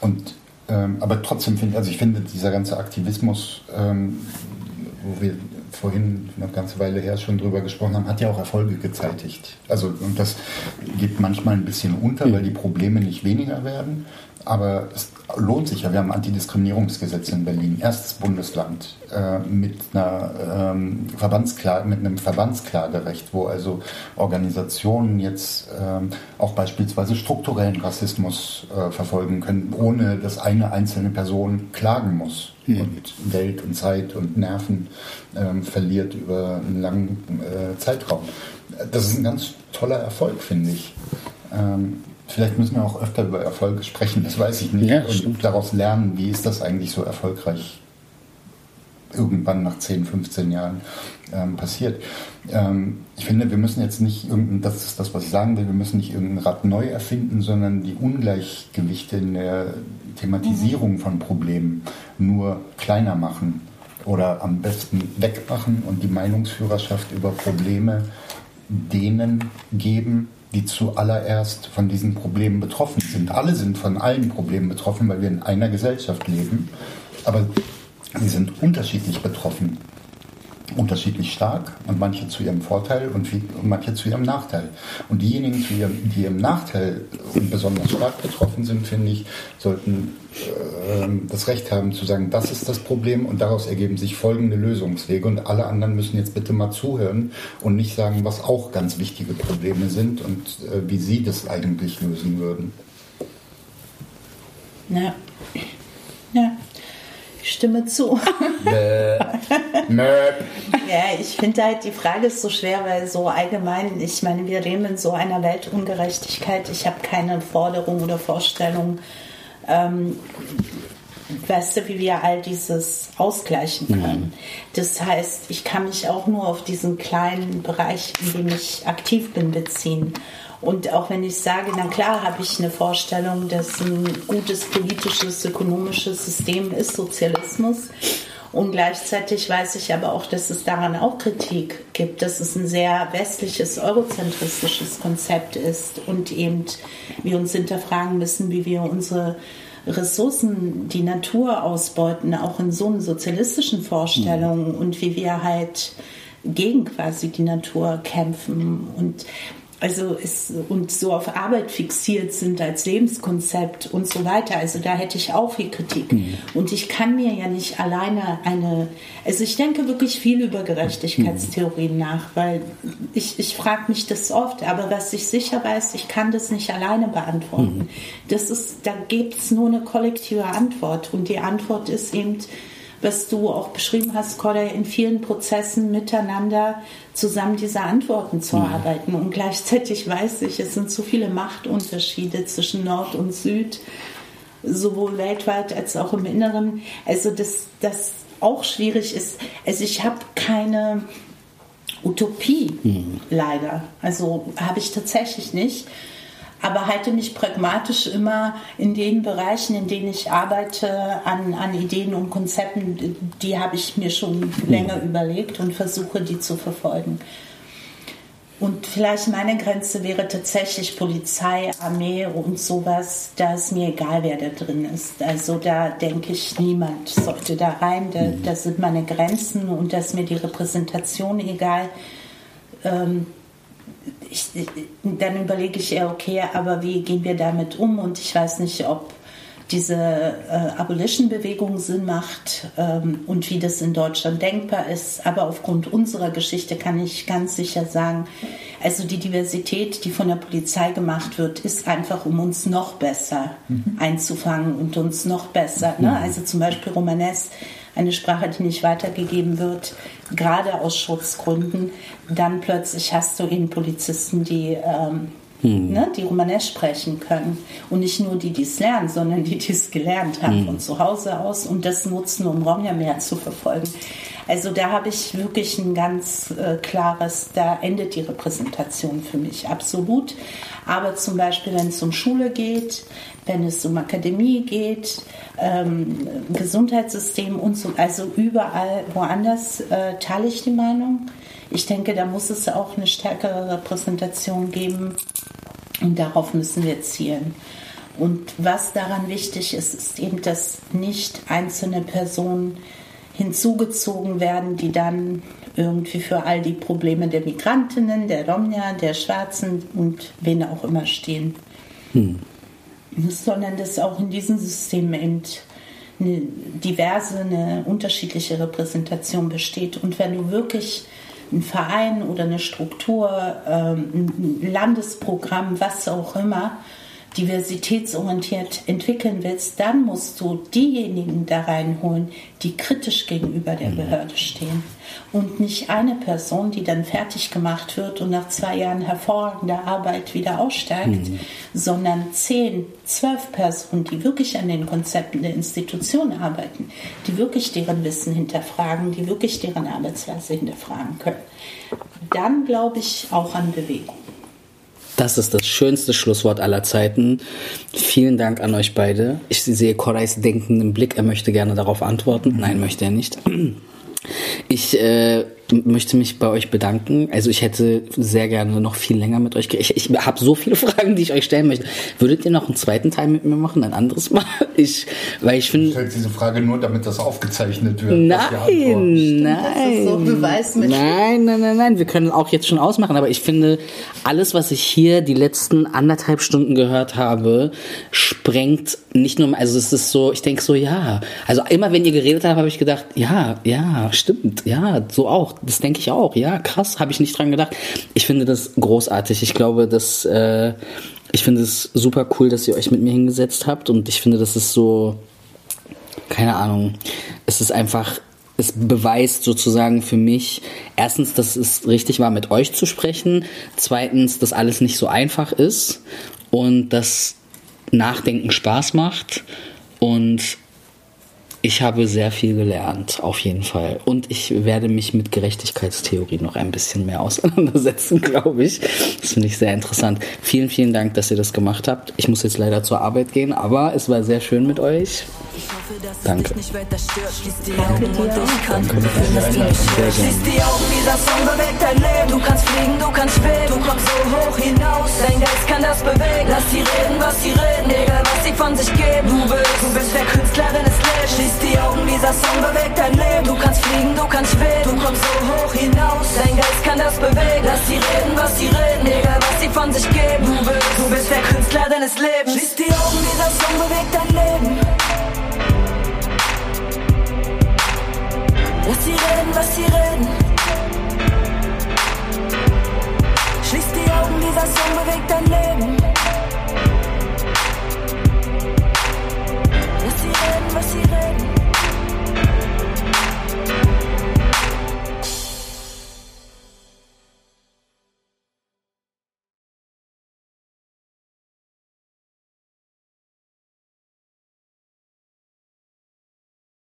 [SPEAKER 3] und ähm, aber trotzdem finde also ich finde dieser ganze Aktivismus, wo wir vorhin eine ganze Weile her schon drüber gesprochen haben, hat ja auch Erfolge gezeitigt. Also, und das geht manchmal ein bisschen unter, weil die Probleme nicht weniger werden. Aber es lohnt sich ja. Wir haben ein Antidiskriminierungsgesetz in Berlin, erstes Bundesland äh, mit, einer, ähm, Verbandsklage, mit einem Verbandsklagerecht, wo also Organisationen jetzt ähm, auch beispielsweise strukturellen Rassismus äh, verfolgen können, ohne dass eine einzelne Person klagen muss mhm. und Geld und Zeit und Nerven ähm, verliert über einen langen äh, Zeitraum. Das ist ein ganz toller Erfolg, finde ich. Ähm, Vielleicht müssen wir auch öfter über Erfolge sprechen, das weiß ich nicht. Ja, und daraus lernen, wie ist das eigentlich so erfolgreich irgendwann nach 10, 15 Jahren ähm, passiert. Ähm, ich finde, wir müssen jetzt nicht irgendein, das ist das, was ich sagen will, wir müssen nicht irgendein Rad neu erfinden, sondern die Ungleichgewichte in der Thematisierung von Problemen nur kleiner machen oder am besten wegmachen und die Meinungsführerschaft über Probleme denen geben, die zuallererst von diesen Problemen betroffen sind. Alle sind von allen Problemen betroffen, weil wir in einer Gesellschaft leben, aber sie sind unterschiedlich betroffen unterschiedlich stark und manche zu ihrem Vorteil und, manche zu ihrem Nachteil. Und diejenigen, die ihrem, die ihrem Nachteil besonders stark betroffen sind, finde ich, sollten äh, das Recht haben zu sagen, das ist das Problem und daraus ergeben sich folgende Lösungswege und alle anderen müssen jetzt bitte mal zuhören und nicht sagen, was auch ganz wichtige Probleme sind und äh, wie sie das eigentlich lösen würden.
[SPEAKER 4] Ja. Ja. Stimme zu. [laughs] ja, ich finde halt, die Frage ist so schwer, weil so allgemein, ich meine, wir leben in so einer Weltungerechtigkeit. Ich habe keine Forderung oder Vorstellung, ähm, weißt du, wie wir all dieses ausgleichen können. Mhm. Das heißt, ich kann mich auch nur auf diesen kleinen Bereich, in dem ich aktiv bin, beziehen. Und auch wenn ich sage, na klar habe ich eine Vorstellung, dass ein gutes politisches, ökonomisches System ist Sozialismus. Und gleichzeitig weiß ich aber auch, dass es daran auch Kritik gibt, dass es ein sehr westliches, eurozentristisches Konzept ist und eben wir uns hinterfragen müssen, wie wir unsere Ressourcen, die Natur ausbeuten, auch in so einer sozialistischen Vorstellung mhm. und wie wir halt gegen quasi die Natur kämpfen. Und also ist, und so auf Arbeit fixiert sind als Lebenskonzept und so weiter. Also da hätte ich auch viel Kritik. Mhm. Und ich kann mir ja nicht alleine eine, also ich denke wirklich viel über Gerechtigkeitstheorien mhm. nach, weil ich, ich frage mich das oft, aber was ich sicher weiß, ich kann das nicht alleine beantworten. Mhm. Das ist, da gibt es nur eine kollektive Antwort und die Antwort ist eben, was du auch beschrieben hast, Corday, in vielen Prozessen miteinander zusammen diese Antworten zu mhm. erarbeiten. Und gleichzeitig weiß ich, es sind so viele Machtunterschiede zwischen Nord und Süd, sowohl weltweit als auch im Inneren. Also, dass das auch schwierig ist. Also, ich habe keine Utopie, mhm. leider. Also, habe ich tatsächlich nicht aber halte mich pragmatisch immer in den Bereichen, in denen ich arbeite, an, an Ideen und Konzepten, die habe ich mir schon länger überlegt und versuche, die zu verfolgen. Und vielleicht meine Grenze wäre tatsächlich Polizei, Armee und sowas. Da ist mir egal, wer da drin ist. Also da denke ich, niemand sollte da rein. Da, mhm. da sind meine Grenzen und da ist mir die Repräsentation egal. Ähm, ich, dann überlege ich eher, okay, aber wie gehen wir damit um? Und ich weiß nicht, ob diese äh, Abolition-Bewegung Sinn macht ähm, und wie das in Deutschland denkbar ist. Aber aufgrund unserer Geschichte kann ich ganz sicher sagen, also die Diversität, die von der Polizei gemacht wird, ist einfach, um uns noch besser mhm. einzufangen und uns noch besser. Ne? Mhm. Also zum Beispiel Romanes eine Sprache, die nicht weitergegeben wird, gerade aus Schutzgründen, dann plötzlich hast du eben Polizisten, die, ähm, hm. ne, die Romanes sprechen können. Und nicht nur die, die es lernen, sondern die, die es gelernt haben hm. von zu Hause aus und das nutzen, um Romja mehr zu verfolgen. Also da habe ich wirklich ein ganz äh, klares, da endet die Repräsentation für mich absolut. Aber zum Beispiel, wenn es um Schule geht, wenn es um Akademie geht, ähm, Gesundheitssystem und so, also überall woanders äh, teile ich die Meinung. Ich denke, da muss es auch eine stärkere Repräsentation geben und darauf müssen wir zielen. Und was daran wichtig ist, ist eben, dass nicht einzelne Personen hinzugezogen werden, die dann irgendwie für all die Probleme der Migrantinnen, der Romja, der Schwarzen und wen auch immer stehen. Hm. Sondern dass auch in diesem System eben eine diverse, eine unterschiedliche Repräsentation besteht. Und wenn du wirklich ein Verein oder eine Struktur, ähm, ein Landesprogramm, was auch immer, diversitätsorientiert entwickeln willst, dann musst du diejenigen da reinholen, die kritisch gegenüber der mhm. Behörde stehen. Und nicht eine Person, die dann fertig gemacht wird und nach zwei Jahren hervorragender Arbeit wieder aussteigt, mhm. sondern zehn, zwölf Personen, die wirklich an den Konzepten der Institution arbeiten, die wirklich deren Wissen hinterfragen, die wirklich deren Arbeitsweise hinterfragen können. Dann glaube ich auch an Bewegung.
[SPEAKER 2] Das ist das schönste Schlusswort aller Zeiten. Vielen Dank an euch beide. Ich sehe Korais denkenden Blick. Er möchte gerne darauf antworten. Nein, möchte er nicht. Ich äh, möchte mich bei euch bedanken. Also ich hätte sehr gerne noch viel länger mit euch. Ich, ich habe so viele [laughs] Fragen, die ich euch stellen möchte. Würdet ihr noch einen zweiten Teil mit mir machen, ein anderes Mal? [laughs] Ich, weil ich finde. Ich
[SPEAKER 3] stelle diese Frage nur, damit das aufgezeichnet wird.
[SPEAKER 2] Nein, nein, so nein, nein, nein, nein. Wir können auch jetzt schon ausmachen. Aber ich finde, alles, was ich hier die letzten anderthalb Stunden gehört habe, sprengt nicht nur. Also es ist so. Ich denke so, ja. Also immer, wenn ihr geredet habt, habe ich gedacht, ja, ja, stimmt, ja, so auch das denke ich auch. Ja, krass, habe ich nicht dran gedacht. Ich finde das großartig. Ich glaube, dass äh, ich finde es super cool, dass ihr euch mit mir hingesetzt habt und ich finde, das ist so, keine Ahnung, es ist einfach, es beweist sozusagen für mich erstens, dass es richtig war, mit euch zu sprechen. Zweitens, dass alles nicht so einfach ist und dass Nachdenken Spaß macht und ich habe sehr viel gelernt, auf jeden Fall. Und ich werde mich mit Gerechtigkeitstheorie noch ein bisschen mehr auseinandersetzen, [laughs] glaube ich. Das finde ich sehr interessant. Vielen, vielen Dank, dass ihr das gemacht habt. Ich muss jetzt leider zur Arbeit gehen, aber es war sehr schön mit euch. Danke. Danke dir. Danke
[SPEAKER 1] dein Leben. Du kannst fliegen, du kannst schweben, du kommst so hoch hinaus. Dein Geist kann das bewegen. Lass sie reden, was sie reden, egal was sie von sich geben. Du bist, du bist der Künstler deines Lebens. Schließ die Augen, dieser Song bewegt dein Leben. Du kannst fliegen, du kannst schweben, du kommst so hoch hinaus. Dein Geist kann das bewegen. Lass sie reden, was sie reden, egal was sie von sich geben. Du bist, du bist der Künstler deines Lebens. Schließ die Augen, dieser Song bewegt dein Leben. Lass sie reden, was sie reden. Schließ die Augen, dieser Song bewegt dein Leben. Lass